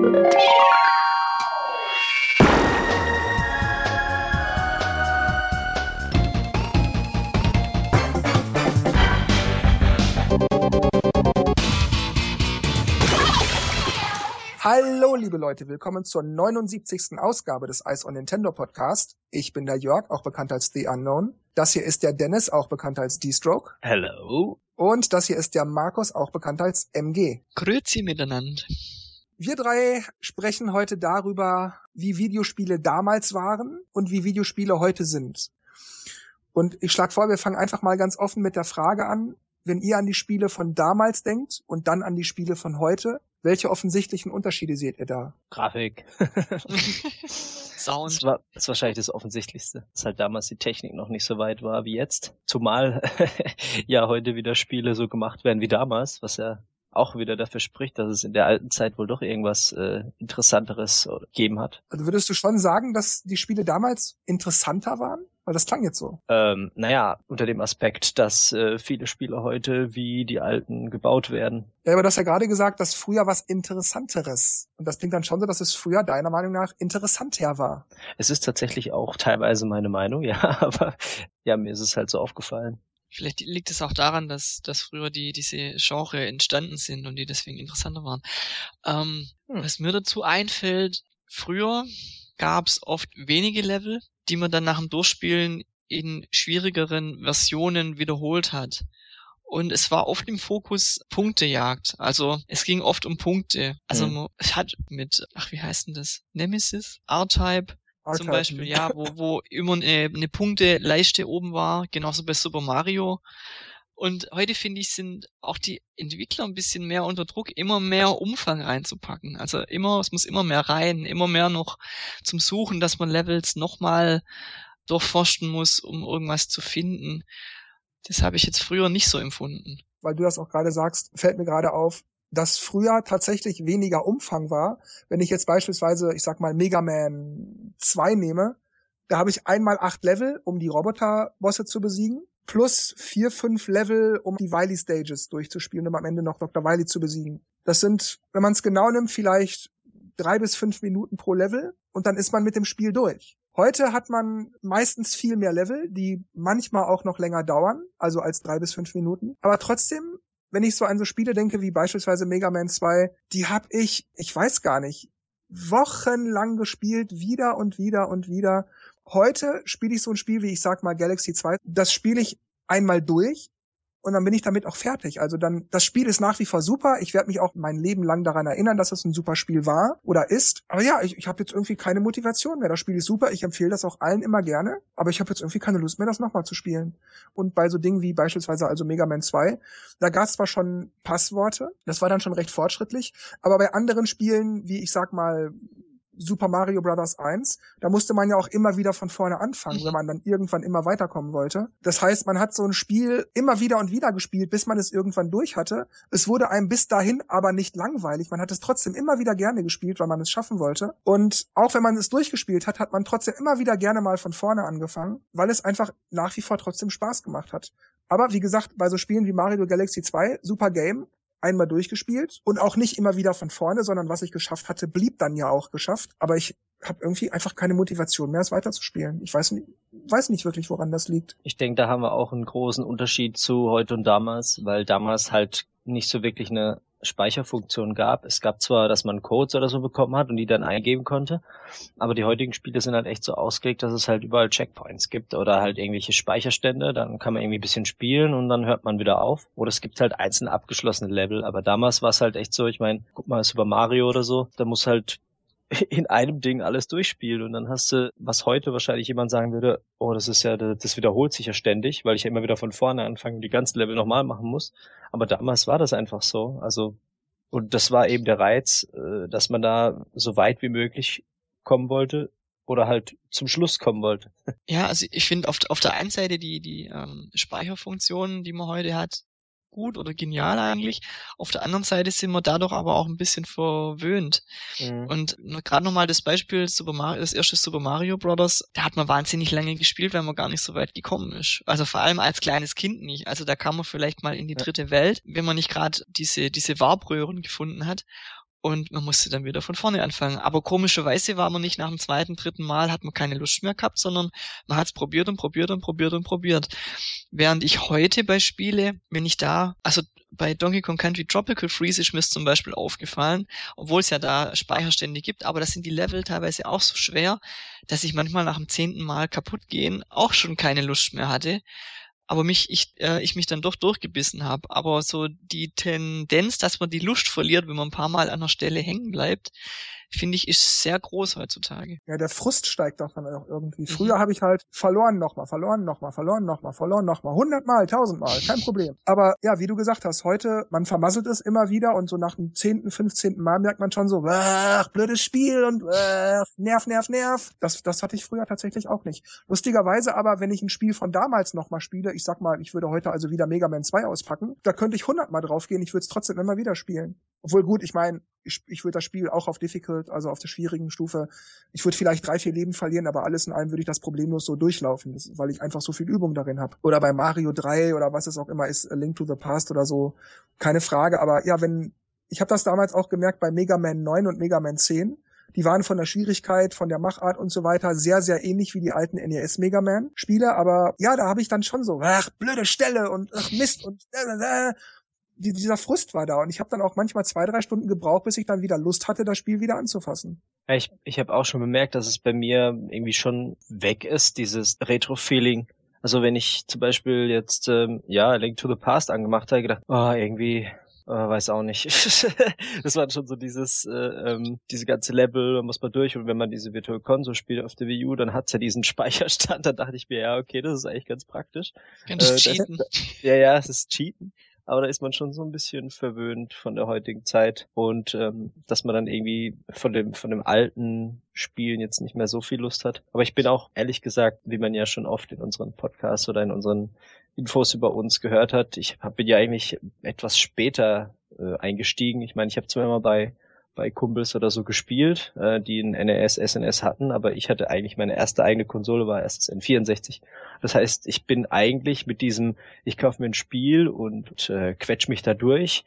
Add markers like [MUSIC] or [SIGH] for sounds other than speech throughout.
Hallo, liebe Leute, willkommen zur 79. Ausgabe des Ice on Nintendo Podcast. Ich bin der Jörg, auch bekannt als The Unknown. Das hier ist der Dennis, auch bekannt als D-Stroke. Hello. Und das hier ist der Markus, auch bekannt als MG. Grüezi miteinander. Wir drei sprechen heute darüber, wie Videospiele damals waren und wie Videospiele heute sind. Und ich schlage vor, wir fangen einfach mal ganz offen mit der Frage an, wenn ihr an die Spiele von damals denkt und dann an die Spiele von heute, welche offensichtlichen Unterschiede seht ihr da? Grafik. [LAUGHS] Sound. Das war das ist wahrscheinlich das Offensichtlichste, dass halt damals die Technik noch nicht so weit war wie jetzt. Zumal [LAUGHS] ja heute wieder Spiele so gemacht werden wie damals, was ja auch wieder dafür spricht, dass es in der alten Zeit wohl doch irgendwas äh, Interessanteres gegeben hat. Also würdest du schon sagen, dass die Spiele damals interessanter waren? Weil das klang jetzt so. Ähm, naja, unter dem Aspekt, dass äh, viele Spiele heute wie die alten gebaut werden. Ja, aber du hast ja gerade gesagt, dass früher was Interessanteres. Und das klingt dann schon so, dass es früher deiner Meinung nach interessanter war. Es ist tatsächlich auch teilweise meine Meinung, [LAUGHS] ja, aber ja, mir ist es halt so aufgefallen. Vielleicht liegt es auch daran, dass, dass früher die, diese Genre entstanden sind und die deswegen interessanter waren. Ähm, hm. Was mir dazu einfällt, früher gab es oft wenige Level, die man dann nach dem Durchspielen in schwierigeren Versionen wiederholt hat. Und es war oft im Fokus Punktejagd. Also es ging oft um Punkte. Also mhm. man hat mit, ach wie heißt denn das? Nemesis? R-Type? Zum Beispiel, ja, wo, wo immer eine, eine Punkteleiste oben war, genauso bei Super Mario. Und heute finde ich, sind auch die Entwickler ein bisschen mehr unter Druck, immer mehr Umfang reinzupacken. Also immer, es muss immer mehr rein, immer mehr noch zum Suchen, dass man Levels nochmal durchforsten muss, um irgendwas zu finden. Das habe ich jetzt früher nicht so empfunden. Weil du das auch gerade sagst, fällt mir gerade auf, dass früher tatsächlich weniger Umfang war. Wenn ich jetzt beispielsweise, ich sag mal, Mega Man 2 nehme, da habe ich einmal acht Level, um die Roboterbosse zu besiegen plus vier, fünf Level, um die Wily Stages durchzuspielen, um am Ende noch Dr. Wily zu besiegen. Das sind, wenn man es genau nimmt, vielleicht drei bis fünf Minuten pro Level und dann ist man mit dem Spiel durch. Heute hat man meistens viel mehr Level, die manchmal auch noch länger dauern, also als drei bis fünf Minuten. Aber trotzdem, wenn ich so an so Spiele denke wie beispielsweise Mega Man 2, die habe ich, ich weiß gar nicht, wochenlang gespielt, wieder und wieder und wieder. Heute spiele ich so ein Spiel wie ich sag mal Galaxy 2. Das spiele ich einmal durch und dann bin ich damit auch fertig. Also dann, das Spiel ist nach wie vor super. Ich werde mich auch mein Leben lang daran erinnern, dass es ein super Spiel war oder ist. Aber ja, ich, ich habe jetzt irgendwie keine Motivation mehr. Das Spiel ist super. Ich empfehle das auch allen immer gerne. Aber ich habe jetzt irgendwie keine Lust mehr, das nochmal zu spielen. Und bei so Dingen wie beispielsweise also Mega Man 2, da gab es zwar schon Passworte, das war dann schon recht fortschrittlich, aber bei anderen Spielen, wie ich sag mal Super Mario Bros. 1, da musste man ja auch immer wieder von vorne anfangen, wenn man dann irgendwann immer weiterkommen wollte. Das heißt, man hat so ein Spiel immer wieder und wieder gespielt, bis man es irgendwann durch hatte. Es wurde einem bis dahin aber nicht langweilig. Man hat es trotzdem immer wieder gerne gespielt, weil man es schaffen wollte. Und auch wenn man es durchgespielt hat, hat man trotzdem immer wieder gerne mal von vorne angefangen, weil es einfach nach wie vor trotzdem Spaß gemacht hat. Aber wie gesagt, bei so Spielen wie Mario Galaxy 2, super Game, einmal durchgespielt und auch nicht immer wieder von vorne, sondern was ich geschafft hatte, blieb dann ja auch geschafft. Aber ich habe irgendwie einfach keine Motivation mehr, es weiterzuspielen. Ich weiß nicht, weiß nicht wirklich, woran das liegt. Ich denke, da haben wir auch einen großen Unterschied zu heute und damals, weil damals halt nicht so wirklich eine Speicherfunktion gab. Es gab zwar, dass man Codes oder so bekommen hat und die dann eingeben konnte, aber die heutigen Spiele sind halt echt so ausgelegt, dass es halt überall Checkpoints gibt oder halt irgendwelche Speicherstände, dann kann man irgendwie ein bisschen spielen und dann hört man wieder auf. Oder es gibt halt einzeln abgeschlossene Level, aber damals war es halt echt so, ich meine, guck mal, Super Mario oder so, da muss halt in einem Ding alles durchspielen und dann hast du, was heute wahrscheinlich jemand sagen würde, oh, das ist ja, das wiederholt sich ja ständig, weil ich ja immer wieder von vorne anfange und die ganzen Level nochmal machen muss. Aber damals war das einfach so. Also, und das war eben der Reiz, äh, dass man da so weit wie möglich kommen wollte oder halt zum Schluss kommen wollte. Ja, also ich finde auf, auf der einen Seite die, die ähm, Speicherfunktionen, die man heute hat, gut oder genial eigentlich. Auf der anderen Seite sind wir dadurch aber auch ein bisschen verwöhnt. Mhm. Und gerade nochmal das Beispiel Super Mario, das erste Super Mario Brothers, da hat man wahnsinnig lange gespielt, weil man gar nicht so weit gekommen ist. Also vor allem als kleines Kind nicht. Also da kam man vielleicht mal in die dritte. Welt, wenn man nicht gerade diese, diese Warbröhren gefunden hat. und man musste dann wieder von vorne anfangen. Aber komischerweise war man nicht nach dem zweiten, dritten Mal, hat man keine Lust mehr gehabt, sondern man hat es probiert und probiert und probiert und probiert. Während ich heute bei Spiele, wenn ich da, also bei Donkey Kong Country Tropical Freeze ist mir zum Beispiel aufgefallen, obwohl es ja da Speicherstände gibt, aber das sind die Level teilweise auch so schwer, dass ich manchmal nach dem zehnten Mal kaputt gehen auch schon keine Lust mehr hatte aber mich ich äh, ich mich dann doch durchgebissen habe. Aber so die Tendenz, dass man die Lust verliert, wenn man ein paar Mal an der Stelle hängen bleibt, finde ich, ist sehr groß heutzutage. Ja, der Frust steigt doch dann auch irgendwie. Mhm. Früher habe ich halt verloren nochmal, verloren nochmal, verloren nochmal, verloren nochmal, hundertmal, tausendmal, [LAUGHS] kein Problem. Aber ja, wie du gesagt hast, heute, man vermasselt es immer wieder und so nach dem zehnten, fünfzehnten Mal merkt man schon so, ach, blödes Spiel und ach, nerv, nerv, nerv. Das, das hatte ich früher tatsächlich auch nicht. Lustigerweise aber, wenn ich ein Spiel von damals nochmal spiele, ich sag mal, ich würde heute also wieder Mega Man 2 auspacken, da könnte ich hundertmal draufgehen, ich würde es trotzdem immer wieder spielen. Obwohl gut, ich meine, ich, ich würde das Spiel auch auf Difficult, also auf der schwierigen Stufe, ich würde vielleicht drei, vier Leben verlieren, aber alles in allem würde ich das problemlos so durchlaufen, weil ich einfach so viel Übung darin habe. Oder bei Mario 3 oder was es auch immer ist, A Link to the Past oder so, keine Frage. Aber ja, wenn, ich habe das damals auch gemerkt bei Mega Man 9 und Mega Man 10, die waren von der Schwierigkeit, von der Machart und so weiter sehr, sehr ähnlich wie die alten NES Mega Man Spiele. Aber ja, da habe ich dann schon so, ach, blöde Stelle und ach, Mist und äh, äh, die, dieser Frust war da und ich habe dann auch manchmal zwei, drei Stunden gebraucht, bis ich dann wieder Lust hatte, das Spiel wieder anzufassen. Ich ich habe auch schon bemerkt, dass es bei mir irgendwie schon weg ist, dieses Retro-Feeling. Also wenn ich zum Beispiel jetzt ähm, ja Link to the Past angemacht habe, gedacht, oh, irgendwie äh, weiß auch nicht. [LAUGHS] das war schon so dieses, äh, ähm, diese ganze Level, da muss man durch und wenn man diese Virtual Console spielt auf der Wii U, dann hat's ja diesen [LAUGHS] Speicherstand, da dachte ich mir, ja, okay, das ist eigentlich ganz praktisch. Ganz äh, cheaten. Das, [LAUGHS] ja, ja, es ist cheaten aber da ist man schon so ein bisschen verwöhnt von der heutigen Zeit und ähm, dass man dann irgendwie von dem von dem alten Spielen jetzt nicht mehr so viel Lust hat. Aber ich bin auch ehrlich gesagt, wie man ja schon oft in unseren Podcasts oder in unseren Infos über uns gehört hat, ich bin ja eigentlich etwas später äh, eingestiegen. Ich meine, ich habe zwar immer bei bei Kumpels oder so gespielt, äh, die ein NES, SNS hatten, aber ich hatte eigentlich meine erste eigene Konsole war erst das N64. Das heißt, ich bin eigentlich mit diesem, ich kaufe mir ein Spiel und äh, quetsch mich da durch.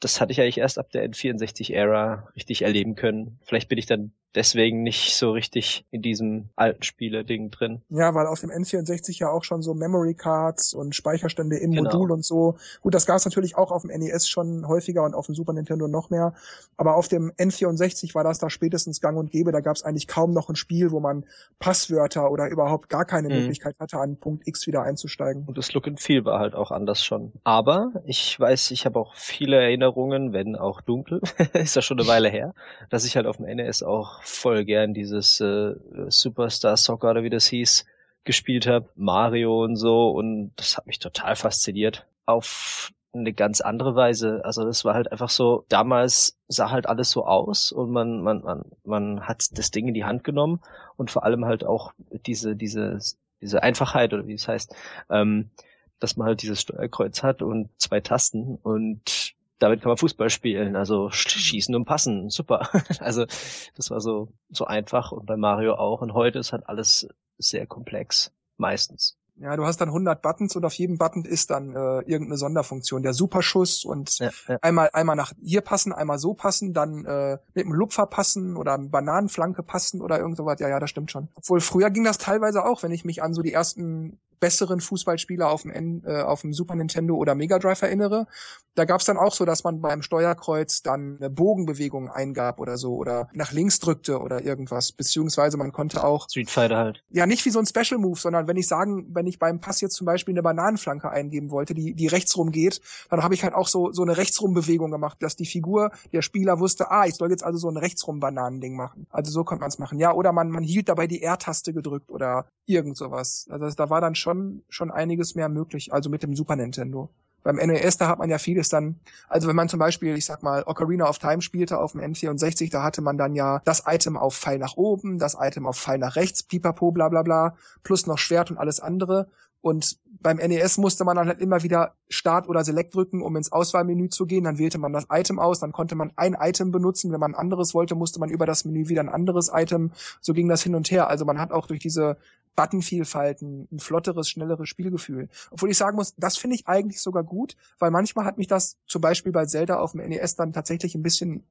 Das hatte ich eigentlich erst ab der N64-Ära richtig erleben können. Vielleicht bin ich dann deswegen nicht so richtig in diesem alten Spiele-Ding drin. Ja, weil auf dem N64 ja auch schon so Memory Cards und Speicherstände im genau. Modul und so. Gut, das gab es natürlich auch auf dem NES schon häufiger und auf dem Super Nintendo noch mehr. Aber auf dem N64 war das da spätestens gang und gäbe. Da gab es eigentlich kaum noch ein Spiel, wo man Passwörter oder überhaupt gar keine mhm. Möglichkeit hatte, an Punkt X wieder einzusteigen. Und das Look and Feel war halt auch anders schon. Aber ich weiß, ich habe auch viele Erinnerungen, wenn auch dunkel, [LAUGHS] ist ja schon eine Weile her, dass ich halt auf dem NES auch voll gern dieses äh, Superstar Soccer oder wie das hieß gespielt habe, Mario und so und das hat mich total fasziniert auf eine ganz andere Weise. Also das war halt einfach so, damals sah halt alles so aus und man, man, man, man hat das Ding in die Hand genommen und vor allem halt auch diese, diese, diese Einfachheit oder wie es heißt, ähm, dass man halt dieses Steuerkreuz hat und zwei Tasten und damit kann man Fußball spielen, also schießen und passen, super. [LAUGHS] also das war so so einfach und bei Mario auch und heute ist halt alles sehr komplex meistens. Ja, du hast dann 100 Buttons und auf jedem Button ist dann äh, irgendeine Sonderfunktion, der Superschuss und ja, ja. einmal einmal nach hier passen, einmal so passen, dann äh, mit einem Lupfer passen oder Bananenflanke passen oder irgend sowas. Ja, ja, das stimmt schon. Obwohl früher ging das teilweise auch, wenn ich mich an so die ersten besseren Fußballspieler auf dem, äh, auf dem Super Nintendo oder Mega Drive erinnere. Da gab es dann auch so, dass man beim Steuerkreuz dann eine Bogenbewegung eingab oder so oder nach links drückte oder irgendwas. Beziehungsweise man konnte auch. Street Fighter halt. Ja, nicht wie so ein Special Move, sondern wenn ich sagen, wenn ich beim Pass jetzt zum Beispiel eine Bananenflanke eingeben wollte, die, die rechtsrum geht, dann habe ich halt auch so, so eine rechtsrum-Bewegung gemacht, dass die Figur, der Spieler wusste, ah, ich soll jetzt also so ein rechtsrum-Bananending machen. Also so konnte man es machen. Ja, oder man, man hielt dabei die R-Taste gedrückt oder irgend sowas. Also da war dann schon schon, schon einiges mehr möglich, also mit dem Super Nintendo. Beim NES, da hat man ja vieles dann, also wenn man zum Beispiel, ich sag mal, Ocarina of Time spielte auf dem N64, da hatte man dann ja das Item auf Pfeil nach oben, das Item auf Pfeil nach rechts, pipapo, bla bla bla, plus noch Schwert und alles andere. Und beim NES musste man dann halt immer wieder Start oder Select drücken, um ins Auswahlmenü zu gehen. Dann wählte man das Item aus, dann konnte man ein Item benutzen. Wenn man ein anderes wollte, musste man über das Menü wieder ein anderes Item. So ging das hin und her. Also man hat auch durch diese Buttonvielfalten ein flotteres, schnelleres Spielgefühl. Obwohl ich sagen muss, das finde ich eigentlich sogar gut, weil manchmal hat mich das zum Beispiel bei Zelda auf dem NES dann tatsächlich ein bisschen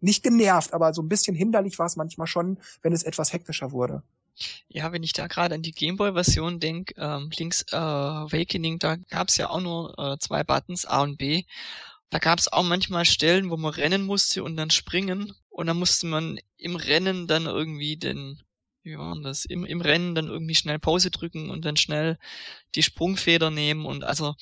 nicht genervt, aber so ein bisschen hinderlich war es manchmal schon, wenn es etwas hektischer wurde. Ja, wenn ich da gerade an die Gameboy-Version denke, ähm, Links äh, Awakening, da gab's ja auch nur äh, zwei Buttons, A und B. Da gab's auch manchmal Stellen, wo man rennen musste und dann springen. Und dann musste man im Rennen dann irgendwie den, wie war das, im, im Rennen dann irgendwie schnell Pause drücken und dann schnell die Sprungfeder nehmen und also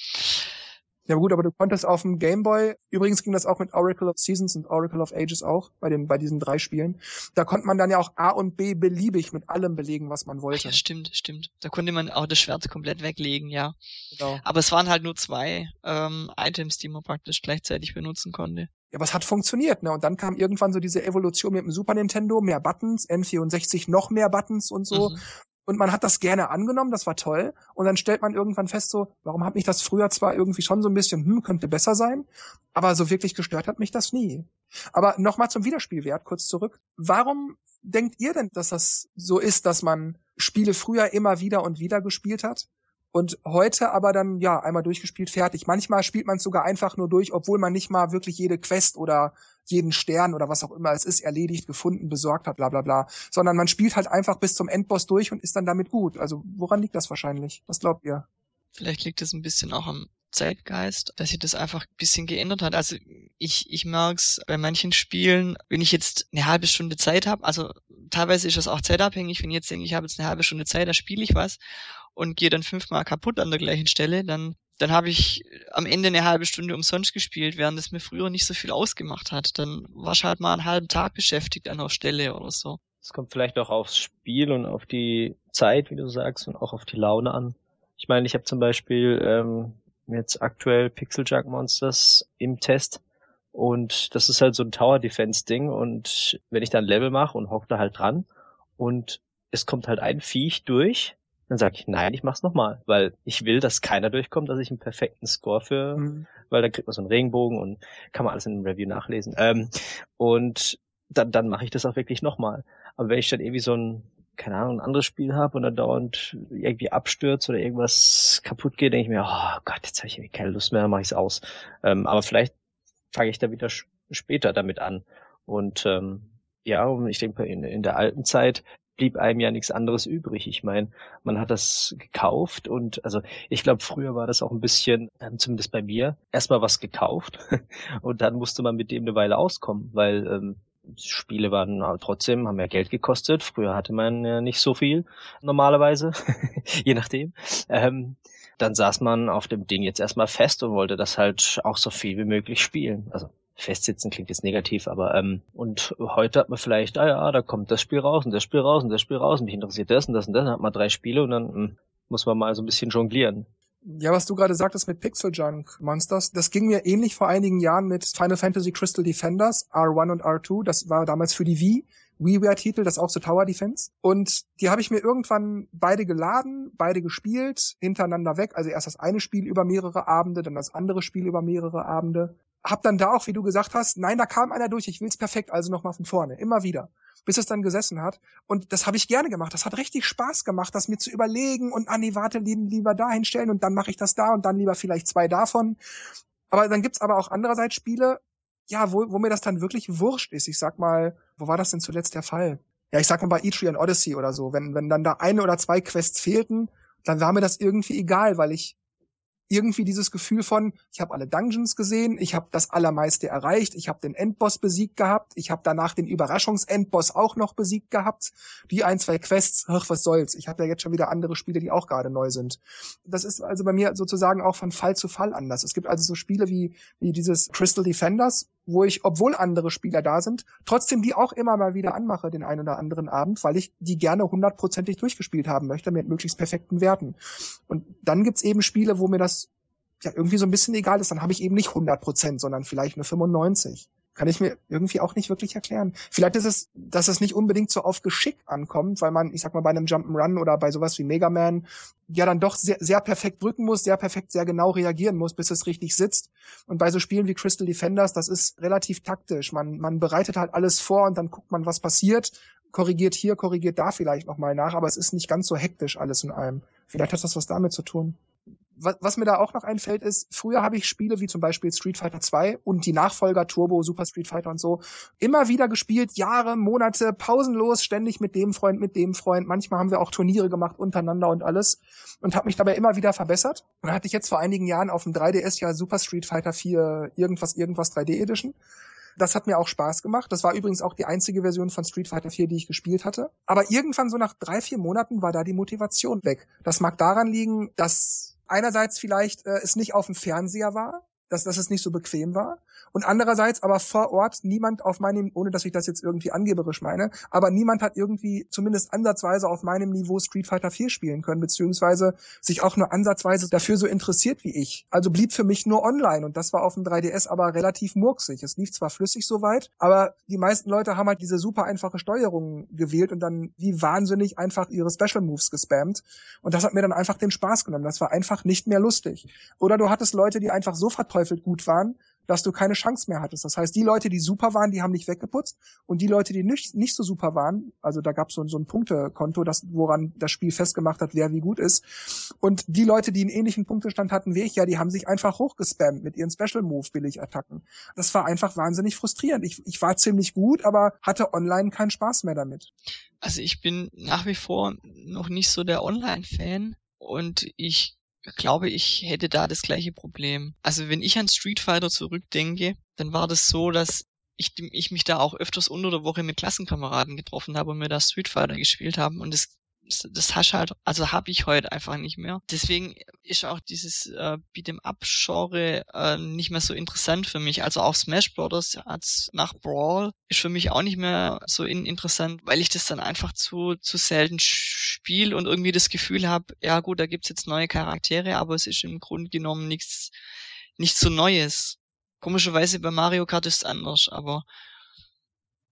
ja gut, aber du konntest auf dem Game Boy, übrigens ging das auch mit Oracle of Seasons und Oracle of Ages auch, bei den, bei diesen drei Spielen. Da konnte man dann ja auch A und B beliebig mit allem belegen, was man wollte. Ach ja, stimmt, stimmt. Da konnte man auch das Schwert komplett weglegen, ja. Genau. Aber es waren halt nur zwei ähm, Items, die man praktisch gleichzeitig benutzen konnte. Ja, aber es hat funktioniert, ne? Und dann kam irgendwann so diese Evolution mit dem Super Nintendo, mehr Buttons, N64 noch mehr Buttons und so. Mhm. Und man hat das gerne angenommen, das war toll. Und dann stellt man irgendwann fest, so, warum hat mich das früher zwar irgendwie schon so ein bisschen, hm, könnte besser sein, aber so wirklich gestört hat mich das nie. Aber nochmal zum Wiederspielwert, kurz zurück. Warum denkt ihr denn, dass das so ist, dass man Spiele früher immer wieder und wieder gespielt hat? Und heute aber dann, ja, einmal durchgespielt, fertig. Manchmal spielt man es sogar einfach nur durch, obwohl man nicht mal wirklich jede Quest oder jeden Stern oder was auch immer es ist, erledigt, gefunden, besorgt hat, bla bla bla. Sondern man spielt halt einfach bis zum Endboss durch und ist dann damit gut. Also woran liegt das wahrscheinlich? Was glaubt ihr? Vielleicht liegt es ein bisschen auch am Zeitgeist, dass sich das einfach ein bisschen geändert hat. Also ich, ich merke es bei manchen Spielen, wenn ich jetzt eine halbe Stunde Zeit habe, also teilweise ist das auch zeitabhängig, wenn ich jetzt denke, ich habe jetzt eine halbe Stunde Zeit, da spiele ich was und gehe dann fünfmal kaputt an der gleichen Stelle, dann dann habe ich am Ende eine halbe Stunde umsonst gespielt, während es mir früher nicht so viel ausgemacht hat. Dann war ich halt mal einen halben Tag beschäftigt an der Stelle oder so. Es kommt vielleicht auch aufs Spiel und auf die Zeit, wie du sagst, und auch auf die Laune an. Ich meine, ich habe zum Beispiel ähm, jetzt aktuell Pixel Junk Monsters im Test und das ist halt so ein Tower Defense Ding und wenn ich dann Level mache und hock da halt dran und es kommt halt ein Viech durch dann sage ich, nein, ich mach's nochmal, weil ich will, dass keiner durchkommt, dass ich einen perfekten Score für, mhm. weil da kriegt man so einen Regenbogen und kann man alles in dem Review nachlesen. Ähm, und dann, dann mache ich das auch wirklich nochmal. Aber wenn ich dann irgendwie so ein, keine Ahnung, ein anderes Spiel habe und dann dauernd irgendwie abstürzt oder irgendwas kaputt geht, denke ich mir, oh Gott, jetzt habe ich irgendwie keine Lust mehr, dann mache ich es aus. Ähm, aber vielleicht fange ich da wieder später damit an. Und ähm, ja, und ich denke, in, in der alten Zeit blieb einem ja nichts anderes übrig. Ich meine, man hat das gekauft und also ich glaube, früher war das auch ein bisschen, ähm, zumindest bei mir, erstmal was gekauft [LAUGHS] und dann musste man mit dem eine Weile auskommen, weil ähm, Spiele waren trotzdem, haben ja Geld gekostet. Früher hatte man ja nicht so viel normalerweise, [LAUGHS] je nachdem. Ähm, dann saß man auf dem Ding jetzt erstmal fest und wollte das halt auch so viel wie möglich spielen. Also festsitzen klingt jetzt negativ, aber ähm, und heute hat man vielleicht, ah ja, da kommt das Spiel raus und das Spiel raus und das Spiel raus und mich interessiert das und das und das, dann hat man drei Spiele und dann mh, hm, muss man mal so ein bisschen jonglieren. Ja, was du gerade sagtest mit Pixel Junk Monsters, das ging mir ähnlich vor einigen Jahren mit Final Fantasy Crystal Defenders R1 und R2. Das war damals für die Wii. WiiWare-Titel, das auch so Tower Defense. Und die habe ich mir irgendwann beide geladen, beide gespielt, hintereinander weg. Also erst das eine Spiel über mehrere Abende, dann das andere Spiel über mehrere Abende hab dann da auch, wie du gesagt hast, nein, da kam einer durch, ich will's perfekt, also nochmal von vorne, immer wieder, bis es dann gesessen hat. Und das habe ich gerne gemacht. Das hat richtig Spaß gemacht, das mir zu überlegen und, ah nee, warte, lieber da hinstellen und dann mache ich das da und dann lieber vielleicht zwei davon. Aber dann gibt's aber auch andererseits Spiele, ja, wo, wo mir das dann wirklich wurscht ist. Ich sag mal, wo war das denn zuletzt der Fall? Ja, ich sag mal bei Etrian Odyssey oder so. Wenn, wenn dann da eine oder zwei Quests fehlten, dann war mir das irgendwie egal, weil ich irgendwie dieses Gefühl von, ich habe alle Dungeons gesehen, ich habe das Allermeiste erreicht, ich habe den Endboss besiegt gehabt, ich habe danach den Überraschungsendboss auch noch besiegt gehabt, die ein, zwei Quests, ach, was soll's, ich habe ja jetzt schon wieder andere Spiele, die auch gerade neu sind. Das ist also bei mir sozusagen auch von Fall zu Fall anders. Es gibt also so Spiele wie, wie dieses Crystal Defenders, wo ich, obwohl andere Spieler da sind, trotzdem die auch immer mal wieder anmache, den einen oder anderen Abend, weil ich die gerne hundertprozentig durchgespielt haben möchte, mit möglichst perfekten Werten. Und dann gibt's eben Spiele, wo mir das ja irgendwie so ein bisschen egal ist, dann habe ich eben nicht 100 Prozent, sondern vielleicht nur 95. Kann ich mir irgendwie auch nicht wirklich erklären. Vielleicht ist es, dass es nicht unbedingt so auf Geschick ankommt, weil man, ich sag mal, bei einem Jump'n'Run oder bei sowas wie Mega Man ja dann doch sehr, sehr perfekt drücken muss, sehr perfekt, sehr genau reagieren muss, bis es richtig sitzt. Und bei so Spielen wie Crystal Defenders, das ist relativ taktisch. Man, man bereitet halt alles vor und dann guckt man, was passiert, korrigiert hier, korrigiert da vielleicht nochmal nach, aber es ist nicht ganz so hektisch alles in allem. Vielleicht hat das was damit zu tun was, was mir da auch noch einfällt, ist, früher habe ich Spiele wie zum Beispiel Street Fighter 2 und die Nachfolger Turbo, Super Street Fighter und so immer wieder gespielt, Jahre, Monate, pausenlos, ständig mit dem Freund, mit dem Freund. Manchmal haben wir auch Turniere gemacht untereinander und alles und habe mich dabei immer wieder verbessert. Und dann hatte ich jetzt vor einigen Jahren auf dem 3DS ja Super Street Fighter 4 irgendwas, irgendwas 3D Edition. Das hat mir auch Spaß gemacht. Das war übrigens auch die einzige Version von Street Fighter 4, die ich gespielt hatte. Aber irgendwann so nach drei, vier Monaten war da die Motivation weg. Das mag daran liegen, dass einerseits vielleicht äh, es nicht auf dem Fernseher war, dass, dass es nicht so bequem war. Und andererseits aber vor Ort niemand auf meinem, ohne dass ich das jetzt irgendwie angeberisch meine, aber niemand hat irgendwie zumindest ansatzweise auf meinem Niveau Street Fighter 4 spielen können, beziehungsweise sich auch nur ansatzweise dafür so interessiert wie ich. Also blieb für mich nur online und das war auf dem 3DS aber relativ murksig. Es lief zwar flüssig soweit, aber die meisten Leute haben halt diese super einfache Steuerung gewählt und dann wie wahnsinnig einfach ihre Special Moves gespammt. Und das hat mir dann einfach den Spaß genommen. Das war einfach nicht mehr lustig. Oder du hattest Leute, die einfach so verteufelt gut waren, dass du keine Chance mehr hattest. Das heißt, die Leute, die super waren, die haben dich weggeputzt und die Leute, die nicht, nicht so super waren, also da gab es so, so ein Punktekonto, das, woran das Spiel festgemacht hat, wer wie gut ist. Und die Leute, die einen ähnlichen Punktestand hatten wie ich, ja, die haben sich einfach hochgespammt mit ihren Special Move Billig-Attacken. Das war einfach wahnsinnig frustrierend. Ich, ich war ziemlich gut, aber hatte online keinen Spaß mehr damit. Also ich bin nach wie vor noch nicht so der Online-Fan und ich glaube, ich hätte da das gleiche Problem. Also wenn ich an Street Fighter zurückdenke, dann war das so, dass ich, ich mich da auch öfters unter der Woche mit Klassenkameraden getroffen habe und mir da Street Fighter gespielt haben und es das hast halt, also habe ich heute einfach nicht mehr. Deswegen ist auch dieses äh, Beat'em Up Genre äh, nicht mehr so interessant für mich. Also auch Smash Brothers als nach Brawl ist für mich auch nicht mehr so in interessant, weil ich das dann einfach zu zu selten spiele und irgendwie das Gefühl habe, ja gut, da gibt's jetzt neue Charaktere, aber es ist im Grunde genommen nichts nichts so Neues. Komischerweise bei Mario Kart ist es anders, aber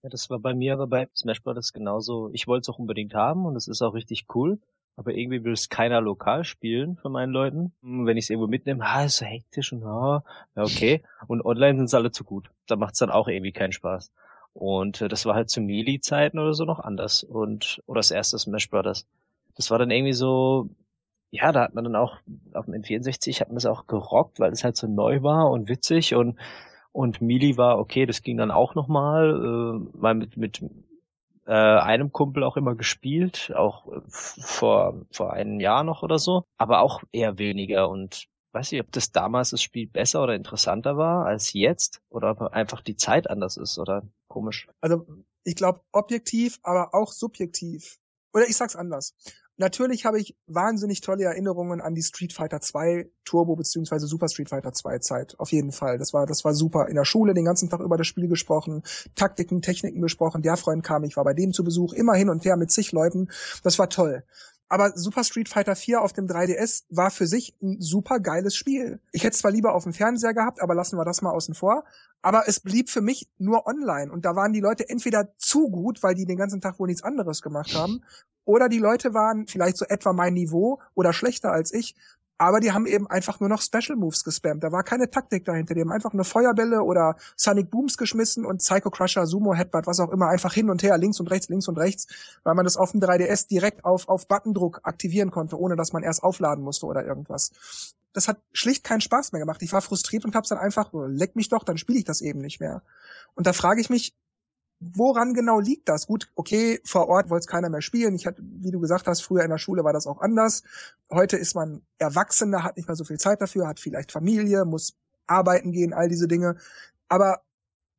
ja, das war bei mir aber bei Smash Bros. genauso. Ich wollte es auch unbedingt haben und es ist auch richtig cool. Aber irgendwie will es keiner lokal spielen von meinen Leuten. Wenn ich es irgendwo mitnehme, ah, ist so hektisch und ah, ja, okay. Und online sind es alle zu gut. Da macht es dann auch irgendwie keinen Spaß. Und äh, das war halt zu Melee-Zeiten oder so noch anders. Und, oder das erste Smash Bros. Das war dann irgendwie so, ja, da hat man dann auch, auf dem N64 hat man das auch gerockt, weil es halt so neu war und witzig und und Mili war okay, das ging dann auch nochmal, äh, mal mit, mit äh, einem Kumpel auch immer gespielt, auch vor, vor einem Jahr noch oder so, aber auch eher weniger und weiß ich, ob das damals das Spiel besser oder interessanter war als jetzt oder ob einfach die Zeit anders ist oder komisch. Also ich glaube objektiv, aber auch subjektiv. Oder ich sag's anders. Natürlich habe ich wahnsinnig tolle Erinnerungen an die Street Fighter 2 Turbo beziehungsweise Super Street Fighter 2 Zeit. Auf jeden Fall. Das war, das war super. In der Schule den ganzen Tag über das Spiel gesprochen, Taktiken, Techniken besprochen. Der Freund kam, ich war bei dem zu Besuch, immer hin und her mit zig Leuten. Das war toll. Aber Super Street Fighter 4 auf dem 3DS war für sich ein super geiles Spiel. Ich hätte es zwar lieber auf dem Fernseher gehabt, aber lassen wir das mal außen vor. Aber es blieb für mich nur online. Und da waren die Leute entweder zu gut, weil die den ganzen Tag wohl nichts anderes gemacht haben, oder die Leute waren vielleicht so etwa mein Niveau oder schlechter als ich, aber die haben eben einfach nur noch Special Moves gespammt. Da war keine Taktik dahinter. Die haben einfach eine Feuerbälle oder Sonic Booms geschmissen und Psycho Crusher, Sumo Headbutt, was auch immer, einfach hin und her, links und rechts, links und rechts, weil man das auf dem 3DS direkt auf, auf Buttondruck aktivieren konnte, ohne dass man erst aufladen musste oder irgendwas. Das hat schlicht keinen Spaß mehr gemacht. Ich war frustriert und hab's dann einfach, leck mich doch, dann spiele ich das eben nicht mehr. Und da frage ich mich, woran genau liegt das? Gut, okay, vor Ort wollte es keiner mehr spielen. Ich hatte, wie du gesagt hast, früher in der Schule war das auch anders. Heute ist man Erwachsener, hat nicht mehr so viel Zeit dafür, hat vielleicht Familie, muss arbeiten gehen, all diese Dinge. Aber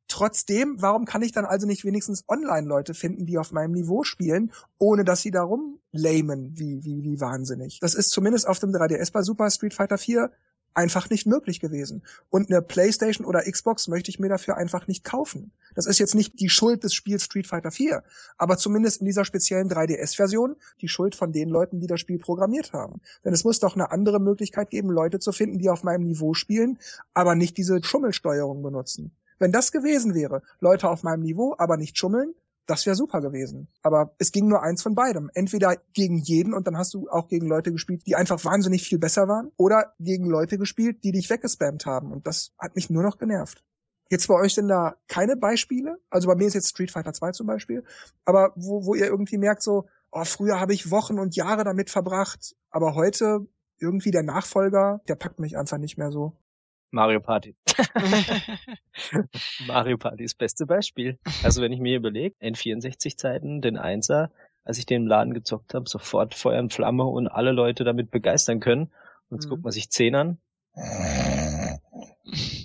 trotzdem, warum kann ich dann also nicht wenigstens Online-Leute finden, die auf meinem Niveau spielen, ohne dass sie darum lamen, wie, wie, wie wahnsinnig? Das ist zumindest auf dem 3DS bei Super Street Fighter 4 einfach nicht möglich gewesen. Und eine PlayStation oder Xbox möchte ich mir dafür einfach nicht kaufen. Das ist jetzt nicht die Schuld des Spiels Street Fighter 4, aber zumindest in dieser speziellen 3DS-Version die Schuld von den Leuten, die das Spiel programmiert haben. Denn es muss doch eine andere Möglichkeit geben, Leute zu finden, die auf meinem Niveau spielen, aber nicht diese Schummelsteuerung benutzen. Wenn das gewesen wäre, Leute auf meinem Niveau, aber nicht schummeln, das wäre super gewesen. Aber es ging nur eins von beidem. Entweder gegen jeden und dann hast du auch gegen Leute gespielt, die einfach wahnsinnig viel besser waren, oder gegen Leute gespielt, die dich weggespammt haben. Und das hat mich nur noch genervt. Jetzt bei euch denn da keine Beispiele? Also bei mir ist jetzt Street Fighter 2 zum Beispiel, aber wo, wo ihr irgendwie merkt so, oh, früher habe ich Wochen und Jahre damit verbracht, aber heute irgendwie der Nachfolger, der packt mich einfach nicht mehr so. Mario Party. [LAUGHS] [LAUGHS] Mario Party ist das beste Beispiel. Also wenn ich mir überlege, N64-Zeiten, den Einser, als ich den im Laden gezockt habe, sofort Feuer und Flamme und alle Leute damit begeistern können. Und jetzt mhm. guckt man sich 10 an.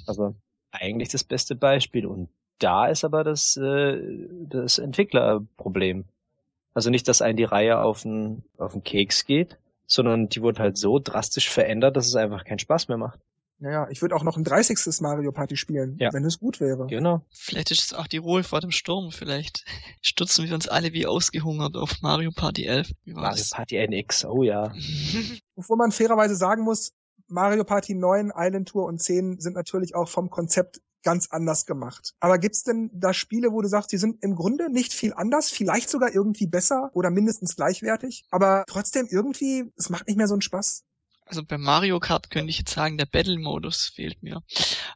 Also eigentlich das beste Beispiel. Und da ist aber das, äh, das Entwicklerproblem. Also nicht, dass ein die Reihe auf den, auf den Keks geht, sondern die wurde halt so drastisch verändert, dass es einfach keinen Spaß mehr macht. Naja, ich würde auch noch ein 30. Mario Party spielen, ja. wenn es gut wäre. Genau. Vielleicht ist es auch die Ruhe vor dem Sturm. Vielleicht [LAUGHS] stürzen wir uns alle wie ausgehungert auf Mario Party 11. Mario Party NX, oh ja. [LAUGHS] Obwohl man fairerweise sagen muss, Mario Party 9, Island Tour und 10 sind natürlich auch vom Konzept ganz anders gemacht. Aber gibt's denn da Spiele, wo du sagst, die sind im Grunde nicht viel anders, vielleicht sogar irgendwie besser oder mindestens gleichwertig, aber trotzdem irgendwie, es macht nicht mehr so einen Spaß? Also bei Mario Kart könnte ich jetzt sagen, der Battle-Modus fehlt mir.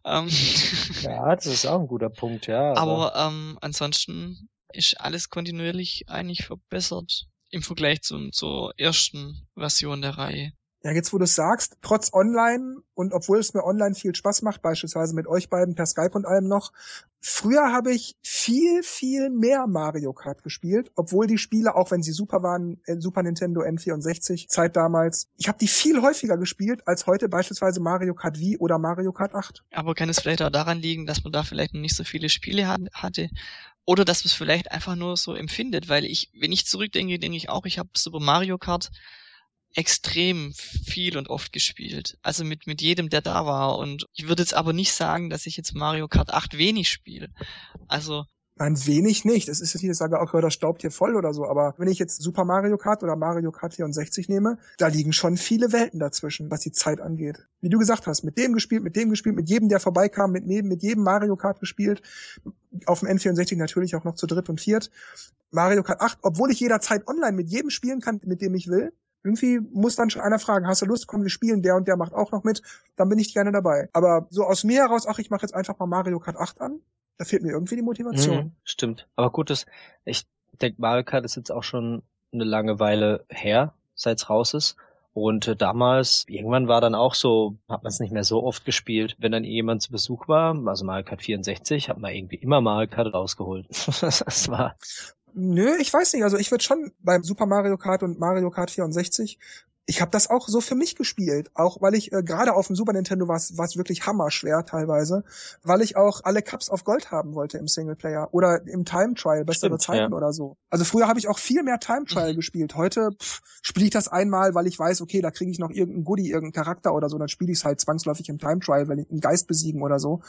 Ähm, [LAUGHS] ja, das ist auch ein guter Punkt, ja. Aber, aber ähm, ansonsten ist alles kontinuierlich eigentlich verbessert im Vergleich zum, zur ersten Version der Reihe. Ja, jetzt wo du sagst, trotz Online und obwohl es mir online viel Spaß macht, beispielsweise mit euch beiden per Skype und allem noch, früher habe ich viel, viel mehr Mario Kart gespielt, obwohl die Spiele, auch wenn sie super waren, äh, Super Nintendo N64 Zeit damals, ich habe die viel häufiger gespielt als heute beispielsweise Mario Kart Wii oder Mario Kart 8. Aber kann es vielleicht auch daran liegen, dass man da vielleicht noch nicht so viele Spiele hatte oder dass man es vielleicht einfach nur so empfindet, weil ich, wenn ich zurückdenke, denke ich auch, ich habe Super Mario Kart extrem viel und oft gespielt. Also mit, mit jedem, der da war. Und ich würde jetzt aber nicht sagen, dass ich jetzt Mario Kart 8 wenig spiele. Also. Nein, wenig nicht. Es ist jetzt nicht, ich sage, okay, das staubt hier voll oder so. Aber wenn ich jetzt Super Mario Kart oder Mario Kart 64 nehme, da liegen schon viele Welten dazwischen, was die Zeit angeht. Wie du gesagt hast, mit dem gespielt, mit dem gespielt, mit jedem, der vorbeikam, mit, mit jedem Mario Kart gespielt. Auf dem N64 natürlich auch noch zu dritt und viert. Mario Kart 8, obwohl ich jederzeit online mit jedem spielen kann, mit dem ich will, irgendwie muss dann schon einer fragen, hast du Lust, komm, wir spielen, der und der macht auch noch mit, dann bin ich gerne dabei. Aber so aus mir heraus, ach, ich mache jetzt einfach mal Mario Kart 8 an, da fehlt mir irgendwie die Motivation. Mhm, stimmt. Aber gut, das, ich denke, Mario Kart ist jetzt auch schon eine lange Weile her, seit es raus ist. Und äh, damals, irgendwann war dann auch so, hat man es nicht mehr so oft gespielt. Wenn dann jemand zu Besuch war, also Mario Kart 64, hat man irgendwie immer Mario Kart rausgeholt. [LAUGHS] das war Nö, ich weiß nicht. Also ich würde schon beim Super Mario Kart und Mario Kart 64 ich habe das auch so für mich gespielt, auch weil ich äh, gerade auf dem Super Nintendo war es wirklich hammerschwer teilweise, weil ich auch alle Cups auf Gold haben wollte im Singleplayer oder im Time Trial, bessere Stimmt, Zeiten ja. oder so. Also früher habe ich auch viel mehr Time Trial mhm. [LAUGHS] gespielt. Heute spiele ich das einmal, weil ich weiß, okay, da kriege ich noch irgendeinen Goodie, irgendeinen Charakter oder so, dann spiele ich es halt zwangsläufig im Time Trial, wenn ich einen Geist besiegen oder so.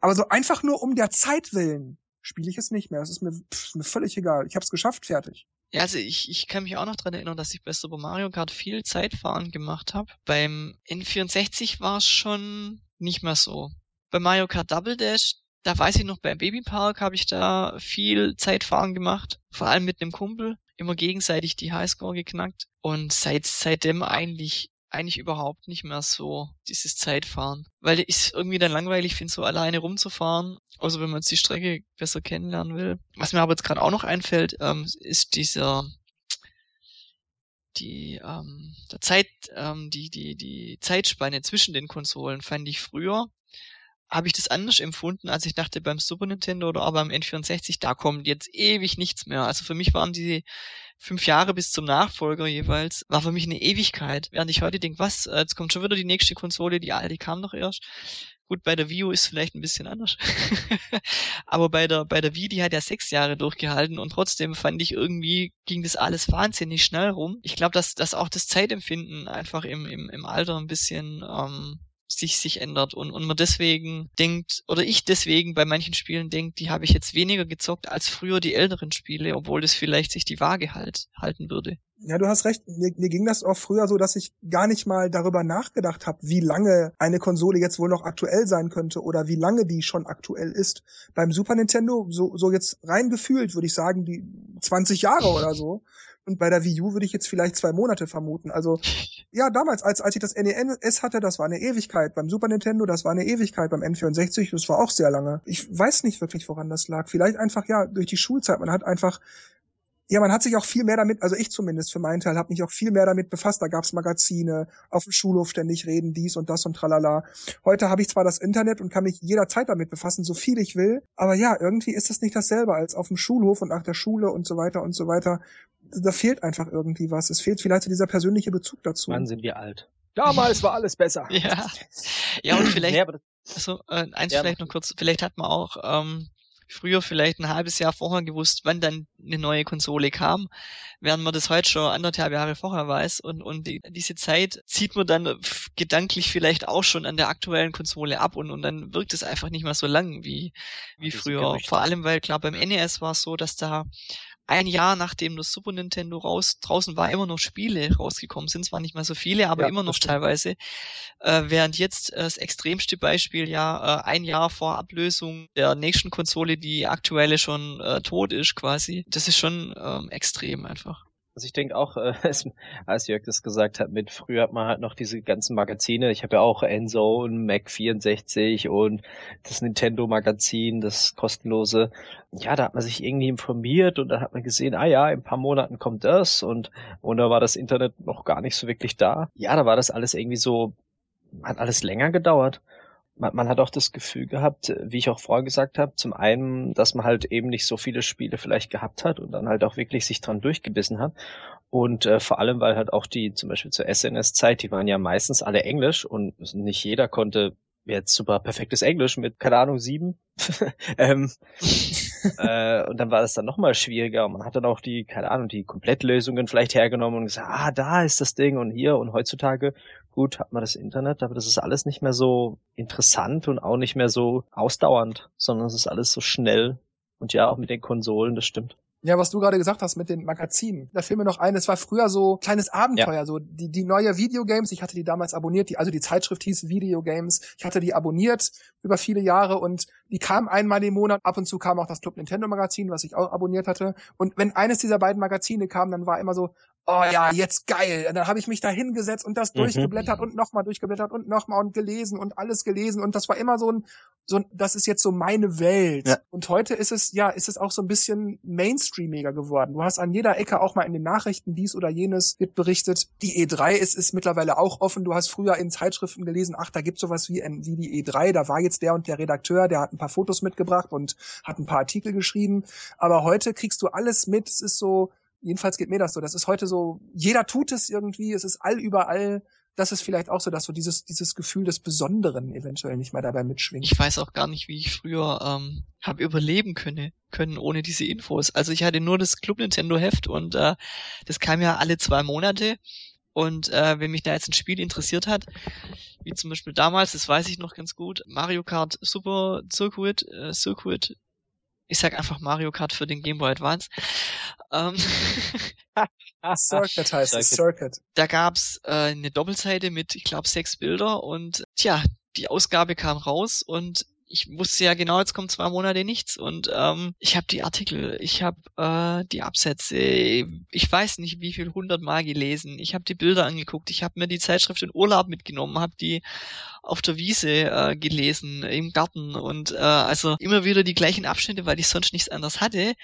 Aber so einfach nur um der Zeit willen spiele ich es nicht mehr. Es ist mir, pff, mir völlig egal. Ich habe es geschafft, fertig. Ja, also ich, ich kann mich auch noch dran erinnern, dass ich bei Super Mario Kart viel Zeitfahren gemacht habe. Beim N64 war es schon nicht mehr so. Bei Mario Kart Double Dash, da weiß ich noch, beim Baby Park habe ich da viel Zeitfahren gemacht. Vor allem mit einem Kumpel. Immer gegenseitig die Highscore geknackt. Und seit, seitdem eigentlich eigentlich überhaupt nicht mehr so, dieses Zeitfahren. Weil ich es irgendwie dann langweilig finde, so alleine rumzufahren. Also wenn man jetzt die Strecke besser kennenlernen will. Was mir aber jetzt gerade auch noch einfällt, ähm, ist dieser die ähm, der Zeit ähm, die die die Zeitspanne zwischen den Konsolen fand ich früher habe ich das anders empfunden, als ich dachte beim Super Nintendo oder auch beim N64, da kommt jetzt ewig nichts mehr. Also für mich waren die fünf Jahre bis zum Nachfolger jeweils, war für mich eine Ewigkeit. Während ich heute denke, was, äh, jetzt kommt schon wieder die nächste Konsole, die alte kam doch erst. Gut, bei der Wii U ist vielleicht ein bisschen anders. [LAUGHS] Aber bei der, bei der Wii, die hat ja sechs Jahre durchgehalten und trotzdem fand ich irgendwie, ging das alles wahnsinnig schnell rum. Ich glaube, dass, dass auch das Zeitempfinden einfach im, im, im Alter ein bisschen ähm, sich, sich ändert und, und man deswegen denkt, oder ich deswegen bei manchen Spielen denkt, die habe ich jetzt weniger gezockt als früher die älteren Spiele, obwohl das vielleicht sich die Waage halt, halten würde. Ja, du hast recht. Mir, mir ging das auch früher so, dass ich gar nicht mal darüber nachgedacht habe, wie lange eine Konsole jetzt wohl noch aktuell sein könnte oder wie lange die schon aktuell ist. Beim Super Nintendo, so, so jetzt rein gefühlt, würde ich sagen, die 20 Jahre oder so. Und bei der Wii U würde ich jetzt vielleicht zwei Monate vermuten. Also ja, damals, als, als ich das NES hatte, das war eine Ewigkeit. Beim Super Nintendo, das war eine Ewigkeit. Beim N64, das war auch sehr lange. Ich weiß nicht wirklich, woran das lag. Vielleicht einfach, ja, durch die Schulzeit. Man hat einfach Ja, man hat sich auch viel mehr damit, also ich zumindest für meinen Teil, habe mich auch viel mehr damit befasst. Da gab's Magazine, auf dem Schulhof ständig reden, dies und das und tralala. Heute habe ich zwar das Internet und kann mich jederzeit damit befassen, so viel ich will, aber ja, irgendwie ist das nicht dasselbe als auf dem Schulhof und nach der Schule und so weiter und so weiter. Da fehlt einfach irgendwie was. Es fehlt vielleicht so dieser persönliche Bezug dazu. Wann sind wir alt? Damals war alles besser. [LAUGHS] Ja, ja und vielleicht, nee, also, äh, eins ja, vielleicht noch kurz, vielleicht hat man auch ähm, früher vielleicht ein halbes Jahr vorher gewusst, wann dann eine neue Konsole kam, während man das heute schon anderthalb Jahre vorher weiß. Und, und die, diese Zeit zieht man dann gedanklich vielleicht auch schon an der aktuellen Konsole ab und, und dann wirkt es einfach nicht mehr so lang wie, wie früher. Vor allem, weil klar, beim NES war es so, dass da ein Jahr nachdem das Super Nintendo raus draußen war, immer noch Spiele rausgekommen sind. Zwar nicht mehr so viele, aber ja, immer noch teilweise. Äh, während jetzt äh, das extremste Beispiel ja äh, ein Jahr vor Ablösung der nächsten Konsole die aktuelle schon äh, tot ist quasi. Das ist schon ähm, extrem einfach. Also ich denke auch, äh, [LAUGHS] als Jörg das gesagt hat, mit früher hat man halt noch diese ganzen Magazine. Ich habe ja auch Enzo und Mac 64 und das Nintendo Magazin, das kostenlose. Ja, da hat man sich irgendwie informiert und da hat man gesehen, ah ja, in ein paar Monaten kommt das und, und da war das Internet noch gar nicht so wirklich da. Ja, da war das alles irgendwie so, hat alles länger gedauert man, man hat auch das Gefühl gehabt, wie ich auch vorher gesagt habe, zum einen, dass man halt eben nicht so viele Spiele vielleicht gehabt hat und dann halt auch wirklich sich dran durchgebissen hat. Und äh, vor allem, weil halt auch die, zum Beispiel zur SNS-Zeit, die waren ja meistens alle Englisch und nicht jeder konnte jetzt super perfektes Englisch mit, keine Ahnung, sieben. [LAUGHS] ähm, [LAUGHS] äh, und dann war das dann nochmal schwieriger und man hat dann auch die, keine Ahnung, die Komplettlösungen vielleicht hergenommen und gesagt, ah, da ist das Ding und hier und heutzutage, gut, hat man das Internet, aber das ist alles nicht mehr so interessant und auch nicht mehr so ausdauernd, sondern es ist alles so schnell und ja, auch mit den Konsolen, das stimmt. Ja, was du gerade gesagt hast mit den Magazinen. Da fiel mir noch ein, es war früher so kleines Abenteuer, ja. so die, die neue Videogames, ich hatte die damals abonniert, die, also die Zeitschrift hieß Videogames, ich hatte die abonniert über viele Jahre und die kam einmal im Monat, ab und zu kam auch das Club Nintendo Magazin, was ich auch abonniert hatte. Und wenn eines dieser beiden Magazine kam, dann war immer so, oh ja, jetzt geil. Und dann habe ich mich da hingesetzt und das mhm. durchgeblättert und nochmal durchgeblättert und nochmal und gelesen und alles gelesen. Und das war immer so ein, so ein, das ist jetzt so meine Welt. Ja. Und heute ist es, ja, ist es auch so ein bisschen mainstreamiger geworden. Du hast an jeder Ecke auch mal in den Nachrichten dies oder jenes wird berichtet. Die E3 ist, ist mittlerweile auch offen. Du hast früher in Zeitschriften gelesen, ach, da gibt's sowas wie, wie die E3. Da war jetzt der und der Redakteur, der hat ein paar Fotos mitgebracht und hat ein paar Artikel geschrieben. Aber heute kriegst du alles mit. Es ist so, Jedenfalls geht mir das so. Das ist heute so, jeder tut es irgendwie, es ist all überall. Das ist vielleicht auch so, dass so dieses, dieses Gefühl des Besonderen eventuell nicht mehr dabei mitschwingt. Ich weiß auch gar nicht, wie ich früher ähm, habe überleben können, können ohne diese Infos. Also ich hatte nur das Club Nintendo Heft und äh, das kam ja alle zwei Monate. Und äh, wenn mich da jetzt ein Spiel interessiert hat, wie zum Beispiel damals, das weiß ich noch ganz gut, Mario Kart Super Circuit, äh, Circuit ich sag einfach Mario Kart für den Game Boy Advance. Ähm, [LAUGHS] Circuit heißt es, Circuit. Da gab's äh, eine Doppelseite mit, ich glaube, sechs Bilder und tja, die Ausgabe kam raus und ich wusste ja genau, jetzt kommen zwei Monate nichts und ähm, ich habe die Artikel, ich habe äh, die Absätze, ich weiß nicht wie viel hundertmal gelesen, ich habe die Bilder angeguckt, ich habe mir die Zeitschrift in Urlaub mitgenommen, habe die auf der Wiese äh, gelesen, im Garten und äh, also immer wieder die gleichen Abschnitte, weil ich sonst nichts anderes hatte.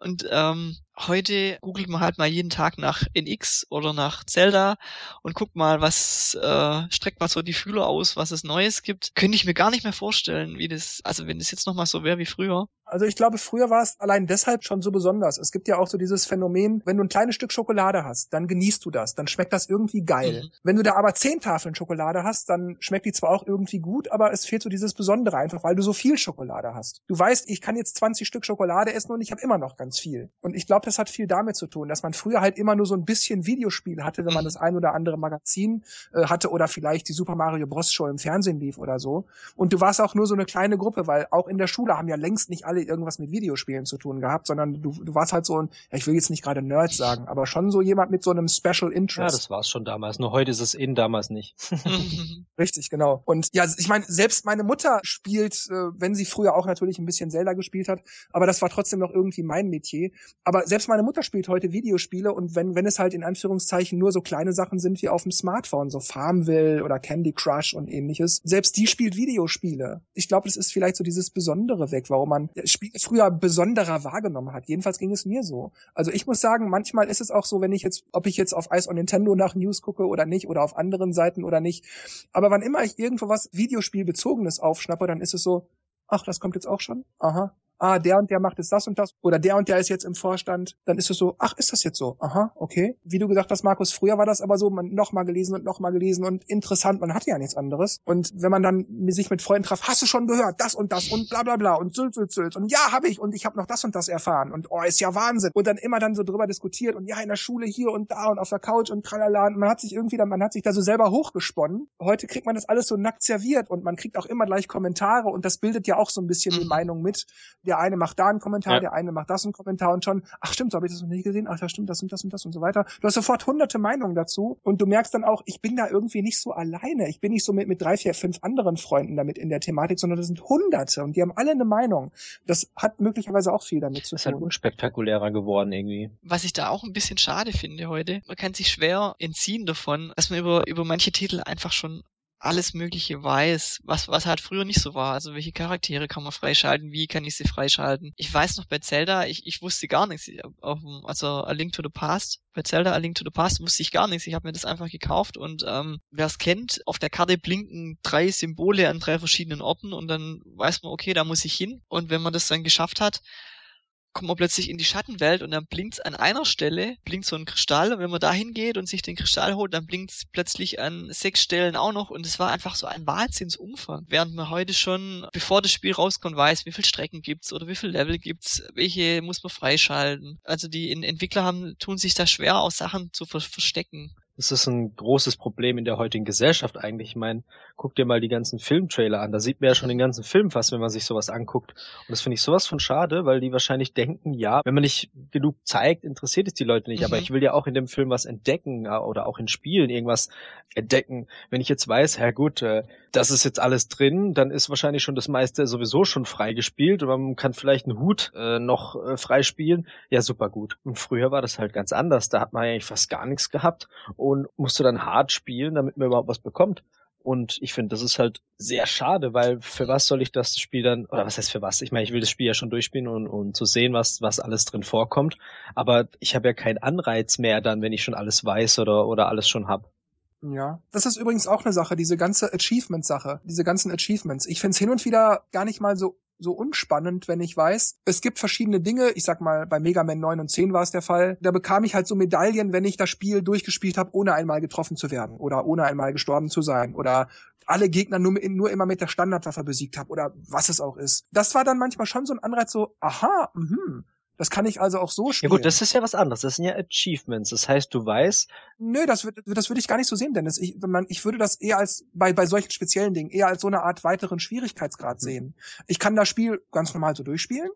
Und ähm, heute googelt man halt mal jeden Tag nach NX oder nach Zelda und guckt mal, was äh, streckt mal so die Fühler aus, was es Neues gibt. Könnte ich mir gar nicht mehr vorstellen, wie das, also wenn das jetzt nochmal so wäre wie früher. Also ich glaube, früher war es allein deshalb schon so besonders. Es gibt ja auch so dieses Phänomen, wenn du ein kleines Stück Schokolade hast, dann genießt du das, dann schmeckt das irgendwie geil. Mhm. Wenn du da aber zehn Tafeln Schokolade hast, dann schmeckt die zwar auch irgendwie gut, aber es fehlt so dieses Besondere einfach, weil du so viel Schokolade hast. Du weißt, ich kann jetzt 20 Stück Schokolade essen und ich habe immer noch ganz viel. Und ich glaube, das hat viel damit zu tun, dass man früher halt immer nur so ein bisschen Videospiel hatte, wenn man das ein oder andere Magazin äh, hatte oder vielleicht die Super Mario Bros. Show im Fernsehen lief oder so. Und du warst auch nur so eine kleine Gruppe, weil auch in der Schule haben ja längst nicht alle alle irgendwas mit Videospielen zu tun gehabt, sondern du, du warst halt so ein, ja, ich will jetzt nicht gerade Nerd sagen, aber schon so jemand mit so einem Special Interest. Ja, das war es schon damals. Nur heute ist es in, damals nicht. [LAUGHS] Richtig, genau. Und ja, ich meine, selbst meine Mutter spielt, äh, wenn sie früher auch natürlich ein bisschen Zelda gespielt hat, aber das war trotzdem noch irgendwie mein Metier. Aber selbst meine Mutter spielt heute Videospiele und wenn, wenn es halt in Anführungszeichen nur so kleine Sachen sind wie auf dem Smartphone, so Farmville oder Candy Crush und ähnliches, selbst die spielt Videospiele. Ich glaube, das ist vielleicht so dieses Besondere weg, warum man, Spiele früher besonderer wahrgenommen hat. Jedenfalls ging es mir so. Also ich muss sagen, manchmal ist es auch so, wenn ich jetzt, ob ich jetzt auf Ice on Nintendo nach News gucke oder nicht oder auf anderen Seiten oder nicht. Aber wann immer ich irgendwo was Videospielbezogenes aufschnappe, dann ist es so, ach, das kommt jetzt auch schon? Aha, ah, der und der macht jetzt das und das oder der und der ist jetzt im Vorstand, dann ist es so, ach, ist das jetzt so? Aha, okay. Wie du gesagt hast, Markus, früher war das aber so, man noch mal gelesen und noch mal gelesen und interessant, man hatte ja nichts anderes. Und wenn man dann sich mit Freunden traf, hast du schon gehört, das und das und bla bla bla und sülz, sülz, sülz und ja, habe ich und ich habe noch das und das erfahren und oh, ist ja Wahnsinn. Und dann immer dann so drüber diskutiert und ja, in der Schule hier und da und auf der Couch und tralala. Und man hat sich irgendwie dann, man hat sich da so selber hochgesponnen. Heute kriegt man das alles so nackt serviert und man kriegt auch immer gleich Kommentare und das bildet ja auch so ein bisschen die mhm. Meinung mit der eine macht da einen Kommentar, ja. der eine macht das einen Kommentar und schon, ach stimmt, so habe ich das noch nicht gesehen, ach ja stimmt, das und das und das und so weiter. Du hast sofort hunderte Meinungen dazu und du merkst dann auch, ich bin da irgendwie nicht so alleine. Ich bin nicht so mit, mit drei, vier, fünf anderen Freunden damit in der Thematik, sondern das sind hunderte und die haben alle eine Meinung. Das hat möglicherweise auch viel damit zu tun. Das ist halt unspektakulärer geworden irgendwie. Was ich da auch ein bisschen schade finde heute, man kann sich schwer entziehen davon, dass man über, über manche Titel einfach schon alles Mögliche weiß, was, was halt früher nicht so war. Also welche Charaktere kann man freischalten, wie kann ich sie freischalten. Ich weiß noch bei Zelda, ich, ich wusste gar nichts. Also A Link to the Past, bei Zelda A Link to the Past wusste ich gar nichts. Ich habe mir das einfach gekauft und ähm, wer es kennt, auf der Karte blinken drei Symbole an drei verschiedenen Orten und dann weiß man, okay, da muss ich hin. Und wenn man das dann geschafft hat, kommt man plötzlich in die Schattenwelt und dann blinkt an einer Stelle, blinkt so ein Kristall und wenn man da hingeht und sich den Kristall holt, dann blinkt es plötzlich an sechs Stellen auch noch und es war einfach so ein Wahnsinnsumfang. Während man heute schon, bevor das Spiel rauskommt, weiß, wie viele Strecken gibt's oder wie viele Level gibt's, welche muss man freischalten. Also die Entwickler haben, tun sich da schwer, auch Sachen zu ver verstecken. Das ist ein großes Problem in der heutigen Gesellschaft eigentlich. Ich meine, guck dir mal die ganzen Filmtrailer an. Da sieht man ja schon den ganzen Film fast, wenn man sich sowas anguckt. Und das finde ich sowas von schade, weil die wahrscheinlich denken, ja, wenn man nicht genug zeigt, interessiert es die Leute nicht. Mhm. Aber ich will ja auch in dem Film was entdecken oder auch in Spielen irgendwas entdecken. Wenn ich jetzt weiß, ja gut, äh, das ist jetzt alles drin, dann ist wahrscheinlich schon das meiste sowieso schon freigespielt und man kann vielleicht einen Hut äh, noch äh, freispielen. Ja, super gut. Und früher war das halt ganz anders. Da hat man eigentlich fast gar nichts gehabt und musste dann hart spielen, damit man überhaupt was bekommt. Und ich finde, das ist halt sehr schade, weil für was soll ich das Spiel dann, oder was heißt für was? Ich meine, ich will das Spiel ja schon durchspielen und, und zu sehen, was, was alles drin vorkommt. Aber ich habe ja keinen Anreiz mehr dann, wenn ich schon alles weiß oder, oder alles schon hab. Ja, das ist übrigens auch eine Sache, diese ganze Achievement-Sache, diese ganzen Achievements. Ich finde es hin und wieder gar nicht mal so so unspannend, wenn ich weiß, es gibt verschiedene Dinge, ich sag mal, bei Mega Man 9 und 10 war es der Fall, da bekam ich halt so Medaillen, wenn ich das Spiel durchgespielt habe, ohne einmal getroffen zu werden oder ohne einmal gestorben zu sein oder alle Gegner nur, nur immer mit der Standardwaffe besiegt habe oder was es auch ist. Das war dann manchmal schon so ein Anreiz so, aha, mhm, das kann ich also auch so spielen. Ja gut, das ist ja was anderes. Das sind ja Achievements. Das heißt, du weißt. Nö, das, wird, das würde ich gar nicht so sehen, Dennis. Ich, man, ich würde das eher als, bei, bei solchen speziellen Dingen, eher als so eine Art weiteren Schwierigkeitsgrad mhm. sehen. Ich kann das Spiel ganz normal so durchspielen.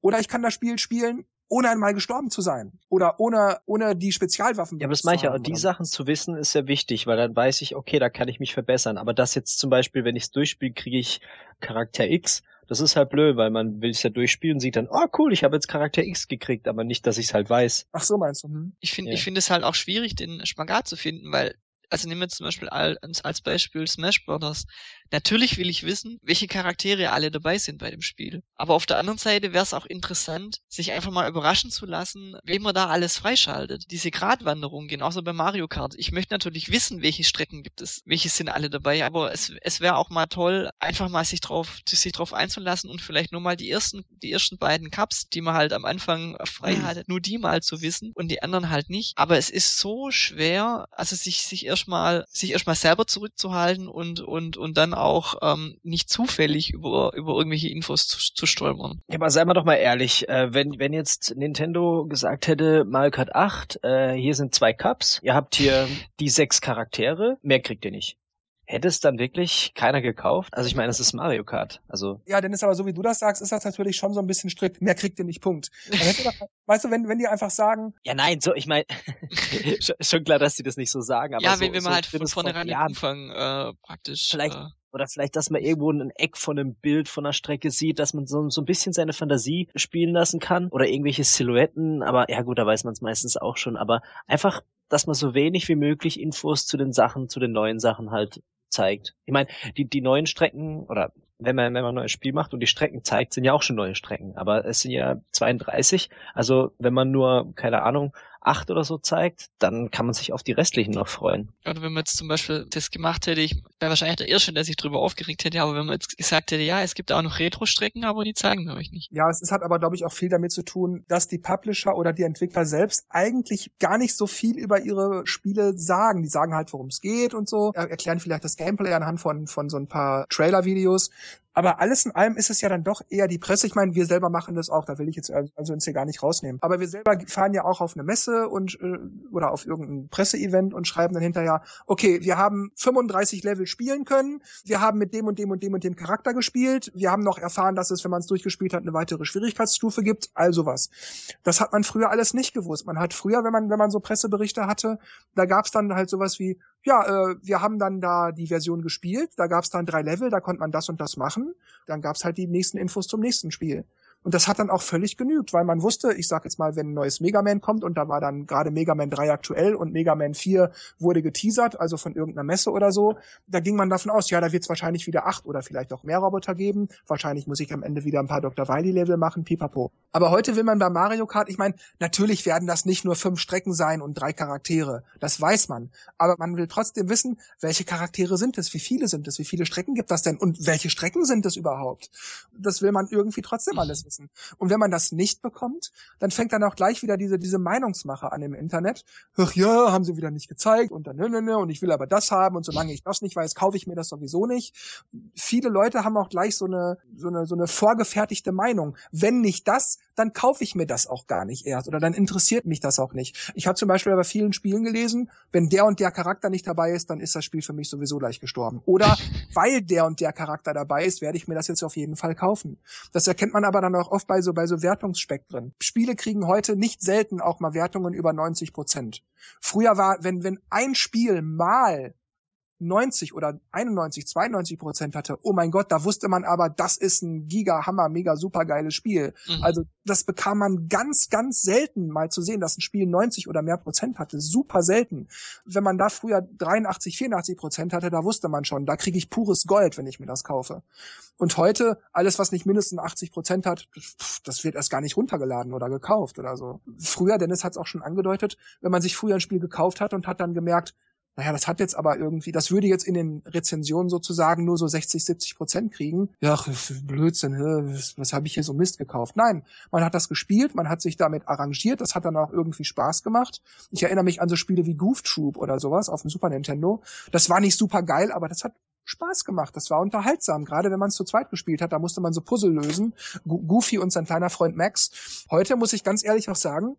Oder ich kann das Spiel spielen, ohne einmal gestorben zu sein. Oder ohne, ohne die Spezialwaffen. Ja, aber das meine ich ja. Und die Sachen zu wissen ist ja wichtig, weil dann weiß ich, okay, da kann ich mich verbessern. Aber das jetzt zum Beispiel, wenn ich es durchspiele, kriege ich Charakter X das ist halt blöd, weil man will es ja durchspielen und sieht dann, oh cool, ich habe jetzt Charakter X gekriegt, aber nicht, dass ich es halt weiß. Ach so meinst du? Hm? Ich finde, ja. ich finde es halt auch schwierig, den Spagat zu finden, weil also nehmen wir zum Beispiel als, Beispiel Smash Brothers. Natürlich will ich wissen, welche Charaktere alle dabei sind bei dem Spiel. Aber auf der anderen Seite wäre es auch interessant, sich einfach mal überraschen zu lassen, wem man da alles freischaltet. Diese Gratwanderung, genauso bei Mario Kart. Ich möchte natürlich wissen, welche Strecken gibt es, welche sind alle dabei, aber es, es wäre auch mal toll, einfach mal sich drauf, sich drauf einzulassen und vielleicht nur mal die ersten, die ersten beiden Cups, die man halt am Anfang frei mhm. hatte, nur die mal zu wissen und die anderen halt nicht. Aber es ist so schwer, also sich, sich erstmal, sich erstmal selber zurückzuhalten und, und, und dann auch ähm, nicht zufällig über, über irgendwelche Infos zu, zu stolpern. Ja, aber seien wir doch mal ehrlich, äh, wenn, wenn jetzt Nintendo gesagt hätte, Mario Kart 8, äh, hier sind zwei Cups, ihr habt hier die sechs Charaktere, mehr kriegt ihr nicht. Hätte es dann wirklich keiner gekauft? Also ich meine, es ist Mario Kart. Also ja, denn ist aber so wie du das sagst, ist das natürlich schon so ein bisschen strikt. Mehr kriegt ihr nicht. Punkt. Doch, [LAUGHS] weißt du, wenn wenn die einfach sagen. Ja, nein, so ich meine [LAUGHS] schon klar, dass sie das nicht so sagen. Aber ja, so, wenn, so man halt von vornherein ja, Anfang äh, praktisch. Vielleicht äh, oder vielleicht, dass man irgendwo ein Eck von einem Bild von einer Strecke sieht, dass man so, so ein bisschen seine Fantasie spielen lassen kann oder irgendwelche Silhouetten, aber ja gut, da weiß man es meistens auch schon, aber einfach, dass man so wenig wie möglich Infos zu den Sachen, zu den neuen Sachen halt zeigt. Ich meine, die, die neuen Strecken oder wenn man, wenn man ein neues Spiel macht und die Strecken zeigt, sind ja auch schon neue Strecken. Aber es sind ja 32. Also wenn man nur, keine Ahnung, acht oder so zeigt, dann kann man sich auf die restlichen noch freuen. Oder wenn man jetzt zum Beispiel das gemacht hätte, ich wäre wahrscheinlich der Erste, der sich darüber aufgeregt hätte, aber wenn man jetzt gesagt hätte, ja, es gibt auch noch Retro-Strecken, aber die zeigen wir euch nicht. Ja, es hat aber, glaube ich, auch viel damit zu tun, dass die Publisher oder die Entwickler selbst eigentlich gar nicht so viel über ihre Spiele sagen. Die sagen halt, worum es geht und so, erklären vielleicht das Gameplay anhand von, von so ein paar Trailer-Videos. Aber alles in allem ist es ja dann doch eher die Presse. Ich meine, wir selber machen das auch, da will ich jetzt also uns hier gar nicht rausnehmen. Aber wir selber fahren ja auch auf eine Messe und äh, oder auf irgendein Presseevent und schreiben dann hinterher, okay, wir haben 35 Level spielen können, wir haben mit dem und dem und dem und dem Charakter gespielt, wir haben noch erfahren, dass es, wenn man es durchgespielt hat, eine weitere Schwierigkeitsstufe gibt, also was. Das hat man früher alles nicht gewusst. Man hat früher, wenn man, wenn man so Presseberichte hatte, da gab es dann halt sowas wie, ja, äh, wir haben dann da die Version gespielt, da gab es dann drei Level, da konnte man das und das machen Dann gab es halt die nächsten Infos zum nächsten Spiel. Und das hat dann auch völlig genügt, weil man wusste, ich sag jetzt mal, wenn ein neues Mega Man kommt und da war dann gerade Mega Man 3 aktuell und Mega Man 4 wurde geteasert, also von irgendeiner Messe oder so, da ging man davon aus, ja, da wird es wahrscheinlich wieder acht oder vielleicht auch mehr Roboter geben. Wahrscheinlich muss ich am Ende wieder ein paar Dr. Wily-Level machen, pipapo. Aber heute will man bei Mario Kart, ich meine, natürlich werden das nicht nur fünf Strecken sein und drei Charaktere. Das weiß man. Aber man will trotzdem wissen, welche Charaktere sind es, wie viele sind es, wie viele Strecken gibt das denn und welche Strecken sind es überhaupt? Das will man irgendwie trotzdem alles wissen müssen. Und wenn man das nicht bekommt, dann fängt dann auch gleich wieder diese, diese Meinungsmache an im Internet. Ach ja, haben sie wieder nicht gezeigt und dann, ne, ne, ne, und ich will aber das haben und solange ich das nicht weiß, kaufe ich mir das sowieso nicht. Viele Leute haben auch gleich so eine, so eine, so eine vorgefertigte Meinung. Wenn nicht das, dann kaufe ich mir das auch gar nicht erst oder dann interessiert mich das auch nicht. Ich habe zum Beispiel bei vielen Spielen gelesen, wenn der und der Charakter nicht dabei ist, dann ist das Spiel für mich sowieso gleich gestorben. Oder [LAUGHS] weil der und der Charakter dabei ist, werde ich mir das jetzt auf jeden Fall kaufen. Das erkennt man aber dann auch oft bei so, bei so Wertungsspektren. Spiele kriegen heute nicht selten auch mal Wertungen über 90 Prozent. Früher war, wenn, wenn ein Spiel mal 90 oder 91, 92 Prozent hatte, oh mein Gott, da wusste man aber, das ist ein giga, hammer, mega, super geiles Spiel. Mhm. Also das bekam man ganz, ganz selten mal zu sehen, dass ein Spiel 90 oder mehr Prozent hatte. Super selten. Wenn man da früher 83, 84 Prozent hatte, da wusste man schon, da kriege ich pures Gold, wenn ich mir das kaufe. Und heute, alles, was nicht mindestens 80 Prozent hat, das wird erst gar nicht runtergeladen oder gekauft oder so. Früher, Dennis hat es auch schon angedeutet, wenn man sich früher ein Spiel gekauft hat und hat dann gemerkt, naja, das hat jetzt aber irgendwie, das würde jetzt in den Rezensionen sozusagen nur so 60, 70 Prozent kriegen. Ja, Blödsinn, was, was habe ich hier so Mist gekauft? Nein, man hat das gespielt, man hat sich damit arrangiert, das hat dann auch irgendwie Spaß gemacht. Ich erinnere mich an so Spiele wie Goof Troop oder sowas auf dem Super Nintendo. Das war nicht super geil, aber das hat Spaß gemacht. Das war unterhaltsam, gerade wenn man es zu zweit gespielt hat. Da musste man so Puzzle lösen. Goofy und sein kleiner Freund Max. Heute muss ich ganz ehrlich auch sagen,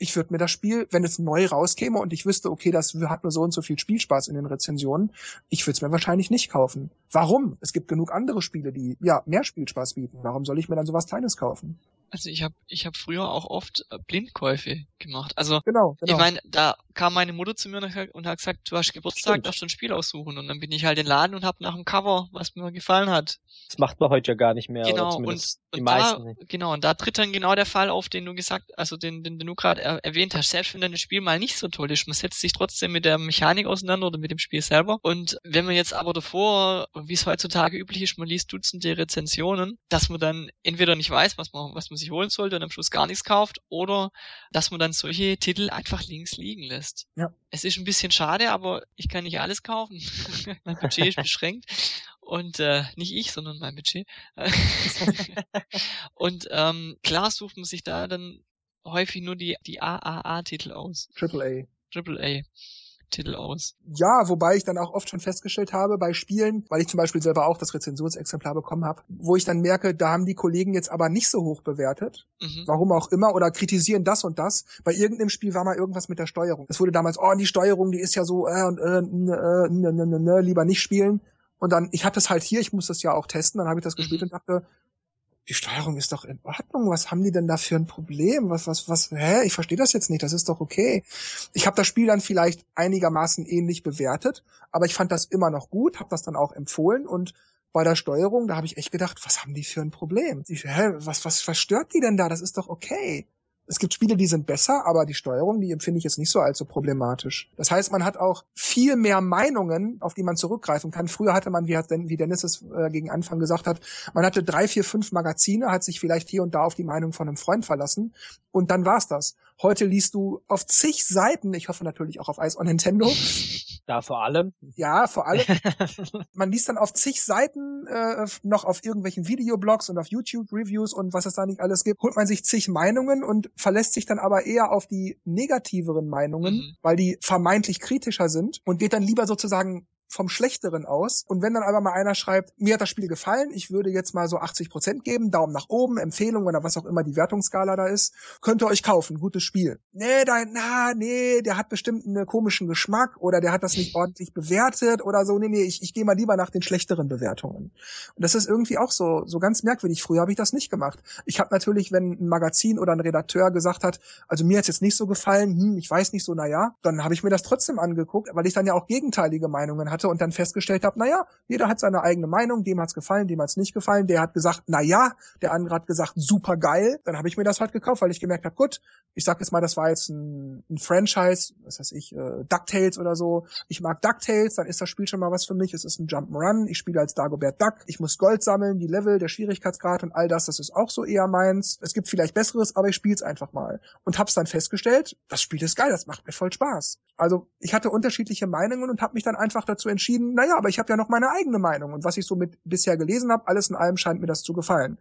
ich würde mir das Spiel, wenn es neu rauskäme und ich wüsste, okay, das hat nur so und so viel Spielspaß in den Rezensionen, ich würde es mir wahrscheinlich nicht kaufen. Warum? Es gibt genug andere Spiele, die ja mehr Spielspaß bieten. Warum soll ich mir dann sowas Kleines kaufen? Also ich habe ich hab früher auch oft äh, Blindkäufe gemacht. Also genau, genau. ich meine, da kam meine Mutter zu mir und hat gesagt, du hast Geburtstag, Stimmt. darfst du ein Spiel aussuchen. Und dann bin ich halt in den Laden und habe nach dem Cover, was mir gefallen hat. Das macht man heute ja gar nicht mehr. Genau, und, und da, genau, und da tritt dann genau der Fall auf, den du gesagt, also den, den, den du gerade er erwähnt hast. Selbst wenn dein Spiel mal nicht so toll ist, man setzt sich trotzdem mit der Mechanik auseinander oder mit dem Spiel selber. Und wenn man jetzt aber davor, wie es heutzutage üblich ist, man liest Dutzende Rezensionen, dass man dann entweder nicht weiß, was man, was man sich holen sollte und am Schluss gar nichts kauft, oder dass man dann solche Titel einfach links liegen lässt. Ja. Es ist ein bisschen schade, aber ich kann nicht alles kaufen. [LAUGHS] mein Budget ist beschränkt. Und äh, nicht ich, sondern mein Budget. [LAUGHS] und ähm, klar sucht man sich da dann häufig nur die, die AAA-Titel aus. Triple A. Triple A. Titel aus. Ja, wobei ich dann auch oft schon festgestellt habe bei Spielen, weil ich zum Beispiel selber auch das Rezensionsexemplar bekommen habe, wo ich dann merke, da haben die Kollegen jetzt aber nicht so hoch bewertet, mhm. warum auch immer, oder kritisieren das und das. Bei irgendeinem Spiel war mal irgendwas mit der Steuerung. Es wurde damals, oh, die Steuerung, die ist ja so, äh, äh, äh, ne, ne, ne, lieber nicht spielen. Und dann, ich hatte es halt hier, ich muss das ja auch testen, dann habe ich das gespielt mhm. und dachte, die Steuerung ist doch in Ordnung. Was haben die denn da für ein Problem? Was, was, was, hä? Ich verstehe das jetzt nicht. Das ist doch okay. Ich habe das Spiel dann vielleicht einigermaßen ähnlich bewertet, aber ich fand das immer noch gut, habe das dann auch empfohlen und bei der Steuerung, da habe ich echt gedacht, was haben die für ein Problem? Ich, hä, was, was, was stört die denn da? Das ist doch okay Es gibt Spiele, die sind besser, aber die Steuerung, die empfinde ich jetzt nicht so allzu problematisch. Das heißt, man hat auch viel mehr Meinungen, auf die man zurückgreifen kann. Früher hatte man, wie, Dennis es äh, gegen Anfang gesagt hat, man hatte drei, vier, fünf Magazine, hat sich vielleicht hier und da auf die Meinung von einem Freund verlassen und dann war's das. Heute liest du auf zig Seiten, ich hoffe natürlich auch auf Ice on Nintendo. [LAUGHS] Da vor allem. Ja, vor allem. [LAUGHS] man liest dann auf zig Seiten äh, noch auf irgendwelchen Videoblogs und auf YouTube-Reviews und was es da nicht alles gibt, holt man sich zig Meinungen und verlässt sich dann aber eher auf die negativeren Meinungen, mhm. weil die vermeintlich kritischer sind und geht dann lieber sozusagen vom Schlechteren aus. Und wenn dann aber mal einer schreibt, mir hat das Spiel gefallen, ich würde jetzt mal so 80 Prozent geben, Daumen nach oben, Empfehlung oder was auch immer die Wertungsskala da ist, könnt ihr euch kaufen, gutes Spiel. Nee, da, na, nee, der hat bestimmt einen komischen Geschmack oder der hat das nicht ordentlich bewertet oder so. Nee, nee, ich, ich gehe mal lieber nach den schlechteren Bewertungen. Und das ist irgendwie auch so, so ganz merkwürdig. Früher habe ich das nicht gemacht. Ich habe natürlich, wenn ein Magazin oder ein Redakteur gesagt hat, also mir hat's jetzt nicht so gefallen, hm, ich weiß nicht so, na ja, dann habe ich mir das trotzdem angeguckt, weil ich dann ja auch gegenteilige Meinungen hatte hatte und dann festgestellt habe, naja, jeder hat seine eigene Meinung, dem hat's gefallen, dem hat's nicht gefallen, der hat gesagt, naja, der andere hat gesagt, super geil, dann habe ich mir das halt gekauft, weil ich gemerkt habe, gut, ich sag jetzt mal, das war jetzt ein, ein Franchise, was weiß ich, äh, DuckTales oder so, ich mag DuckTales, dann ist das Spiel schon mal was für mich, es ist ein Jump'n'Run, ich spiele als Dagobert Duck, ich muss Gold sammeln, die Level, der Schwierigkeitsgrad und all das, das ist auch so eher meins, es gibt vielleicht Besseres, aber ich spiel's einfach mal. Und hab's dann festgestellt, das Spiel ist geil, das macht mir voll Spaß. Also ich hatte unterschiedliche Meinungen und habe mich dann einfach dazu entschieden, naja, aber ich habe ja noch meine eigene Meinung. Und was ich so mit bisher gelesen habe, alles in allem scheint mir das zu gefallen.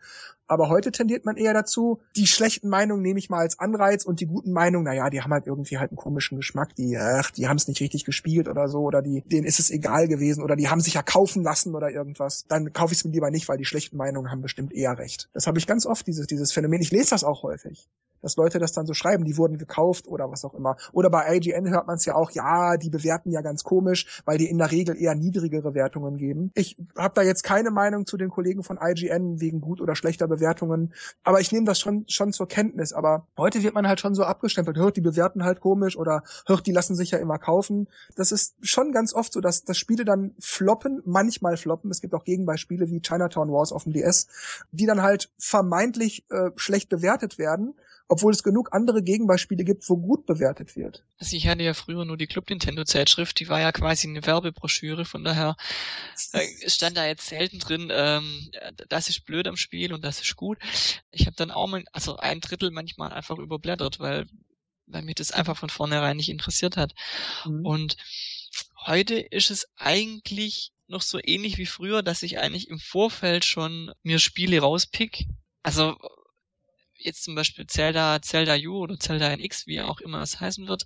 Aber heute tendiert man eher dazu, die schlechten Meinungen nehme ich mal als Anreiz und die guten Meinungen, naja, die haben halt irgendwie halt einen komischen Geschmack, die, ach, die haben es nicht richtig gespielt oder so, oder die, denen ist es egal gewesen, oder die haben sich ja kaufen lassen oder irgendwas. Dann kaufe ich es mir lieber nicht, weil die schlechten Meinungen haben bestimmt eher recht. Das habe ich ganz oft, dieses, dieses Phänomen. Ich lese das auch häufig dass Leute das dann so schreiben, die wurden gekauft oder was auch immer. Oder bei IGN hört man es ja auch, ja, die bewerten ja ganz komisch, weil die in der Regel eher niedrigere Wertungen geben. Ich habe da jetzt keine Meinung zu den Kollegen von IGN wegen gut oder schlechter Bewertungen, aber ich nehme das schon schon zur Kenntnis. Aber heute wird man halt schon so abgestempelt, hört, die bewerten halt komisch oder hört, die lassen sich ja immer kaufen. Das ist schon ganz oft so, dass, dass Spiele dann floppen, manchmal floppen. Es gibt auch Gegenbeispiele wie Chinatown Wars auf dem DS, die dann halt vermeintlich äh, schlecht bewertet werden obwohl es genug andere Gegenbeispiele gibt, wo gut bewertet wird. Also ich hatte ja früher nur die Club Nintendo Zeitschrift, die war ja quasi eine Werbebroschüre, von daher äh, stand da jetzt selten drin, ähm, das ist blöd am Spiel und das ist gut. Ich habe dann auch mal, also ein Drittel manchmal einfach überblättert, weil, weil mich das einfach von vornherein nicht interessiert hat. Mhm. Und heute ist es eigentlich noch so ähnlich wie früher, dass ich eigentlich im Vorfeld schon mir Spiele rauspick. Also jetzt zum Beispiel Zelda, Zelda U oder Zelda NX, wie auch immer es heißen wird,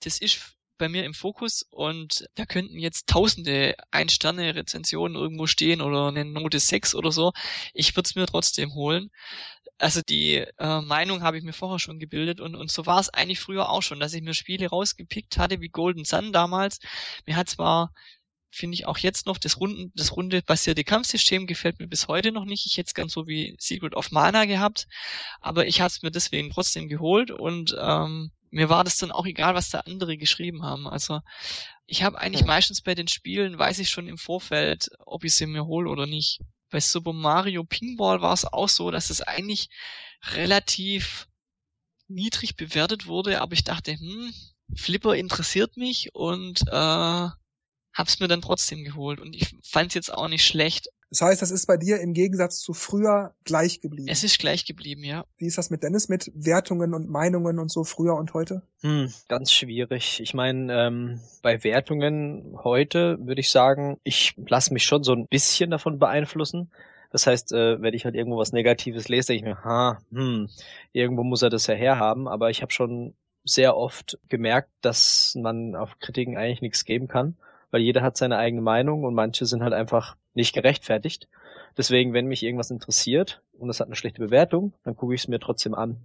das ist bei mir im Fokus und da könnten jetzt tausende Ein-Sterne-Rezensionen irgendwo stehen oder eine Note 6 oder so. Ich würde es mir trotzdem holen. Also die äh, Meinung habe ich mir vorher schon gebildet und, und so war es eigentlich früher auch schon, dass ich mir Spiele rausgepickt hatte, wie Golden Sun damals. Mir hat zwar finde ich auch jetzt noch das Runden, das runde basierte Kampfsystem gefällt mir bis heute noch nicht. Ich hätte es ganz so wie Secret of Mana gehabt, aber ich habe es mir deswegen trotzdem geholt und ähm, mir war das dann auch egal, was da andere geschrieben haben. Also ich habe eigentlich meistens bei den Spielen, weiß ich schon im Vorfeld, ob ich sie mir hole oder nicht. Bei Super Mario Pinball war es auch so, dass es eigentlich relativ niedrig bewertet wurde, aber ich dachte, hm, Flipper interessiert mich und äh, hab's mir dann trotzdem geholt und ich fand's jetzt auch nicht schlecht. Das heißt, das ist bei dir im Gegensatz zu früher gleich geblieben. Es ist gleich geblieben, ja. Wie ist das mit Dennis, mit Wertungen und Meinungen und so früher und heute? Hm, ganz schwierig. Ich meine, ähm, bei Wertungen heute würde ich sagen, ich lasse mich schon so ein bisschen davon beeinflussen. Das heißt, äh, wenn ich halt irgendwo was Negatives lese, denke ich mir, ha, hm, irgendwo muss er das ja herhaben. Aber ich habe schon sehr oft gemerkt, dass man auf Kritiken eigentlich nichts geben kann weil jeder hat seine eigene Meinung und manche sind halt einfach nicht gerechtfertigt. Deswegen, wenn mich irgendwas interessiert und das hat eine schlechte Bewertung, dann gucke ich es mir trotzdem an.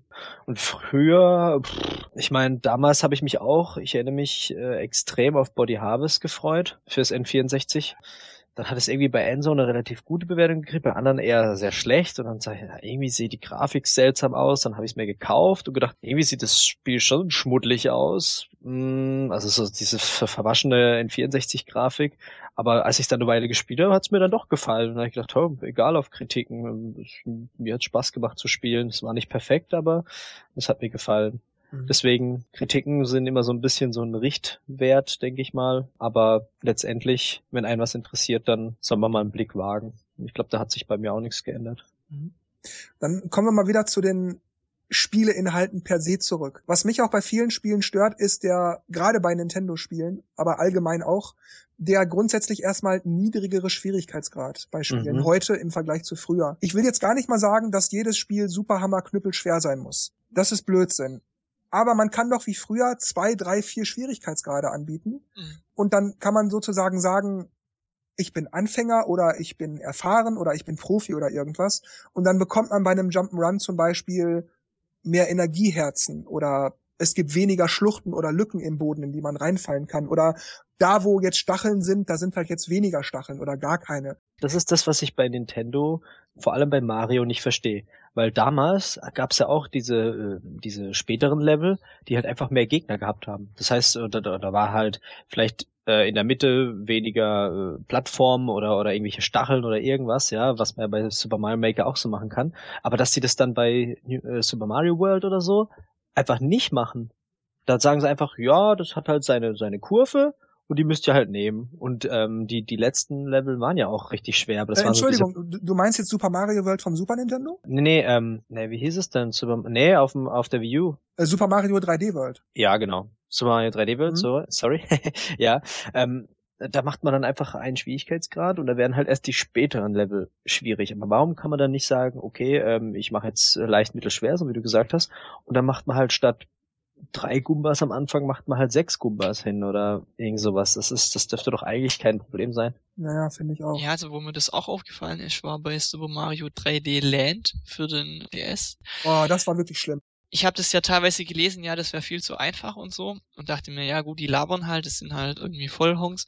Und früher, pff, ich meine, damals habe ich mich auch, ich erinnere mich äh, extrem auf Body Harvest gefreut fürs N64 dann hat es irgendwie bei Enzo eine relativ gute Bewertung gekriegt, bei anderen eher sehr schlecht und dann sage ich, ja, irgendwie sieht die Grafik seltsam aus, dann habe ich es mir gekauft und gedacht, irgendwie sieht das Spiel schon schmuddelig aus, Mm, also so diese verwaschene N64-Grafik. Aber als ich dann eine Weile gespielt habe, hat es mir dann doch gefallen. Und da habe ich gedacht, oh, egal auf Kritiken, mir hat Spaß gemacht zu spielen. Es war nicht perfekt, aber es hat mir gefallen. Mhm. Deswegen, Kritiken sind immer so ein bisschen so ein Richtwert, denke ich mal. Aber letztendlich, wenn einen was interessiert, dann soll man mal einen Blick wagen. Ich glaube, da hat sich bei mir auch nichts geändert. Mhm. Dann kommen wir mal wieder zu den Spieleinhalten per se zurück. Was mich auch bei vielen Spielen stört, ist der, gerade bei Nintendo-Spielen, aber allgemein auch, der grundsätzlich erstmal niedrigere Schwierigkeitsgrad bei Spielen mhm. heute im Vergleich zu früher. Ich will jetzt gar nicht mal sagen, dass jedes Spiel Superhammer Knüppel schwer sein muss. Das ist Blödsinn. Aber man kann doch wie früher zwei, drei, vier Schwierigkeitsgrade anbieten. Mhm. Und dann kann man sozusagen sagen, ich bin Anfänger oder ich bin erfahren oder ich bin Profi oder irgendwas. Und dann bekommt man bei einem Jump'n'Run zum Beispiel mehr Energieherzen oder es gibt weniger Schluchten oder Lücken im Boden, in die man reinfallen kann. Oder da, wo jetzt Stacheln sind, da sind halt jetzt weniger Stacheln oder gar keine. Das ist das, was ich bei Nintendo, vor allem bei Mario, nicht verstehe. Weil damals gab es ja auch diese, äh, diese späteren Level, die halt einfach mehr Gegner gehabt haben. Das heißt, da, da war halt vielleicht äh, in der Mitte weniger äh, Plattformen oder, oder irgendwelche Stacheln oder irgendwas, ja, was man ja bei Super Mario Maker auch so machen kann. Aber dass sie das dann bei äh, Super Mario World oder so einfach nicht machen. Da sagen sie einfach, ja, das hat halt seine, seine Kurve und die müsst ihr halt nehmen. Und ähm, die, die letzten Level waren ja auch richtig schwer. Aber das äh, Entschuldigung, so diese... du meinst jetzt Super Mario World vom Super Nintendo? Nee, nee, ähm, nee, wie hieß es denn? Super, nee, auf, dem, auf der Wii U. Äh, Super Mario 3D World. Ja, genau. Super Mario 3D World, mhm. so, sorry. [LAUGHS] ja, ähm, da macht man dann einfach einen Schwierigkeitsgrad und da werden halt erst die späteren Level schwierig. Aber warum kann man dann nicht sagen, okay, ähm, ich mache jetzt leicht, mittel, schwer, so wie du gesagt hast, und dann macht man halt statt drei Gumbas am Anfang macht man halt sechs Gumbas hin oder irgend sowas. Das ist, das dürfte doch eigentlich kein Problem sein. Naja, finde ich auch. Ja, also wo mir das auch aufgefallen ist, war bei Super Mario 3D Land für den DS. Oh, das war wirklich schlimm. Ich habe das ja teilweise gelesen, ja, das wäre viel zu einfach und so und dachte mir, ja gut, die labern halt, das sind halt irgendwie Vollhongs,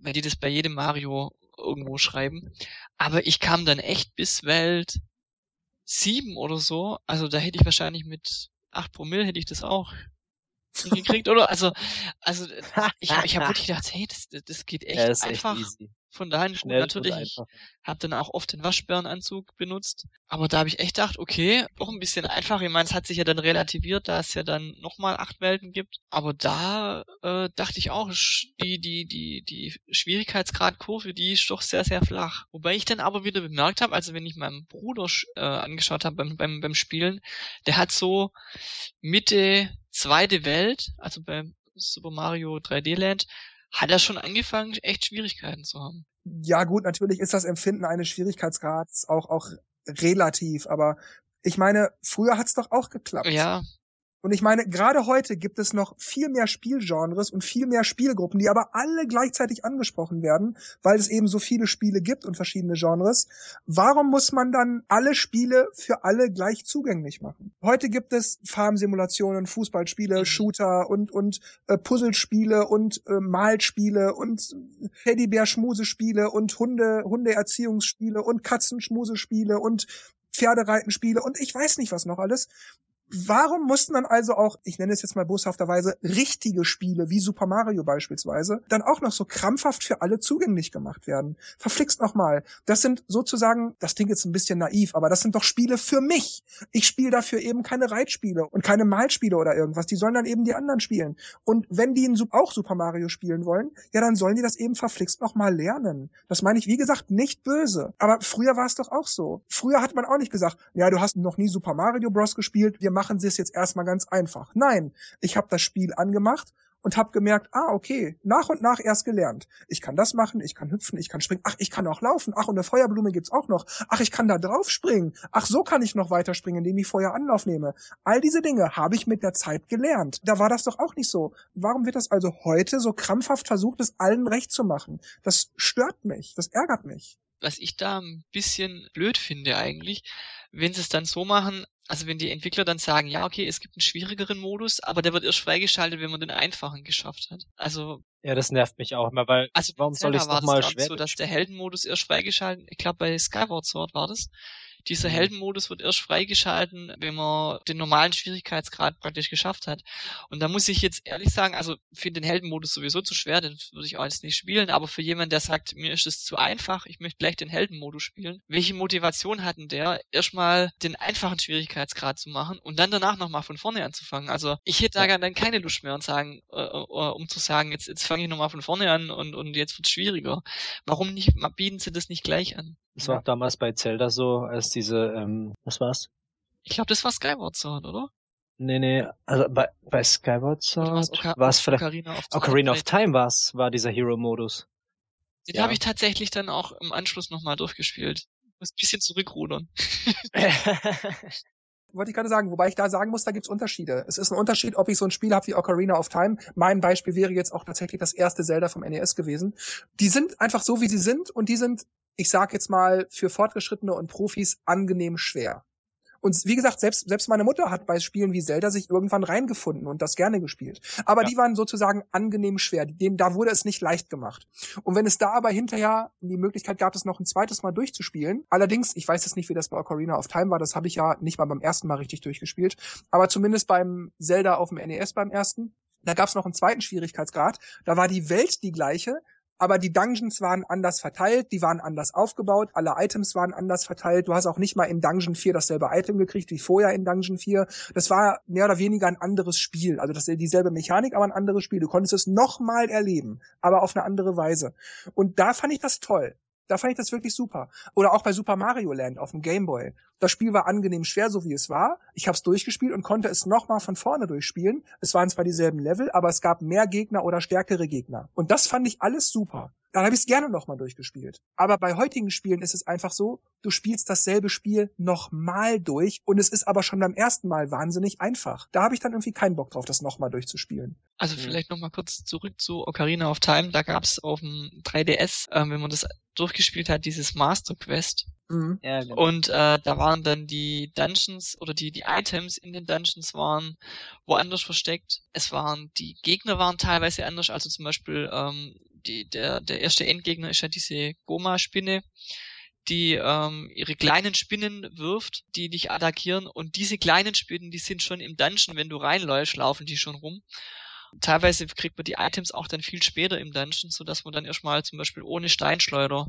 weil die das bei jedem Mario irgendwo schreiben. Aber ich kam dann echt bis Welt 7 oder so, also da hätte ich wahrscheinlich mit 8 Promille hätte ich das auch hingekriegt, oder? Also, also ich, ich habe wirklich gedacht, hey, das, das geht [LAUGHS] echt ja, einfach. Echt von daher Schnell natürlich, ich habe dann auch oft den Waschbärenanzug benutzt. Aber da habe ich echt gedacht, okay, doch ein bisschen einfach. Ich meine, es hat sich ja dann relativiert, da es ja dann nochmal acht Welten gibt. Aber da äh, dachte ich auch, die, die, die, die Schwierigkeitsgradkurve, die ist doch sehr, sehr flach. Wobei ich dann aber wieder bemerkt habe, also wenn ich meinem Bruder äh, angeschaut habe beim, beim, beim Spielen, der hat so Mitte zweite Welt, also beim Super Mario 3D Land, hat er schon angefangen, echt Schwierigkeiten zu haben. Ja gut, natürlich ist das Empfinden eines Schwierigkeitsgrads auch, auch relativ, aber ich meine, früher hat's doch auch geklappt. Ja, und ich meine, gerade heute gibt es noch viel mehr Spielgenres und viel mehr Spielgruppen, die aber alle gleichzeitig angesprochen werden, weil es eben so viele Spiele gibt und verschiedene Genres. Warum muss man dann alle Spiele für alle gleich zugänglich machen? Heute gibt es Farmsimulationen, Fußballspiele, mhm. Shooter und und äh, Puzzlespiele und äh, Malspiele und Teddybär-Schmusespiele und Hunde Hundeerziehungsspiele und Katzenschmusespiele und Pferdereitenspiele und ich weiß nicht was noch alles. Warum mussten dann also auch, ich nenne es jetzt mal boshafterweise, richtige Spiele wie Super Mario beispielsweise, dann auch noch so krampfhaft für alle zugänglich gemacht werden? Verflixt nochmal. Das sind sozusagen, das klingt jetzt ein bisschen naiv, aber das sind doch Spiele für mich. Ich spiele dafür eben keine Reitspiele und keine Malspiele oder irgendwas. Die sollen dann eben die anderen spielen. Und wenn die auch Super Mario spielen wollen, ja, dann sollen die das eben verflixt nochmal lernen. Das meine ich, wie gesagt, nicht böse. Aber früher war es doch auch so. Früher hat man auch nicht gesagt, ja, du hast noch nie Super Mario Bros. gespielt, wir machen Sie es jetzt erstmal ganz einfach. Nein, ich habe das Spiel angemacht und habe gemerkt, ah, okay, nach und nach erst gelernt. Ich kann das machen, ich kann hüpfen, ich kann springen, ach, ich kann auch laufen, ach, und eine Feuerblume gibt's auch noch, ach, ich kann da drauf springen, ach, so kann ich noch weiter springen, indem ich vorher Anlauf nehme. All diese Dinge habe ich mit der Zeit gelernt. Da war das doch auch nicht so. Warum wird das also heute so krampfhaft versucht, es allen recht zu machen? Das stört mich, das ärgert mich. Was ich da ein bisschen blöd finde eigentlich, wenn sie es dann so machen, also wenn die Entwickler dann sagen, ja, okay, es gibt einen schwierigeren Modus, aber der wird erst freigeschaltet, wenn man den einfachen geschafft hat. Also ja, das nervt mich auch immer, weil also warum soll ich es nochmal schwer? so, dass der Heldenmodus erst freigeschaltet, ich glaube bei Skyward Sword war das, Dieser mhm. Heldenmodus wird erst freigeschalten, wenn man den normalen Schwierigkeitsgrad praktisch geschafft hat. Und da muss ich jetzt ehrlich sagen, also finde den Heldenmodus sowieso zu schwer, den würde ich auch jetzt nicht spielen, aber für jemanden, der sagt, mir ist es zu einfach, ich möchte gleich den Heldenmodus spielen, welche Motivation hatten der, erstmal den einfachen Schwierigkeitsgrad zu machen und dann danach nochmal von vorne anzufangen? Also ich hätte da dann keine Lust mehr und sagen, äh, äh, um zu sagen, jetzt, jetzt fange ich nochmal von vorne an und, und jetzt wird's schwieriger. Warum nicht, bieten sie das nicht gleich an? Das war auch damals bei Zelda so, als diese, ähm, was war's? Ich glaube, das war Skyward Sword, oder? Nee, nee, also bei, bei Skyward Sword war es vielleicht Ocarina of, Ocarina of Time war's, war dieser Hero-Modus. Den ja. habe ich tatsächlich dann auch im Anschluss nochmal durchgespielt. Muss ein bisschen zurückrudern. [LAUGHS] wollte ich gerade sagen, wobei ich da sagen muss, da gibt's Unterschiede. Es ist ein Unterschied, ob ich so ein Spiel habe wie Ocarina of Time. Mein Beispiel wäre jetzt auch tatsächlich das erste Zelda vom NES gewesen. Die sind einfach so, wie sie sind und die sind, ich sag jetzt mal, für Fortgeschrittene und Profis angenehm schwer. Und wie gesagt, selbst, selbst meine Mutter hat bei Spielen wie Zelda sich irgendwann reingefunden und das gerne gespielt. Aber ja. die waren sozusagen angenehm schwer. Dem, da wurde es nicht leicht gemacht. Und wenn es da aber hinterher die Möglichkeit gab, es noch ein zweites Mal durchzuspielen, allerdings, ich weiß jetzt nicht, wie das bei Ocarina of Time war, das habe ich ja nicht mal beim ersten Mal richtig durchgespielt, aber zumindest beim Zelda auf dem NES beim ersten, da gab es noch einen zweiten Schwierigkeitsgrad. Da war die Welt die gleiche, aber die Dungeons waren anders verteilt, die waren anders aufgebaut, alle Items waren anders verteilt. Du hast auch nicht mal in Dungeon 4 dasselbe Item gekriegt wie vorher in Dungeon 4. Das war mehr oder weniger ein anderes Spiel. Also das dieselbe Mechanik, aber ein anderes Spiel. Du konntest es nochmal erleben, aber auf eine andere Weise. Und da fand ich das toll. Da fand ich das wirklich super. Oder auch bei Super Mario Land auf dem Game Boy. Das Spiel war angenehm schwer, so wie es war. Ich habe es durchgespielt und konnte es nochmal von vorne durchspielen. Es waren zwar dieselben Level, aber es gab mehr Gegner oder stärkere Gegner. Und das fand ich alles super. Dann habe ich es gerne nochmal durchgespielt. Aber bei heutigen Spielen ist es einfach so, du spielst dasselbe Spiel nochmal durch und es ist aber schon beim ersten Mal wahnsinnig einfach. Da habe ich dann irgendwie keinen Bock drauf, das nochmal durchzuspielen. Also vielleicht nochmal kurz zurück zu Ocarina of Time. Da gab es auf dem 3DS, äh, wenn man das durchgespielt hat, dieses Master Quest. Mhm. Ja, genau. Und äh, da waren dann die Dungeons oder die, die Items in den Dungeons waren woanders versteckt. Es waren, die Gegner waren teilweise anders, also zum Beispiel ähm, die, der, der erste Endgegner ist ja diese Goma-Spinne, die ähm, ihre kleinen Spinnen wirft, die dich attackieren. Und diese kleinen Spinnen, die sind schon im Dungeon, wenn du reinläufst, laufen die schon rum. Teilweise kriegt man die Items auch dann viel später im Dungeon, so dass man dann erstmal zum Beispiel ohne Steinschleuder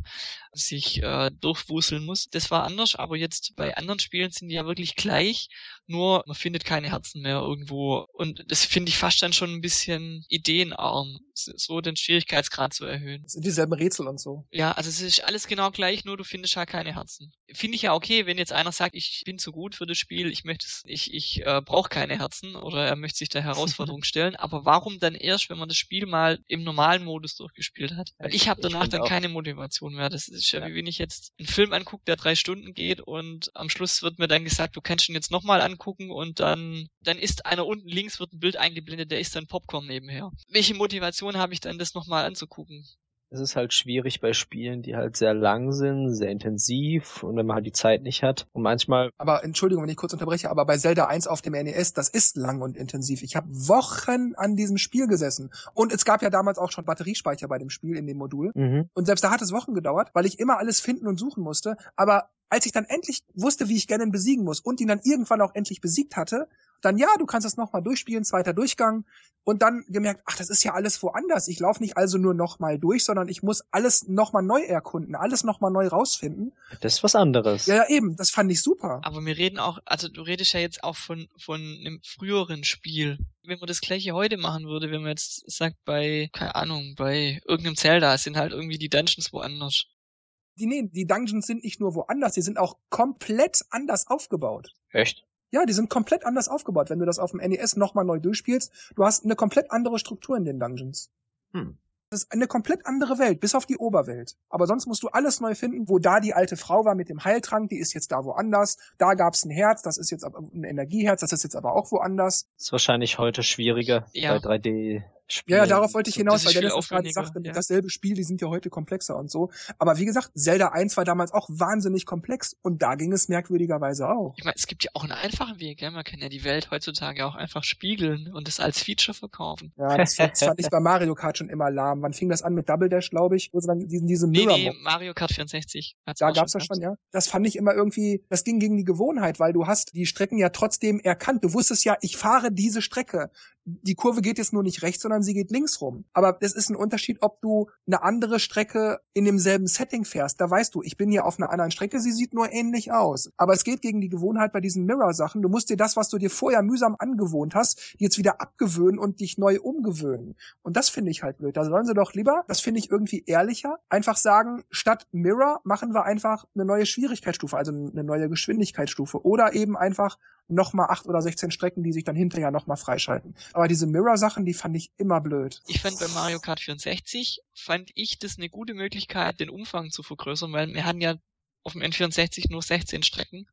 sich äh, durchwuseln muss. Das war anders, aber jetzt bei anderen Spielen sind die ja wirklich gleich, nur man findet keine Herzen mehr irgendwo. Und das finde ich fast dann schon ein bisschen ideenarm, so den Schwierigkeitsgrad zu erhöhen. Das sind dieselben Rätsel und so. Ja, also es ist alles genau gleich, nur du findest halt keine Herzen. Finde ich ja okay, wenn jetzt einer sagt, ich bin zu gut für das Spiel, ich möchte es, ich, ich äh, brauche keine Herzen oder er möchte sich der Herausforderung [LAUGHS] stellen, aber warum dann erst, wenn man das Spiel mal im normalen Modus durchgespielt hat? Weil ich habe danach dann auch. keine Motivation mehr. Das ist ja, ja. wie wenn ich jetzt einen Film angucke, der drei Stunden geht und am Schluss wird mir dann gesagt, du kannst ihn jetzt nochmal angucken und dann, dann ist einer unten links wird ein Bild eingeblendet, der ist dann Popcorn nebenher. Welche Motivation habe ich dann, das nochmal anzugucken? Es ist halt schwierig bei Spielen, die halt sehr lang sind, sehr intensiv und wenn man halt die Zeit nicht hat. Und manchmal. Aber Entschuldigung, wenn ich kurz unterbreche, aber bei Zelda 1 auf dem NES, das ist lang und intensiv. Ich habe Wochen an diesem Spiel gesessen. Und es gab ja damals auch schon Batteriespeicher bei dem Spiel in dem Modul. Mhm. Und selbst da hat es Wochen gedauert, weil ich immer alles finden und suchen musste. Aber als ich dann endlich wusste, wie ich Ganon besiegen muss und ihn dann irgendwann auch endlich besiegt hatte, dann ja, du kannst das nochmal durchspielen, zweiter Durchgang und dann gemerkt, ach, das ist ja alles woanders. Ich laufe nicht also nur nochmal durch, sondern ich muss alles nochmal neu erkunden, alles nochmal neu rausfinden. Das ist was anderes. Ja, ja, eben, das fand ich super. Aber wir reden auch, also du redest ja jetzt auch von, von einem früheren Spiel. Wenn man das gleiche heute machen würde, wenn man jetzt sagt, bei, keine Ahnung, bei irgendeinem Zelda sind halt irgendwie die Dungeons woanders die, nee, die Dungeons sind nicht nur woanders, die sind auch komplett anders aufgebaut. Echt? Ja, die sind komplett anders aufgebaut. Wenn du das auf dem NES nochmal neu durchspielst, du hast eine komplett andere Struktur in den Dungeons. Hm. Das ist eine komplett andere Welt, bis auf die Oberwelt. Aber sonst musst du alles neu finden, wo da die alte Frau war mit dem Heiltrank, die ist jetzt da woanders. Da gab's ein Herz, das ist jetzt ein Energieherz, das ist jetzt aber auch woanders. Das ist wahrscheinlich heute schwieriger ja. bei 3D Spiel. Ja, ja, darauf wollte ich hinaus, weil Dennis das gerade sagte, ja. dasselbe Spiel, die sind ja heute komplexer und so. Aber wie gesagt, Zelda 1 war damals auch wahnsinnig komplex und da ging es merkwürdigerweise auch. Ich meine, es gibt ja auch einen einfachen Weg, ja? man kann ja die Welt heutzutage auch einfach spiegeln und es als Feature verkaufen. Ja, das, das fand ich bei Mario Kart schon immer lahm. Wann fing das an mit Double Dash, glaube ich, wo sie dann diesen, diese nee, nee, Mario Kart 64. Da gab's ja schon, ja. Das fand ich immer irgendwie, das ging gegen die Gewohnheit, weil du hast die Strecken ja trotzdem erkannt. Du wusstest ja, ich fahre diese Strecke die Kurve geht jetzt nur nicht rechts, sondern sie geht links rum. Aber es ist ein Unterschied, ob du eine andere Strecke in demselben Setting fährst. Da weißt du, ich bin hier auf einer anderen Strecke, sie sieht nur ähnlich aus. Aber es geht gegen die Gewohnheit bei diesen Mirror-Sachen. Du musst dir das, was du dir vorher mühsam angewohnt hast, jetzt wieder abgewöhnen und dich neu umgewöhnen. Und das finde ich halt blöd. Da sollen sie doch lieber, das finde ich irgendwie ehrlicher, einfach sagen, statt Mirror machen wir einfach eine neue Schwierigkeitsstufe, also eine neue Geschwindigkeitsstufe. Oder eben einfach nochmal acht oder sechzehn Strecken, die sich dann hinterher nochmal freischalten. Aber diese Mirror-Sachen, die fand ich immer blöd. Ich fand bei Mario Kart 64, fand ich das eine gute Möglichkeit, den Umfang zu vergrößern, weil wir hatten ja auf dem N64 nur 16 Strecken.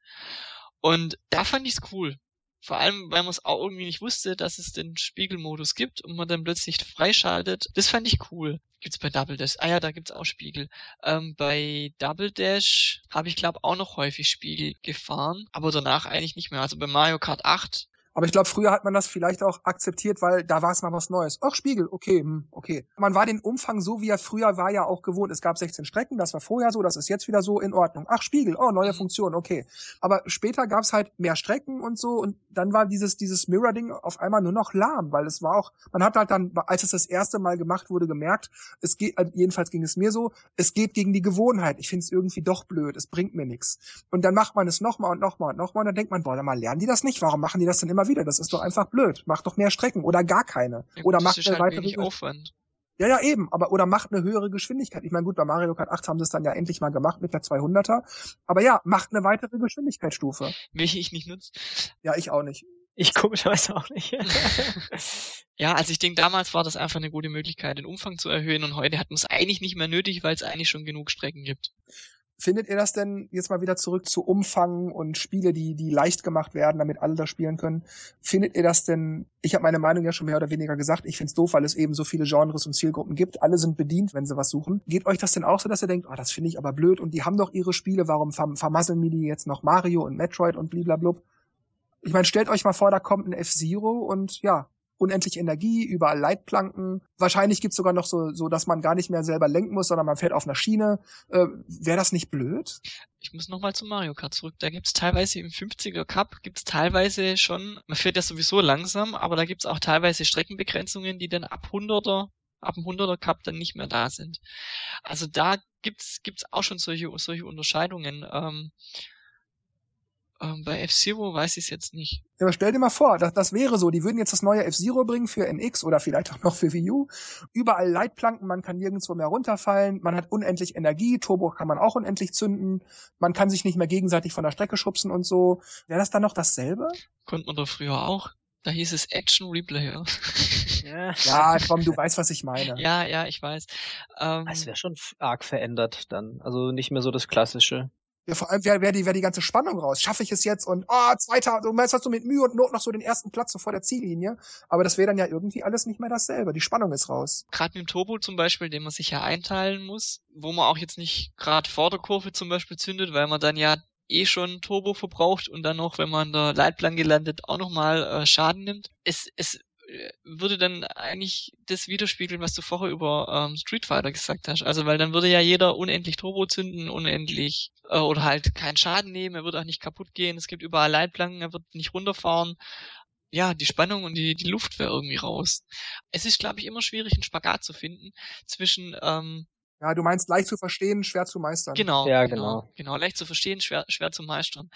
Und da fand ich's cool. Vor allem, weil man es auch irgendwie nicht wusste, dass es den Spiegelmodus gibt und man dann plötzlich freischaltet. Das fand ich cool. Gibt's bei Double Dash? Ah ja, da gibt's auch Spiegel. Ähm, bei Double Dash habe ich glaube auch noch häufig Spiegel gefahren, aber danach eigentlich nicht mehr. Also bei Mario Kart 8 aber ich glaube, früher hat man das vielleicht auch akzeptiert, weil da war es mal was Neues. Ach, Spiegel, okay, hm, okay. Man war den Umfang so, wie er früher war, ja auch gewohnt. Es gab 16 Strecken, das war vorher so, das ist jetzt wieder so in Ordnung. Ach, Spiegel, oh, neue mhm. Funktion, okay. Aber später gab es halt mehr Strecken und so und dann war dieses, dieses Mirror-Ding auf einmal nur noch lahm, weil es war auch, man hat halt dann, als es das erste Mal gemacht wurde, gemerkt, es geht, also jedenfalls ging es mir so, es geht gegen die Gewohnheit. Ich finde es irgendwie doch blöd, es bringt mir nichts. Und dann macht man es nochmal und nochmal und nochmal und dann denkt man, boah, dann mal lernen die das nicht? Warum machen die das denn immer wieder. Das ist doch einfach blöd. Macht doch mehr Strecken oder gar keine. Ja, oder macht eine halt weitere Aufwand. Ja, ja, eben, aber oder macht eine höhere Geschwindigkeit. Ich meine, gut, bei Mario Kart 8 haben sie es dann ja endlich mal gemacht mit der 200er, aber ja, macht eine weitere Geschwindigkeitsstufe. Welche ich nicht nutze. Ja, ich auch nicht. Ich komischerweise auch nicht. [LAUGHS] ja, also ich denke, damals war das einfach eine gute Möglichkeit, den Umfang zu erhöhen und heute hat man es eigentlich nicht mehr nötig, weil es eigentlich schon genug Strecken gibt. Findet ihr das denn jetzt mal wieder zurück zu Umfang und Spiele, die, die leicht gemacht werden, damit alle das spielen können? Findet ihr das denn, ich habe meine Meinung ja schon mehr oder weniger gesagt, ich find's doof, weil es eben so viele Genres und Zielgruppen gibt. Alle sind bedient, wenn sie was suchen. Geht euch das denn auch so, dass ihr denkt, oh, das finde ich aber blöd und die haben doch ihre Spiele, warum verm vermasseln mir die jetzt noch Mario und Metroid und bliblablub? Ich meine, stellt euch mal vor, da kommt ein F-Zero und ja, unendlich Energie, überall Leitplanken. Wahrscheinlich gibt's sogar noch so, so, dass man gar nicht mehr selber lenken muss, sondern man fährt auf einer Schiene. Äh, Wäre das nicht blöd? Ich muss nochmal zu Mario Kart zurück. Da gibt's teilweise im 50er Cup, gibt's teilweise schon, man fährt ja sowieso langsam, aber da gibt's auch teilweise Streckenbegrenzungen, die dann ab 100er ab dem 100er Cup dann nicht mehr da sind. Also da gibt's gibt's auch schon solche solche Unterscheidungen. Ähm, ähm, bei F-Zero weiß ich es jetzt nicht. Ja, aber stell dir mal vor, das, das wäre so. Die würden jetzt das neue F-Zero bringen für NX oder vielleicht auch noch für Wii U. Überall Leitplanken, man kann nirgendwo mehr runterfallen, man hat unendlich Energie, Turbo kann man auch unendlich zünden, man kann sich nicht mehr gegenseitig von der Strecke schubsen und so. Wäre das dann noch dasselbe? Konnte man doch früher auch. Da hieß es Action Replayer. [LAUGHS] Ja. ja, komm, du weißt, was ich meine. Ja, ja, ich weiß. Ähm, es wäre schon arg verändert dann. Also nicht mehr so das Klassische. Ja, vor allem wäre wär die, wär die ganze Spannung raus. Schaffe ich es jetzt und ah, oh, zweiter, du meinst, hast du mit Mühe und Not noch so den ersten Platz so vor der Ziellinie. Aber das wäre dann ja irgendwie alles nicht mehr dasselbe. Die Spannung ist raus. Gerade mit dem Turbo zum Beispiel, den man sich ja einteilen muss, wo man auch jetzt nicht gerade vor der Kurve zum Beispiel zündet, weil man dann ja eh schon Turbo verbraucht und dann noch, wenn man der Leitplan gelandet, auch nochmal äh, Schaden nimmt. Es, es würde dann eigentlich das widerspiegeln, was du vorher über ähm, Street Fighter gesagt hast. Also weil dann würde ja jeder unendlich Turbo zünden, unendlich äh, oder halt keinen Schaden nehmen, er würde auch nicht kaputt gehen, es gibt überall Leitplanken, er wird nicht runterfahren. Ja, die Spannung und die, die Luft wäre irgendwie raus. Es ist, glaube ich, immer schwierig, einen Spagat zu finden zwischen ähm, ja, du meinst leicht zu verstehen, schwer zu meistern. Genau. Ja, genau. Genau, genau leicht zu verstehen, schwer, schwer zu meistern.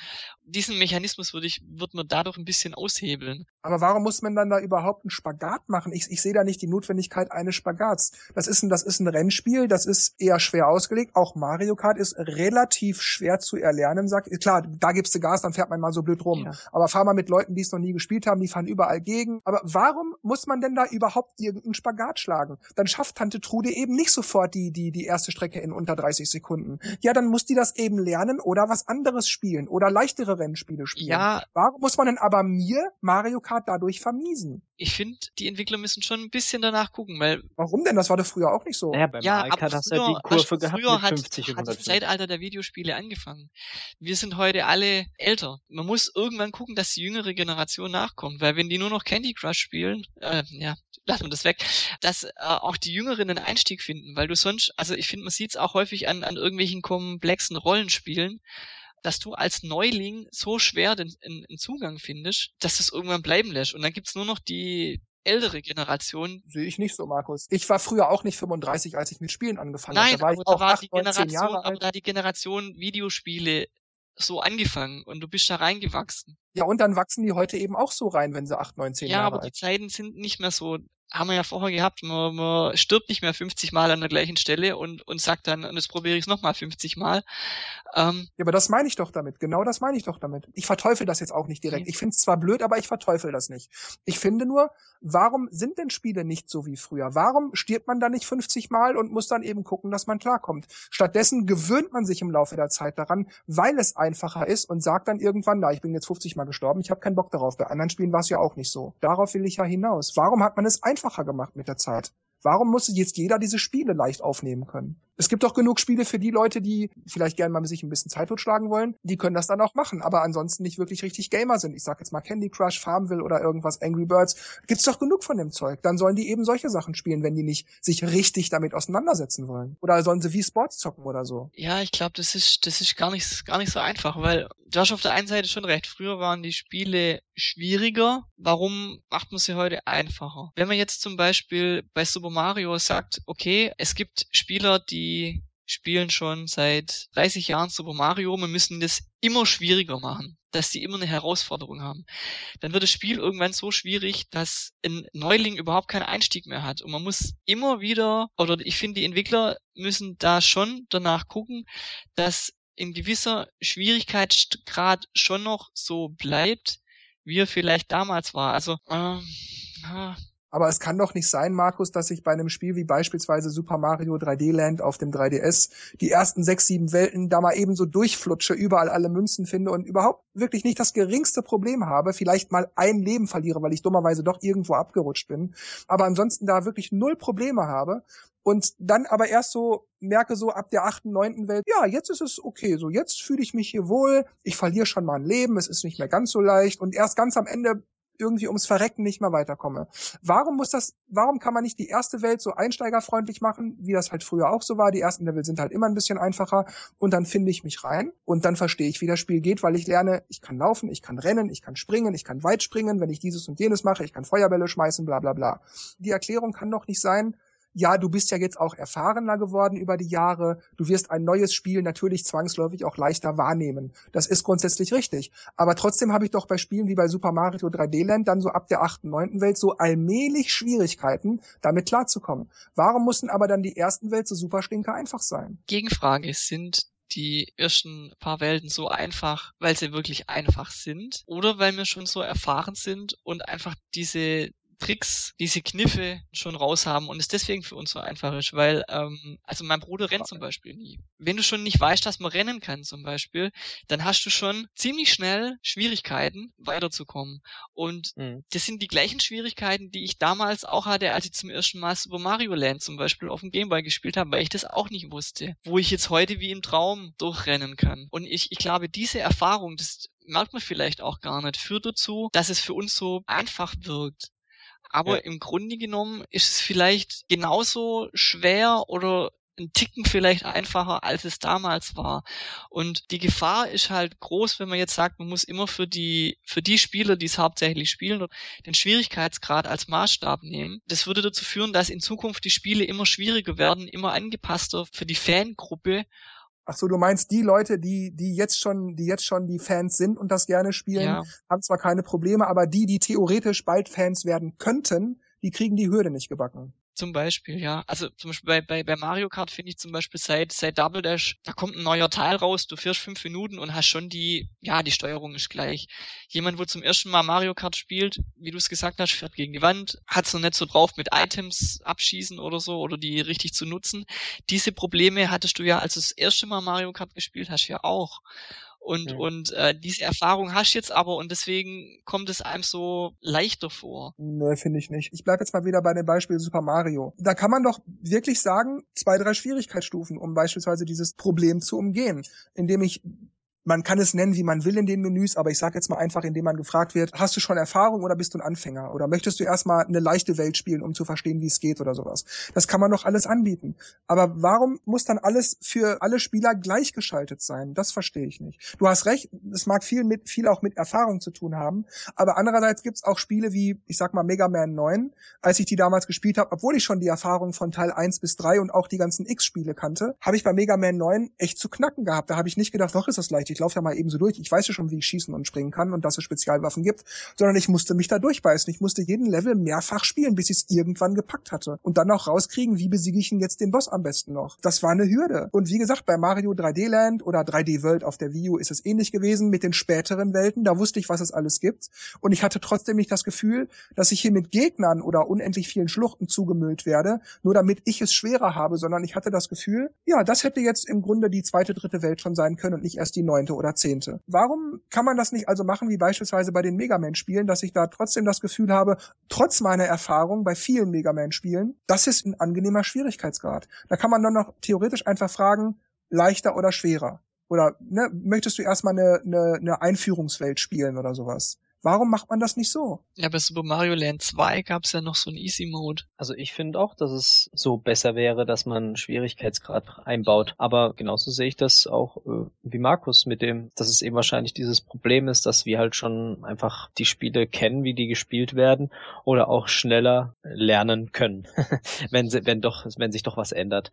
Diesen Mechanismus würde ich, wird man dadurch ein bisschen aushebeln. Aber warum muss man dann da überhaupt einen Spagat machen? Ich, ich sehe da nicht die Notwendigkeit eines Spagats. Das ist ein, das ist ein Rennspiel, das ist eher schwer ausgelegt. Auch Mario Kart ist relativ schwer zu erlernen, sag Klar, da gibst du Gas, dann fährt man mal so blöd rum. Ja. Aber fahr mal mit Leuten, die es noch nie gespielt haben, die fahren überall gegen. Aber warum muss man denn da überhaupt irgendeinen Spagat schlagen? Dann schafft Tante Trude eben nicht sofort die, die, die erste Strecke in unter 30 Sekunden. Ja, dann muss die das eben lernen oder was anderes spielen oder leichtere Rennspiele spielen. Ja. Warum muss man denn aber mir Mario Kart dadurch vermiesen? Ich finde, die Entwickler müssen schon ein bisschen danach gucken, weil. Warum denn? Das war doch früher auch nicht so. Ja, beim ja, aber hast du ja früher, die Kurve gehabt früher mit hat, 50 und hat das 150. Zeitalter der Videospiele angefangen. Wir sind heute alle älter. Man muss irgendwann gucken, dass die jüngere Generation nachkommt, weil wenn die nur noch Candy Crush spielen, äh, ja, lassen wir das weg, dass äh, auch die Jüngeren einen Einstieg finden, weil du sonst, also ich finde, man sieht es auch häufig an, an irgendwelchen komplexen Rollenspielen, dass du als Neuling so schwer den, den, den Zugang findest, dass du es irgendwann bleiben lässt. Und dann gibt's nur noch die ältere Generation. Sehe ich nicht so, Markus. Ich war früher auch nicht 35, als ich mit Spielen angefangen Nein, habe. Da war ich aber da auch war 8, die 9, 10 Generation, aber alt. da die Generation Videospiele so angefangen und du bist da reingewachsen. Ja, und dann wachsen die heute eben auch so rein, wenn sie 8, 9, 10 ja, Jahre aber die alt Zeiten sind nicht mehr so, haben wir ja vorher gehabt, man, man stirbt nicht mehr 50 Mal an der gleichen Stelle und, und sagt dann, und jetzt probiere ich es nochmal 50 Mal. Ähm, Ja, aber das meine ich doch damit. Genau das meine ich doch damit. Ich verteufel das jetzt auch nicht direkt. Mhm. Ich finde es zwar blöd, aber ich verteufel das nicht. Ich finde nur, warum sind denn Spiele nicht so wie früher? Warum stirbt man da nicht 50 Mal und muss dann eben gucken, dass man klarkommt? Stattdessen gewöhnt man sich im Laufe der Zeit daran, weil es einfacher ist und sagt dann irgendwann, na, ich bin jetzt 50 Mal gestorben, ich habe keinen Bock darauf. Bei anderen Spielen war es ja auch nicht so. Darauf will ich ja hinaus. Warum hat man es einfacher gemacht mit der Zeit? Warum muss jetzt jeder diese Spiele leicht aufnehmen können? Es gibt doch genug Spiele für die Leute, die vielleicht gerne mal sich ein bisschen Zeit totschlagen wollen. Die können das dann auch machen, aber ansonsten nicht wirklich richtig Gamer sind. Ich sag jetzt mal Candy Crush, Farmville oder irgendwas, Angry Birds. Gibt's doch genug von dem Zeug. Dann sollen die eben solche Sachen spielen, wenn die nicht sich richtig damit auseinandersetzen wollen. Oder sollen sie wie Sports zocken oder so. ja, ich glaube, das ist, das ist gar nicht, gar nicht so einfach, weil du hast auf der einen Seite schon recht. Früher waren die Spiele schwieriger. Warum macht man sie heute einfacher? Wenn man jetzt zum Beispiel bei Super Mario sagt, okay, es gibt Spieler, die spielen schon seit 30 Jahren Super Mario, wir müssen das immer schwieriger machen, dass die immer eine Herausforderung haben. Dann wird das Spiel irgendwann so schwierig, dass ein Neuling überhaupt keinen Einstieg mehr hat. Und man muss immer wieder, oder ich finde, die Entwickler müssen da schon danach gucken, dass in gewisser Schwierigkeitsgrad schon noch so bleibt, wie er vielleicht damals war. Also, ah, Aber es kann doch nicht sein, Markus, dass ich bei einem Spiel wie beispielsweise Super Mario 3D Land auf dem 3DS die ersten sechs, sieben Welten da mal eben so durchflutsche, überall alle Münzen finde und überhaupt wirklich nicht das geringste Problem habe, vielleicht mal ein Leben verliere, weil ich dummerweise doch irgendwo abgerutscht bin, aber ansonsten da wirklich null Probleme habe und dann aber erst so merke so ab der achten, neunten Welt, ja, jetzt ist es okay, so jetzt fühle ich mich hier wohl, ich verliere schon mal ein Leben, es ist nicht mehr ganz so leicht und erst ganz am Ende irgendwie ums Verrecken nicht mehr weiterkomme. Warum muss das, warum kann man nicht die erste Welt so einsteigerfreundlich machen, wie das halt früher auch so war? Die ersten Level sind halt immer ein bisschen einfacher und dann finde ich mich rein und dann verstehe ich, wie das Spiel geht, weil ich lerne, ich kann laufen, ich kann rennen, ich kann springen, ich kann weit springen, wenn ich dieses und jenes mache, ich kann Feuerbälle schmeißen, bla bla bla. Die Erklärung kann doch nicht sein, ja, du bist ja jetzt auch erfahrener geworden über die Jahre. Du wirst ein neues Spiel natürlich zwangsläufig auch leichter wahrnehmen. Das ist grundsätzlich richtig. Aber trotzdem habe ich doch bei Spielen wie bei Super Mario 3D Land dann so ab der achten, neunten Welt so allmählich Schwierigkeiten, damit klarzukommen. Warum mussten aber dann die ersten Welt so super stinker einfach sein? Gegenfrage, sind die ersten paar Welten so einfach, weil sie wirklich einfach sind? Oder weil wir schon so erfahren sind und einfach diese Tricks, diese Kniffe schon raus haben und es deswegen für uns so einfach ist, weil, ähm, also mein Bruder rennt zum Beispiel nie. Wenn du schon nicht weißt, dass man rennen kann zum Beispiel, dann hast du schon ziemlich schnell Schwierigkeiten, weiterzukommen. Und Mhm. das sind die gleichen Schwierigkeiten, die ich damals auch hatte, als ich zum ersten Mal Super Mario Land zum Beispiel auf dem Gameboy gespielt habe, weil ich das auch nicht wusste. Wo ich jetzt heute wie im Traum durchrennen kann. Und ich, ich glaube, diese Erfahrung, das merkt man vielleicht auch gar nicht, führt dazu, dass es für uns so einfach wirkt. Aber Ja. im Grunde genommen ist es vielleicht genauso schwer oder ein Ticken vielleicht einfacher, als es damals war. Und die Gefahr ist halt groß, wenn man jetzt sagt, man muss immer für die, für die Spieler, die es hauptsächlich spielen, den Schwierigkeitsgrad als Maßstab nehmen. Das würde dazu führen, dass in Zukunft die Spiele immer schwieriger werden, immer angepasster für die Fangruppe. Ach so, du meinst die Leute, die, die jetzt schon, die jetzt schon die Fans sind und das gerne spielen, Ja, haben zwar keine Probleme, aber die, die theoretisch bald Fans werden könnten, die kriegen die Hürde nicht gebacken. Zum Beispiel, ja. Also zum Beispiel bei, bei, bei Mario Kart finde ich zum Beispiel seit, seit Double Dash, da kommt ein neuer Teil raus, du fährst fünf Minuten und hast schon die, ja, die Steuerung ist gleich. Jemand, wo zum ersten Mal Mario Kart spielt, wie du es gesagt hast, fährt gegen die Wand, hat es noch nicht so drauf mit Items abschießen oder so oder die richtig zu nutzen. Diese Probleme hattest du ja, als du das erste Mal Mario Kart gespielt hast, ja auch. Und, mhm. und äh, diese Erfahrung hast du jetzt aber und deswegen kommt es einem so leichter vor. Nö, finde ich nicht. Ich bleibe jetzt mal wieder bei dem Beispiel Super Mario. Da kann man doch wirklich sagen, zwei, drei Schwierigkeitsstufen, um beispielsweise dieses Problem zu umgehen, indem ich man kann es nennen, wie man will in den Menüs, aber ich sage jetzt mal einfach, indem man gefragt wird, hast du schon Erfahrung oder bist du ein Anfänger? Oder möchtest du erstmal eine leichte Welt spielen, um zu verstehen, wie es geht oder sowas? Das kann man doch alles anbieten. Aber warum muss dann alles für alle Spieler gleichgeschaltet sein? Das verstehe ich nicht. Du hast recht, es mag viel mit viel auch mit Erfahrung zu tun haben, aber andererseits gibt's auch Spiele wie, ich sag mal, Mega Man 9, als ich die damals gespielt habe, obwohl ich schon die Erfahrung von Teil 1 bis 3 und auch die ganzen X-Spiele kannte, habe ich bei Mega Man 9 echt zu knacken gehabt. Da habe ich nicht gedacht, doch ist das leicht ich laufe ja mal eben so durch. Ich weiß ja schon, wie ich schießen und springen kann und dass es Spezialwaffen gibt, sondern ich musste mich da durchbeißen. Ich musste jeden Level mehrfach spielen, bis ich es irgendwann gepackt hatte. Und dann auch rauskriegen, wie besiege ich denn jetzt den Boss am besten noch. Das war eine Hürde. Und wie gesagt, bei Mario 3D Land oder 3D World auf der Wii U ist es ähnlich gewesen mit den späteren Welten. Da wusste ich, was es alles gibt. Und ich hatte trotzdem nicht das Gefühl, dass ich hier mit Gegnern oder unendlich vielen Schluchten zugemüllt werde, nur damit ich es schwerer habe, sondern ich hatte das Gefühl, ja, das hätte jetzt im Grunde die zweite, dritte Welt schon sein können und nicht erst die neunte oder Jahrzehnte. Warum kann man das nicht also machen, wie beispielsweise bei den Mega Man-Spielen, dass ich da trotzdem das Gefühl habe, trotz meiner Erfahrung bei vielen Mega Man-Spielen, das ist ein angenehmer Schwierigkeitsgrad. Da kann man dann noch theoretisch einfach fragen, leichter oder schwerer. Oder ne, möchtest du erstmal eine, eine, eine Einführungswelt spielen oder sowas? Warum macht man das nicht so? Ja, bei Super Mario Land 2 gab es ja noch so einen Easy Mode. Also ich finde auch, dass es so besser wäre, dass man Schwierigkeitsgrad einbaut. Aber genauso sehe ich das auch äh, wie Markus mit dem, dass es eben wahrscheinlich dieses Problem ist, dass wir halt schon einfach die Spiele kennen, wie die gespielt werden oder auch schneller lernen können, [LAUGHS] wenn sie, wenn doch, wenn sich doch was ändert.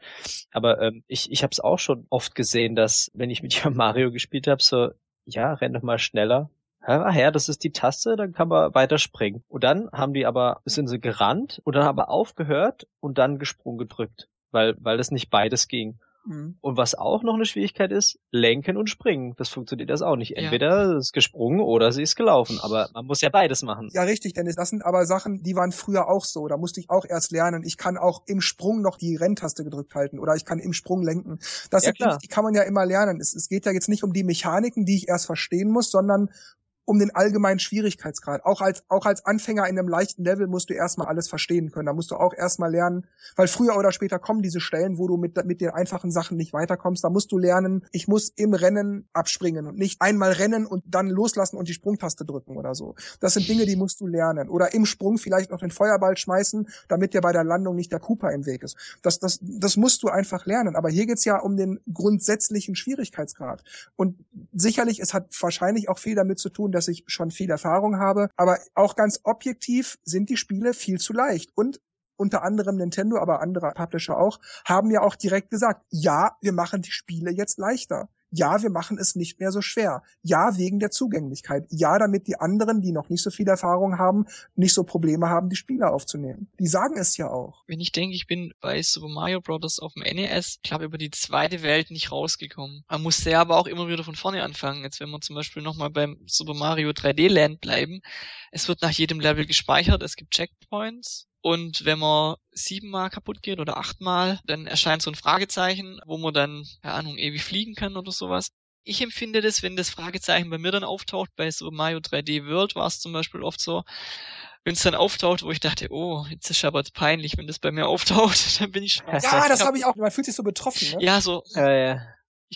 Aber ähm, ich, ich habe es auch schon oft gesehen, dass wenn ich mit [LAUGHS] Mario gespielt habe, so ja, renn doch mal schneller, ach ja, das ist die Taste, dann kann man weiter springen. Und dann haben die aber, sind sie gerannt und dann aber aufgehört und dann gesprungen gedrückt, weil, weil das nicht beides ging. Mhm. Und was auch noch eine Schwierigkeit ist, lenken und springen. Das funktioniert das auch nicht. Entweder ja. ist gesprungen oder sie ist gelaufen. Aber man muss ja beides machen. Ja, richtig, Dennis. Das sind aber Sachen, die waren früher auch so. Da musste ich auch erst lernen. Ich kann auch im Sprung noch die Renntaste gedrückt halten oder ich kann im Sprung lenken. Das ja, sind Dinge, die kann man ja immer lernen. Es, es geht ja jetzt nicht um die Mechaniken, die ich erst verstehen muss, sondern um den allgemeinen Schwierigkeitsgrad. Auch als, auch als Anfänger in einem leichten Level musst du erstmal alles verstehen können. Da musst du auch erstmal lernen, weil früher oder später kommen diese Stellen, wo du mit, mit den einfachen Sachen nicht weiterkommst. Da musst du lernen, ich muss im Rennen abspringen und nicht einmal rennen und dann loslassen und die Sprungtaste drücken oder so. Das sind Dinge, die musst du lernen. Oder im Sprung vielleicht noch den Feuerball schmeißen, damit dir bei der Landung nicht der Cooper im Weg ist. Das, das, das musst du einfach lernen. Aber hier geht's ja um den grundsätzlichen Schwierigkeitsgrad. Und sicherlich, es hat wahrscheinlich auch viel damit zu tun, dass ich schon viel Erfahrung habe. Aber auch ganz objektiv sind die Spiele viel zu leicht. Und unter anderem Nintendo, aber andere Publisher auch, haben ja auch direkt gesagt, ja, wir machen die Spiele jetzt leichter. Ja, wir machen es nicht mehr so schwer. Ja, wegen der Zugänglichkeit. Ja, damit die anderen, die noch nicht so viel Erfahrung haben, nicht so Probleme haben, die Spiele aufzunehmen. Die sagen es ja auch. Wenn ich denke, ich bin bei Super Mario Bros. auf dem NES, glaube über die zweite Welt nicht rausgekommen. Man muss ja aber auch immer wieder von vorne anfangen. Jetzt wenn wir zum Beispiel nochmal beim Super Mario 3D Land bleiben. Es wird nach jedem Level gespeichert, es gibt Checkpoints und wenn man siebenmal kaputt geht oder achtmal, dann erscheint so ein Fragezeichen, wo man dann, keine Ahnung, ewig fliegen kann oder sowas. Ich empfinde das, wenn das Fragezeichen bei mir dann auftaucht, bei so Mario 3D World war es zum Beispiel oft so, wenn es dann auftaucht, wo ich dachte, oh, jetzt ist aber peinlich, wenn das bei mir auftaucht, [LAUGHS] dann bin ich schon. Ja, das habe ich auch. Man fühlt sich so betroffen. Ne? Ja, so. Ja, ja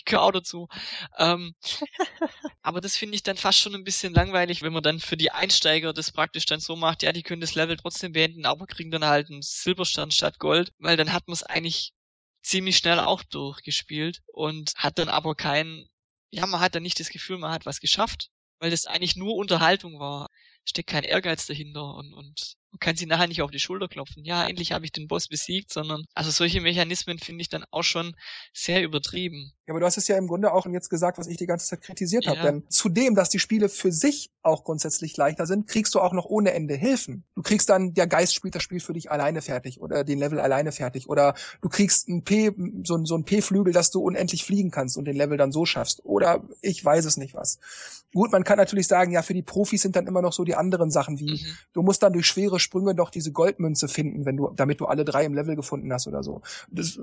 [LAUGHS] ich gehöre auch dazu. Ähm, aber das finde ich dann fast schon ein bisschen langweilig, wenn man dann für die Einsteiger das praktisch dann so macht, ja, die können das Level trotzdem beenden, aber kriegen dann halt einen Silberstern statt Gold, weil dann hat man es eigentlich ziemlich schnell auch durchgespielt und hat dann aber kein, ja, man hat dann nicht das Gefühl, man hat was geschafft, weil das eigentlich nur Unterhaltung war. Steckt kein Ehrgeiz dahinter und, und man kann sie nachher nicht auf die Schulter klopfen. Ja, endlich habe ich den Boss besiegt, sondern also solche Mechanismen finde ich dann auch schon sehr übertrieben. Ja, aber du hast es ja im Grunde auch jetzt gesagt, was ich die ganze Zeit kritisiert ja. habe. Denn zudem, dass die Spiele für sich auch grundsätzlich leichter sind, kriegst du auch noch ohne Ende Hilfen. Du kriegst dann, der Geist spielt das Spiel für dich alleine fertig oder den Level alleine fertig. Oder du kriegst ein P, so, so ein P-Flügel, dass du unendlich fliegen kannst und den Level dann so schaffst. Oder ich weiß es nicht was. Gut, man kann natürlich sagen, ja, für die Profis sind dann immer noch so die anderen Sachen wie, mhm. du musst dann durch schwere Sprünge doch diese Goldmünze finden, wenn du, damit du alle drei im Level gefunden hast oder so. Das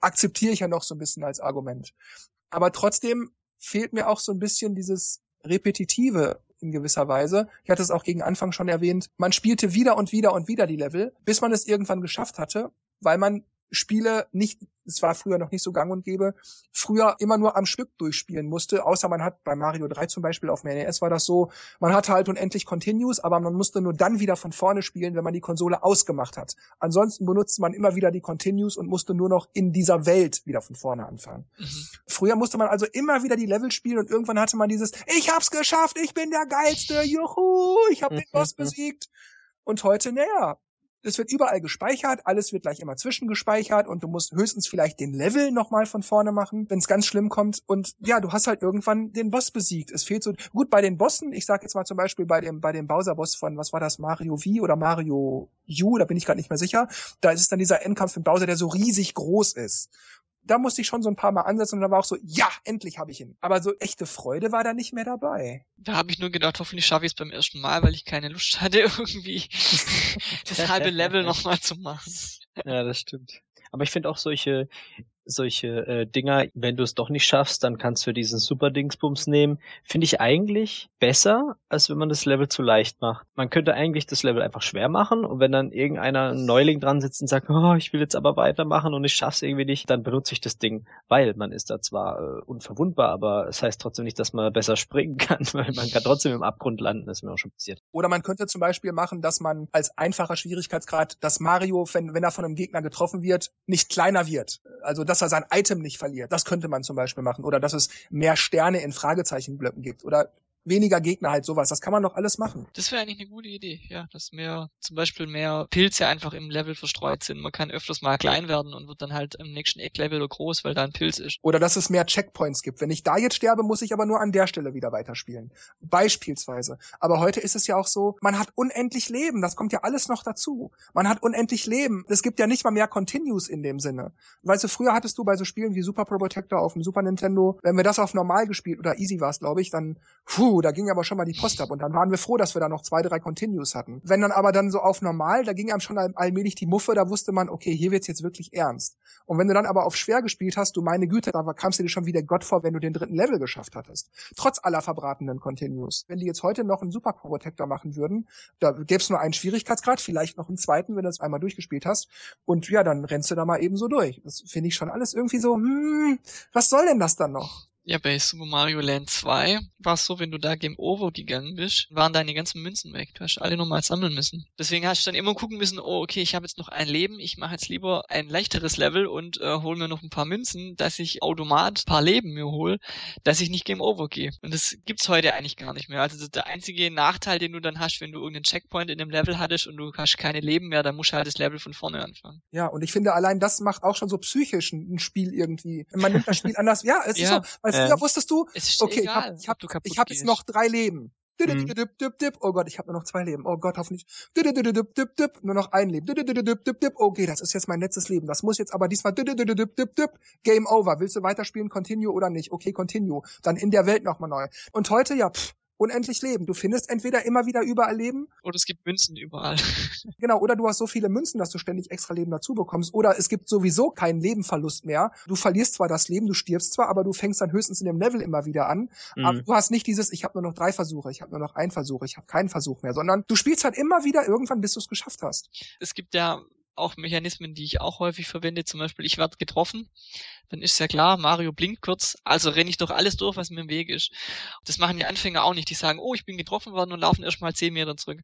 akzeptiere ich ja noch so ein bisschen als Argument. Aber trotzdem fehlt mir auch so ein bisschen dieses Repetitive in gewisser Weise. Ich hatte es auch gegen Anfang schon erwähnt. Man spielte wieder und wieder und wieder die Level, bis man es irgendwann geschafft hatte, weil man Spiele nicht, es war früher noch nicht so gang und gäbe, früher immer nur am Stück durchspielen musste, außer man hat bei Mario 3 zum Beispiel auf dem NES war das so, man hatte halt unendlich Continues, aber man musste nur dann wieder von vorne spielen, wenn man die Konsole ausgemacht hat. Ansonsten benutzte man immer wieder die Continues und musste nur noch in dieser Welt wieder von vorne anfangen. Mhm. Früher musste man also immer wieder die Level spielen und irgendwann hatte man dieses, ich hab's geschafft, ich bin der Geilste, juhu, ich hab den Boss besiegt. Und heute, naja, es wird überall gespeichert, alles wird gleich immer zwischengespeichert und du musst höchstens vielleicht den Level nochmal von vorne machen, wenn es ganz schlimm kommt. Und ja, du hast halt irgendwann den Boss besiegt. Es fehlt so gut bei den Bossen. Ich sag jetzt mal zum Beispiel bei dem bei dem Bowser-Boss von was war das Mario V oder Mario U, da bin ich gerade nicht mehr sicher. Da ist es dann dieser Endkampf mit Bowser, der so riesig groß ist da musste ich schon so ein paar Mal ansetzen und da war auch so, ja, endlich habe ich ihn. Aber so echte Freude war da nicht mehr dabei. Da habe ich nur gedacht, hoffentlich schaffe ich es beim ersten Mal, weil ich keine Lust hatte, [LAUGHS] irgendwie [LAUGHS] das halbe Level [LAUGHS] nochmal zu machen. Ja, das stimmt. Aber ich finde auch solche solche äh, Dinger, wenn du es doch nicht schaffst, dann kannst du diesen Super Dingsbums nehmen. Finde ich eigentlich besser, als wenn man das Level zu leicht macht. Man könnte eigentlich das Level einfach schwer machen und wenn dann irgendeiner Neuling dran sitzt und sagt, oh, ich will jetzt aber weitermachen und ich schaff's irgendwie nicht, dann benutze ich das Ding, weil man ist da zwar äh, unverwundbar, aber es das heißt trotzdem nicht, dass man besser springen [LAUGHS] kann, weil man kann trotzdem im Abgrund landen, das ist mir auch schon passiert. Oder man könnte zum Beispiel machen, dass man als einfacher Schwierigkeitsgrad, dass Mario, wenn, wenn er von einem Gegner getroffen wird, nicht kleiner wird. Also dass er sein Item nicht verliert. Das könnte man zum Beispiel machen. Oder dass es mehr Sterne in Fragezeichenblöcken gibt. Oder weniger Gegner halt sowas. Das kann man doch alles machen. Das wäre eigentlich eine gute Idee, ja, dass mehr, zum Beispiel mehr Pilze einfach im Level verstreut sind. Man kann öfters mal klein werden und wird dann halt im nächsten Ecklevel groß, weil da ein Pilz ist. Oder dass es mehr Checkpoints gibt. Wenn ich da jetzt sterbe, muss ich aber nur an der Stelle wieder weiterspielen. Beispielsweise. Aber heute ist es ja auch so, man hat unendlich Leben. Das kommt ja alles noch dazu. Man hat unendlich Leben. Es gibt ja nicht mal mehr Continues in dem Sinne. Weißt du, früher hattest du bei so Spielen wie Super Pro Protector auf dem Super Nintendo, wenn wir das auf normal gespielt oder easy war es, glaube ich, dann, puh, puh, da ging aber schon mal die Post ab und dann waren wir froh, dass wir da noch zwei, drei Continues hatten. Wenn dann aber dann so auf normal, da ging einem schon allmählich die Muffe, da wusste man, okay, hier wird's jetzt wirklich ernst. Und wenn du dann aber auf schwer gespielt hast, du meine Güte, da kamst du dir schon wieder Gott vor, wenn du den dritten Level geschafft hattest. Trotz aller verbratenen Continues. Wenn die jetzt heute noch einen Super Protector machen würden, da gäbe es nur einen Schwierigkeitsgrad, vielleicht noch einen zweiten, wenn du es einmal durchgespielt hast. Und ja, dann rennst du da mal eben so durch. Das finde ich schon alles irgendwie so, hm, was soll denn das dann noch? Ja, bei Super Mario Land 2 war es so, wenn du da Game Over gegangen bist, waren deine ganzen Münzen weg. Du hast alle nochmal sammeln müssen. Deswegen hast du dann immer gucken müssen, oh, okay, ich habe jetzt noch ein Leben, ich mache jetzt lieber ein leichteres Level und äh, hol mir noch ein paar Münzen, dass ich automat ein paar Leben mir hol, dass ich nicht Game Over gehe. Und das gibt's heute eigentlich gar nicht mehr. Also der einzige Nachteil, den du dann hast, wenn du irgendeinen Checkpoint in dem Level hattest und du hast keine Leben mehr, dann musst du halt das Level von vorne anfangen. Ja, und ich finde, allein das macht auch schon so psychisch ein, ein Spiel irgendwie. Man nimmt das Spiel [LAUGHS] anders. Ja, es ja. ist so, weil früher ähm, wusstest du, okay, egal, ich habe hab, ich hab jetzt noch drei Leben. Mhm. Oh Gott, ich habe nur noch zwei Leben. Oh Gott, hoffentlich. Nur noch ein Leben. Okay, das ist jetzt mein letztes Leben. Das muss jetzt aber diesmal Game over. Willst du weiterspielen? Continue oder nicht? Okay, continue. Dann in der Welt nochmal neu. Und heute, ja, pff, unendlich Leben. Du findest entweder immer wieder überall Leben. Oder es gibt Münzen überall. [LAUGHS] genau, oder du hast so viele Münzen, dass du ständig extra Leben dazu bekommst. Oder es gibt sowieso keinen Lebenverlust mehr. Du verlierst zwar das Leben, du stirbst zwar, aber du fängst dann höchstens in dem Level immer wieder an. Mhm. Aber du hast nicht dieses, ich habe nur noch drei Versuche, ich habe nur noch einen Versuch, ich habe keinen Versuch mehr, sondern du spielst halt immer wieder irgendwann, bis du es geschafft hast. Es gibt ja auch Mechanismen, die ich auch häufig verwende. Zum Beispiel, ich werde getroffen, dann ist ja klar, Mario blinkt kurz, also renne ich doch alles durch, was mir im Weg ist. Das machen die Anfänger auch nicht. Die sagen, oh, ich bin getroffen worden und laufen erstmal zehn Meter zurück.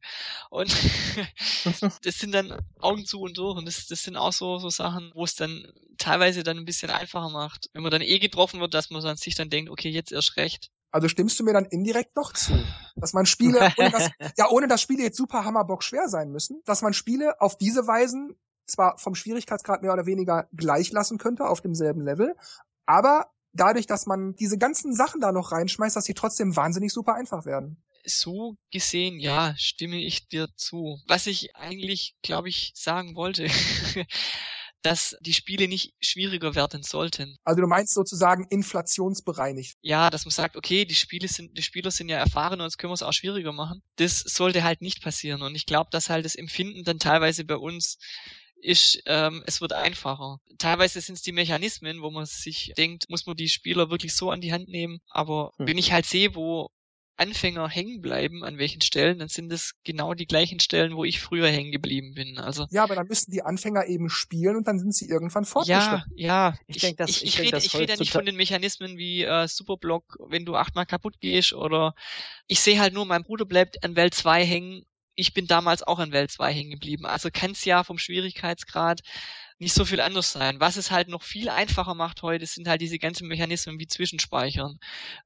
Und [LAUGHS] das sind dann Augen zu und durch. Und das, das sind auch so, so Sachen, wo es dann teilweise dann ein bisschen einfacher macht. Wenn man dann eh getroffen wird, dass man dann sich dann denkt, okay, jetzt erst recht. Also stimmst du mir dann indirekt noch zu, dass man Spiele, [LAUGHS] ohne dass, ja, ohne dass Spiele jetzt super Hammerbock schwer sein müssen, dass man Spiele auf diese Weisen zwar vom Schwierigkeitsgrad mehr oder weniger gleich lassen könnte auf demselben Level, aber dadurch, dass man diese ganzen Sachen da noch reinschmeißt, dass sie trotzdem wahnsinnig super einfach werden. So gesehen, ja, stimme ich dir zu. Was ich eigentlich, glaube ich, sagen wollte, [LAUGHS] dass die Spiele nicht schwieriger werden sollten. Also du meinst sozusagen inflationsbereinigt. Ja, dass man sagt, okay, die Spiele sind, die Spieler sind ja erfahren und jetzt können wir es auch schwieriger machen. Das sollte halt nicht passieren. Und ich glaube, dass halt das Empfinden dann teilweise bei uns ist, ähm, es wird einfacher. Teilweise sind es die Mechanismen, wo man sich denkt, muss man die Spieler wirklich so an die Hand nehmen. Aber hm. wenn ich halt sehe, wo Anfänger hängen bleiben, an welchen Stellen, dann sind es genau die gleichen Stellen, wo ich früher hängen geblieben bin. Also ja, aber dann müssen die Anfänger eben spielen und dann sind sie irgendwann fortgeschritten. Ja, ja. Ich, ich, denke, ich, ich, ich rede, ich rede nicht von den Mechanismen wie äh, Superblock, wenn du achtmal kaputt gehst oder ich sehe halt nur, mein Bruder bleibt an Welt 2 hängen. Ich bin damals auch an Welt 2 hängen geblieben. Also kann es ja vom Schwierigkeitsgrad nicht so viel anders sein. Was es halt noch viel einfacher macht heute, sind halt diese ganzen Mechanismen wie Zwischenspeichern,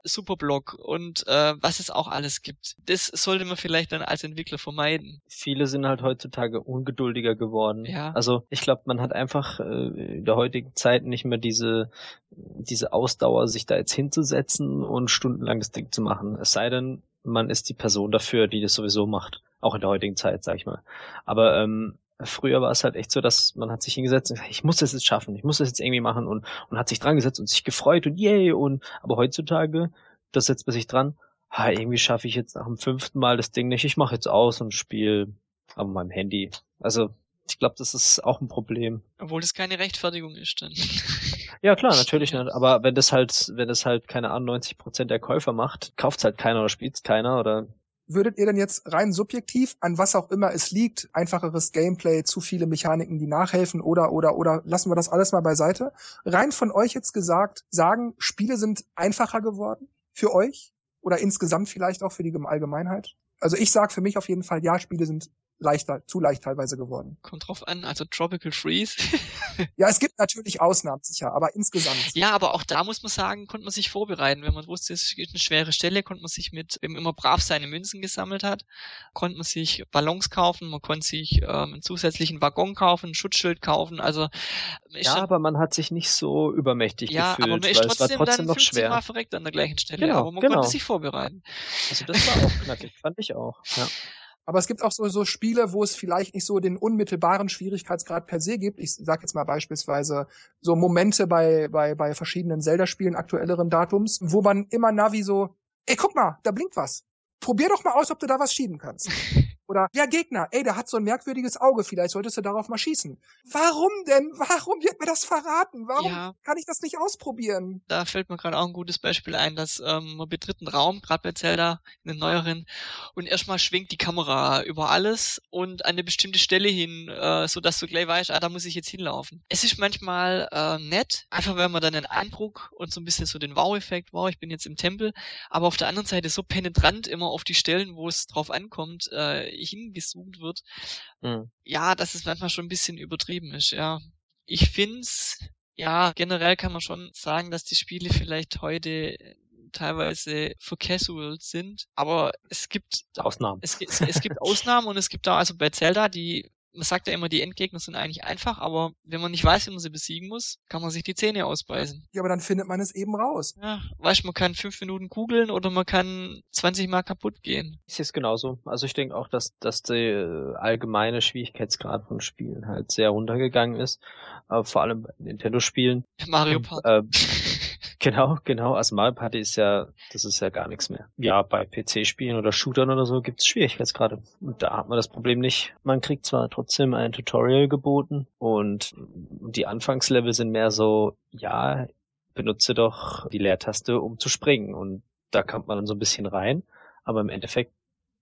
Superblock und äh, was es auch alles gibt. Das sollte man vielleicht dann als Entwickler vermeiden. Viele sind halt heutzutage ungeduldiger geworden. Ja. Also ich glaube, man hat einfach äh, in der heutigen Zeit nicht mehr diese diese Ausdauer, sich da jetzt hinzusetzen und stundenlang das Ding zu machen. Es sei denn, man ist die Person dafür, die das sowieso macht. Auch in der heutigen Zeit, sag ich mal. Aber ähm, Früher war es halt echt so, dass man hat sich hingesetzt und gesagt, ich muss das jetzt schaffen, ich muss das jetzt irgendwie machen und, und hat sich dran gesetzt und sich gefreut und yay und aber heutzutage, das setzt man sich dran, ha, irgendwie schaffe ich jetzt nach dem fünften Mal das Ding nicht, ich mache jetzt aus und spiele auf meinem Handy. Also ich glaube, das ist auch ein Problem. Obwohl das keine Rechtfertigung ist dann. [LAUGHS] Ja klar, natürlich nicht. Aber wenn das halt, wenn das halt keine Ahnung 90 Prozent der Käufer macht, kauft's halt keiner oder spielt's keiner oder würdet ihr denn jetzt rein subjektiv, an was auch immer es liegt, einfacheres Gameplay, zu viele Mechaniken, die nachhelfen oder, oder, oder, lassen wir das alles mal beiseite, rein von euch jetzt gesagt, sagen, Spiele sind einfacher geworden für euch oder insgesamt vielleicht auch für die Allgemeinheit? Also ich sage für mich auf jeden Fall, ja, Spiele sind leichter, zu leicht teilweise geworden. Kommt drauf an, also Tropical Freeze. [LAUGHS] ja, es gibt natürlich Ausnahmen, sicher, aber insgesamt. Ja, aber auch da muss man sagen, konnte man sich vorbereiten. Wenn man wusste, es gibt eine schwere Stelle, konnte man sich mit, wenn man immer brav seine Münzen gesammelt hat, konnte man sich Ballons kaufen, man konnte sich ähm, einen zusätzlichen Waggon kaufen, ein Schutzschild kaufen, also Ja, aber man hat sich nicht so übermächtig ja, gefühlt, aber man ist weil trotzdem, es war trotzdem dann noch schwer. Mal verreckt an der gleichen Stelle, genau, aber man genau. konnte sich vorbereiten. Also das war auch knackig, fand ich auch, ja. Aber es gibt auch so, so Spiele, wo es vielleicht nicht so den unmittelbaren Schwierigkeitsgrad per se gibt. Ich sage jetzt mal beispielsweise so Momente bei, bei, bei verschiedenen Zelda-Spielen aktuelleren Datums, wo man immer Navi so, ey, guck mal, da blinkt was. Probier doch mal aus, ob du da was schieben kannst. [LAUGHS] Oder, ja, Gegner, ey, der hat so ein merkwürdiges Auge, vielleicht solltest du darauf mal schießen. Warum denn? Warum wird mir das verraten? Warum ja. kann ich das nicht ausprobieren? Da fällt mir gerade auch ein gutes Beispiel ein, dass ähm, man betritt einen Raum, gerade bei Zelda, in den neueren, und erstmal schwingt die Kamera über alles und an eine bestimmte Stelle hin, äh, so dass du gleich weißt, ah, da muss ich jetzt hinlaufen. Es ist manchmal äh, nett, einfach wenn man dann einen Eindruck und so ein bisschen so den Wow-Effekt, wow, ich bin jetzt im Tempel, aber auf der anderen Seite so penetrant immer auf die Stellen, wo es drauf ankommt, äh, hingezoomt wird. Mhm. Ja, dass es manchmal schon ein bisschen übertrieben ist, ja. Ich find's, ja, generell kann man schon sagen, dass die Spiele vielleicht heute teilweise für Casuals sind, aber es gibt Ausnahmen. Es, es, es gibt Ausnahmen und es gibt da, also bei Zelda, die man sagt ja immer, die Endgegner sind eigentlich einfach, aber wenn man nicht weiß, wie man sie besiegen muss, kann man sich die Zähne ausbeißen. Ja, aber dann findet man es eben raus. Ja, weißt man kann fünf Minuten kugeln oder man kann 20 Mal kaputt gehen. Ist jetzt genauso. Also ich denke auch, dass, dass der äh, allgemeine Schwierigkeitsgrad von Spielen halt sehr runtergegangen ist. Aber vor allem bei Nintendo-Spielen. Mario Party. äh, [LAUGHS] Genau, genau. Also Mario Party ist ja, das ist ja gar nichts mehr. Ja, bei PC-Spielen oder Shootern oder so gibt es Schwierigkeitsgrade. Und da hat man das Problem nicht. Man kriegt zwar trotzdem ein Tutorial geboten und die Anfangslevel sind mehr so, ja, benutze doch die Leertaste, um zu springen. Und da kommt man dann so ein bisschen rein. Aber im Endeffekt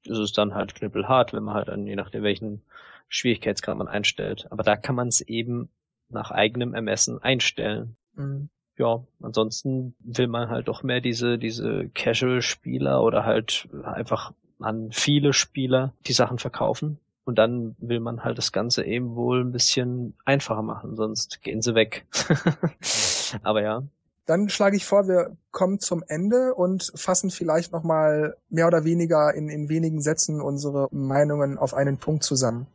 ist es dann halt knüppelhart, wenn man halt an, je nachdem welchen Schwierigkeitsgrad man einstellt. Aber da kann man es eben nach eigenem Ermessen einstellen. Mhm ja, ansonsten will man halt doch mehr diese, diese Casual-Spieler oder halt einfach an viele Spieler die Sachen verkaufen. Und dann will man halt das Ganze eben wohl ein bisschen einfacher machen, sonst gehen sie weg. [LAUGHS] Aber ja, dann schlage ich vor, wir kommen zum Ende und fassen vielleicht nochmal mehr oder weniger in, in wenigen Sätzen unsere Meinungen auf einen Punkt zusammen.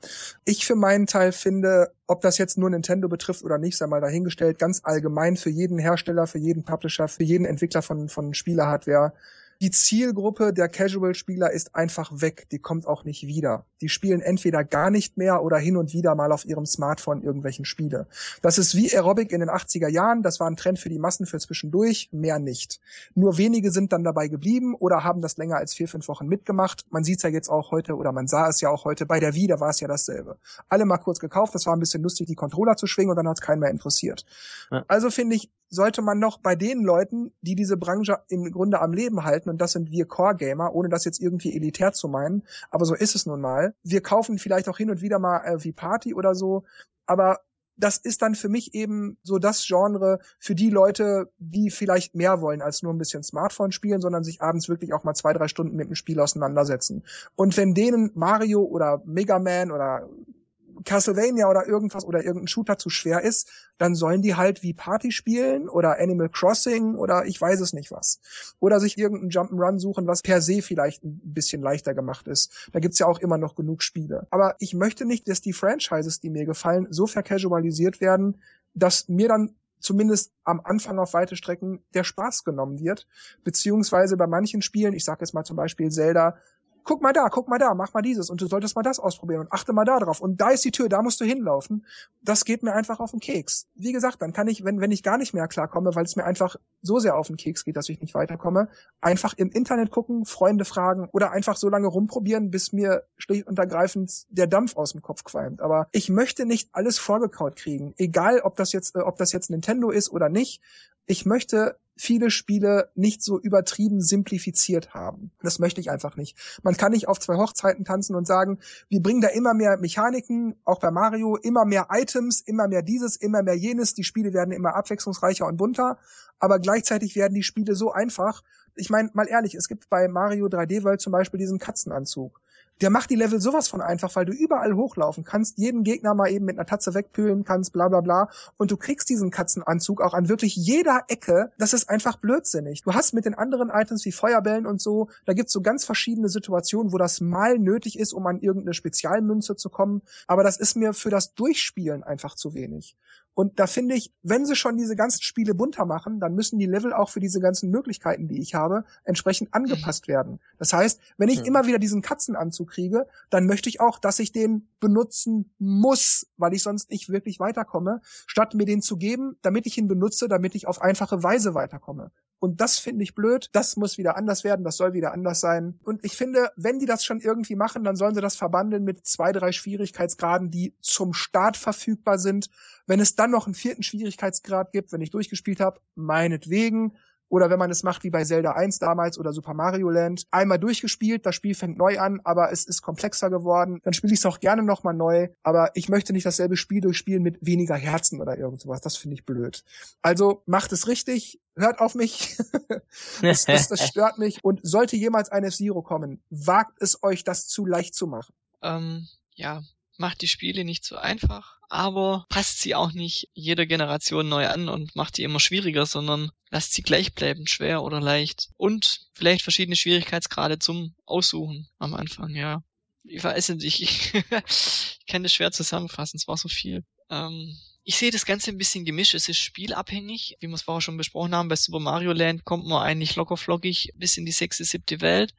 Ich für meinen Teil finde, ob das jetzt nur Nintendo betrifft oder nicht, sei mal dahingestellt, ganz allgemein für jeden Hersteller, für jeden Publisher, für jeden Entwickler von, von Spielerhardware, die Zielgruppe der Casual-Spieler ist einfach weg. Die kommt auch nicht wieder. Die spielen entweder gar nicht mehr oder hin und wieder mal auf ihrem Smartphone irgendwelchen Spiele. Das ist wie Aerobic in den 80er Jahren. Das war ein Trend für die Massen für zwischendurch, mehr nicht. Nur wenige sind dann dabei geblieben oder haben das länger als vier, fünf Wochen mitgemacht. Man sieht es ja jetzt auch heute oder man sah es ja auch heute bei der Wii, da war es ja dasselbe. Alle mal kurz gekauft, das war ein bisschen lustig, die Controller zu schwingen und dann hat es keinen mehr interessiert. Also finde ich, sollte man noch bei den Leuten, die diese Branche im Grunde am Leben halten, und das sind wir Core-Gamer, ohne das jetzt irgendwie elitär zu meinen, aber so ist es nun mal. Wir kaufen vielleicht auch hin und wieder mal äh, wie Party oder so, aber das ist dann für mich eben so das Genre für die Leute, die vielleicht mehr wollen als nur ein bisschen Smartphone spielen, sondern sich abends wirklich auch mal zwei, drei Stunden mit dem Spiel auseinandersetzen. Und wenn denen Mario oder Mega Man oder Castlevania oder irgendwas oder irgendein Shooter zu schwer ist, dann sollen die halt wie Party spielen oder Animal Crossing oder ich weiß es nicht was. Oder sich irgendeinen Jump'n'Run suchen, was per se vielleicht ein bisschen leichter gemacht ist. Da gibt's ja auch immer noch genug Spiele. Aber ich möchte nicht, dass die Franchises, die mir gefallen, so vercasualisiert werden, dass mir dann zumindest am Anfang auf weite Strecken der Spaß genommen wird. Beziehungsweise bei manchen Spielen, ich sage jetzt mal zum Beispiel Zelda, guck mal da, guck mal da, mach mal dieses und du solltest mal das ausprobieren und achte mal da drauf und da ist die Tür, da musst du hinlaufen. Das geht mir einfach auf den Keks. Wie gesagt, dann kann ich, wenn, wenn ich gar nicht mehr klarkomme, weil es mir einfach so sehr auf den Keks geht, dass ich nicht weiterkomme, einfach im Internet gucken, Freunde fragen oder einfach so lange rumprobieren, bis mir schlicht und ergreifend der Dampf aus dem Kopf qualmt. Aber ich möchte nicht alles vorgekaut kriegen, egal ob das jetzt, äh, ob das jetzt Nintendo ist oder nicht. Ich möchte viele Spiele nicht so übertrieben simplifiziert haben. Das möchte ich einfach nicht. Man kann nicht auf zwei Hochzeiten tanzen und sagen, wir bringen da immer mehr Mechaniken, auch bei Mario, immer mehr Items, immer mehr dieses, immer mehr jenes. Die Spiele werden immer abwechslungsreicher und bunter, aber gleichzeitig werden die Spiele so einfach. Ich meine, mal ehrlich, es gibt bei Mario 3D World zum Beispiel diesen Katzenanzug der macht die Level sowas von einfach, weil du überall hochlaufen kannst, jeden Gegner mal eben mit einer Tatze wegpülen kannst, bla bla bla. Und du kriegst diesen Katzenanzug auch an wirklich jeder Ecke. Das ist einfach blödsinnig. Du hast mit den anderen Items wie Feuerbällen und so, da gibt's so ganz verschiedene Situationen, wo das mal nötig ist, um an irgendeine Spezialmünze zu kommen. Aber das ist mir für das Durchspielen einfach zu wenig. Und da finde ich, wenn sie schon diese ganzen Spiele bunter machen, dann müssen die Level auch für diese ganzen Möglichkeiten, die ich habe, entsprechend angepasst mhm. werden. Das heißt, wenn ich mhm. immer wieder diesen Katzenanzug kriege, dann möchte ich auch, dass ich den benutzen muss, weil ich sonst nicht wirklich weiterkomme, statt mir den zu geben, damit ich ihn benutze, damit ich auf einfache Weise weiterkomme. Und das finde ich blöd. Das muss wieder anders werden. Das soll wieder anders sein. Und ich finde, wenn die das schon irgendwie machen, dann sollen sie das verbandeln mit zwei, drei Schwierigkeitsgraden, die zum Start verfügbar sind. Wenn es dann noch einen vierten Schwierigkeitsgrad gibt, wenn ich durchgespielt habe, meinetwegen. Oder wenn man es macht wie bei Zelda 1 damals oder Super Mario Land, einmal durchgespielt, das Spiel fängt neu an, aber es ist komplexer geworden, dann spiele ich es auch gerne nochmal neu, aber ich möchte nicht dasselbe Spiel durchspielen mit weniger Herzen oder irgend sowas, das finde ich blöd. Also macht es richtig, hört auf mich, das, das, das stört mich. Und sollte jemals ein F-Zero kommen, wagt es euch, das zu leicht zu machen. Ähm, ja, macht die Spiele nicht so einfach, aber passt sie auch nicht jeder Generation neu an und macht die immer schwieriger, sondern lasst sie gleichbleibend schwer oder leicht und vielleicht verschiedene Schwierigkeitsgrade zum Aussuchen am Anfang, ja. Ich weiß nicht, ich, [LAUGHS] ich kann das schwer zusammenfassen, es war so viel. Ähm, ich sehe das Ganze ein bisschen gemischt. Es ist spielabhängig. Wie wir es vorher schon besprochen haben, bei Super Mario Land kommt man eigentlich locker flockig bis in die sechste, siebte Welt.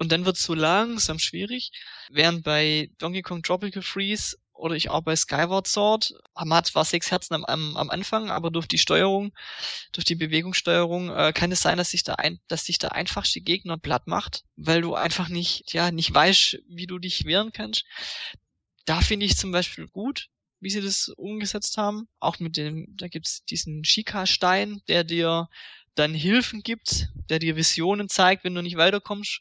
Und dann wird es so langsam schwierig. Während bei Donkey Kong Tropical Freeze oder ich auch bei Skyward Sword, man hat zwar sechs Herzen am, am, am Anfang, aber durch die Steuerung, durch die Bewegungssteuerung, äh, kann es sein, dass sich da ein, dass sich der einfachste Gegner platt macht, weil du einfach nicht, ja, nicht weißt, wie du dich wehren kannst. Da finde ich zum Beispiel gut, wie sie das umgesetzt haben. Auch mit dem, da gibt's diesen Shika-Stein, der dir dann Hilfen gibt, der dir Visionen zeigt, wenn du nicht weiterkommst.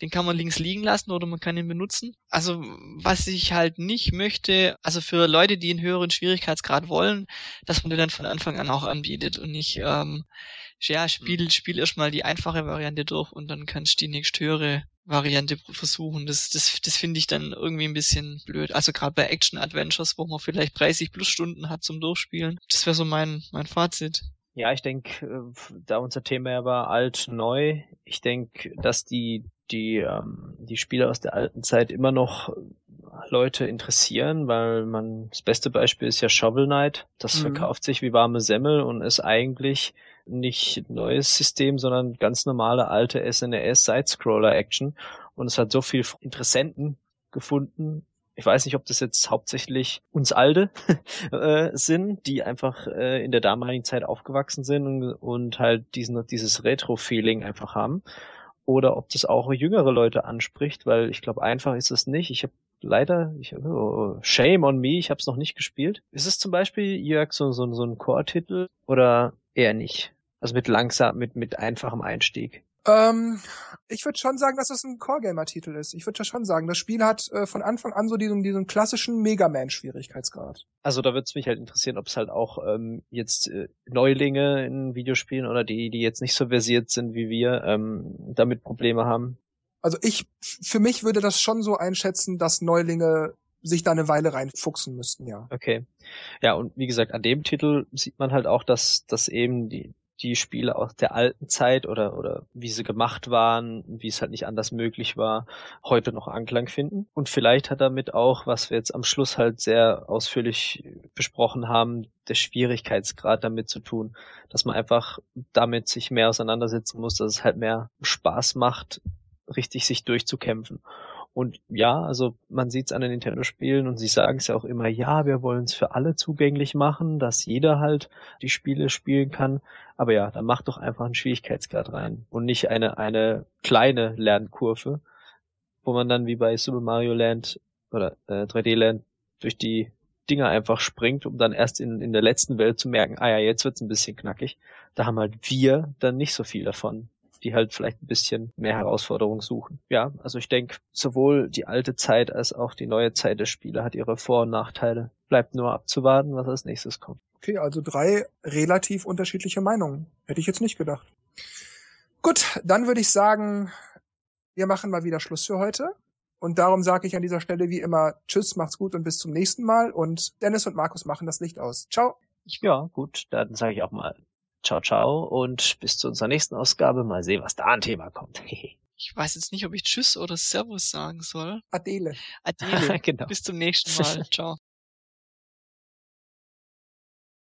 Den kann man links liegen lassen oder man kann ihn benutzen. Also was ich halt nicht möchte, also für Leute, die einen höheren Schwierigkeitsgrad wollen, dass man den dann von Anfang an auch anbietet und nicht, ähm, ja, spiel, spiel erstmal die einfache Variante durch und dann kannst du die nächst höhere Variante versuchen. Das, das, das finde ich dann irgendwie ein bisschen blöd. Also gerade bei Action-Adventures, wo man vielleicht 30 plus Stunden hat zum Durchspielen. Das wäre so mein, mein Fazit. Ja, ich denke, äh, da unser Thema ja war alt, neu, ich denke, dass die, die, ähm, die Spiele aus der alten Zeit immer noch Leute interessieren, weil man, das beste Beispiel ist ja Shovel Knight. Das mhm. verkauft sich wie warme Semmel und ist eigentlich nicht neues System, sondern ganz normale alte SNES Sidescroller Action und es hat so viel Interessenten gefunden. Ich weiß nicht, ob das jetzt hauptsächlich uns Alte [LAUGHS] äh, sind, die einfach äh, in der damaligen Zeit aufgewachsen sind und, und halt diesen, dieses Retro-Feeling einfach haben oder ob das auch jüngere Leute anspricht, weil ich glaube, einfach ist es nicht. Ich habe leider, ich, oh, shame on me, ich habe es noch nicht gespielt. Ist es zum Beispiel, Jörg, so, so, so ein Core-Titel oder eher nicht? Also mit langsam, mit, mit einfachem Einstieg. Ähm, ich würde schon sagen, dass es ein Core-Gamer-Titel ist. Ich würde schon sagen, das Spiel hat äh, von Anfang an so diesen, diesen klassischen Mega Man-Schwierigkeitsgrad. Also da würde es mich halt interessieren, ob es halt auch ähm, jetzt äh, Neulinge in Videospielen oder die, die jetzt nicht so versiert sind wie wir, ähm, damit Probleme haben. Also ich, für mich würde das schon so einschätzen, dass Neulinge sich da eine Weile reinfuchsen müssten, ja. Okay. Ja, und wie gesagt, an dem Titel sieht man halt auch, dass, dass eben die, die Spiele aus der alten Zeit oder, oder wie sie gemacht waren, wie es halt nicht anders möglich war, heute noch Anklang finden. Und vielleicht hat damit auch, was wir jetzt am Schluss halt sehr ausführlich besprochen haben, der Schwierigkeitsgrad damit zu tun, dass man einfach damit sich mehr auseinandersetzen muss, dass es halt mehr Spaß macht, richtig sich durchzukämpfen. Und ja, also man sieht es an den Nintendo-Spielen und sie sagen es ja auch immer, ja, wir wollen es für alle zugänglich machen, dass jeder halt die Spiele spielen kann. Aber ja, dann macht doch einfach einen Schwierigkeitsgrad rein und nicht eine, eine kleine Lernkurve, wo man dann wie bei Super Mario Land oder äh, 3D Land durch die Dinger einfach springt, um dann erst in, in der letzten Welt zu merken, ah ja, jetzt wird's ein bisschen knackig. Da haben halt wir dann nicht so viel davon die halt vielleicht ein bisschen mehr Herausforderungen suchen. Ja, also ich denke, sowohl die alte Zeit als auch die neue Zeit der Spiele hat ihre Vor- und Nachteile. Bleibt nur abzuwarten, was als nächstes kommt. Okay, also drei relativ unterschiedliche Meinungen. Hätte ich jetzt nicht gedacht. Gut, dann würde ich sagen, wir machen mal wieder Schluss für heute. Und darum sage ich an dieser Stelle wie immer Tschüss, macht's gut und bis zum nächsten Mal. Und Dennis und Markus machen das Licht aus. Ciao. Ja, gut, dann sage ich auch mal Ciao, ciao und bis zu unserer nächsten Ausgabe. Mal sehen, was da an Thema kommt. [LAUGHS] ich weiß jetzt nicht, ob ich Tschüss oder Servus sagen soll. Adele. Adele. [LAUGHS] genau. Bis zum nächsten Mal. [LAUGHS] Ciao.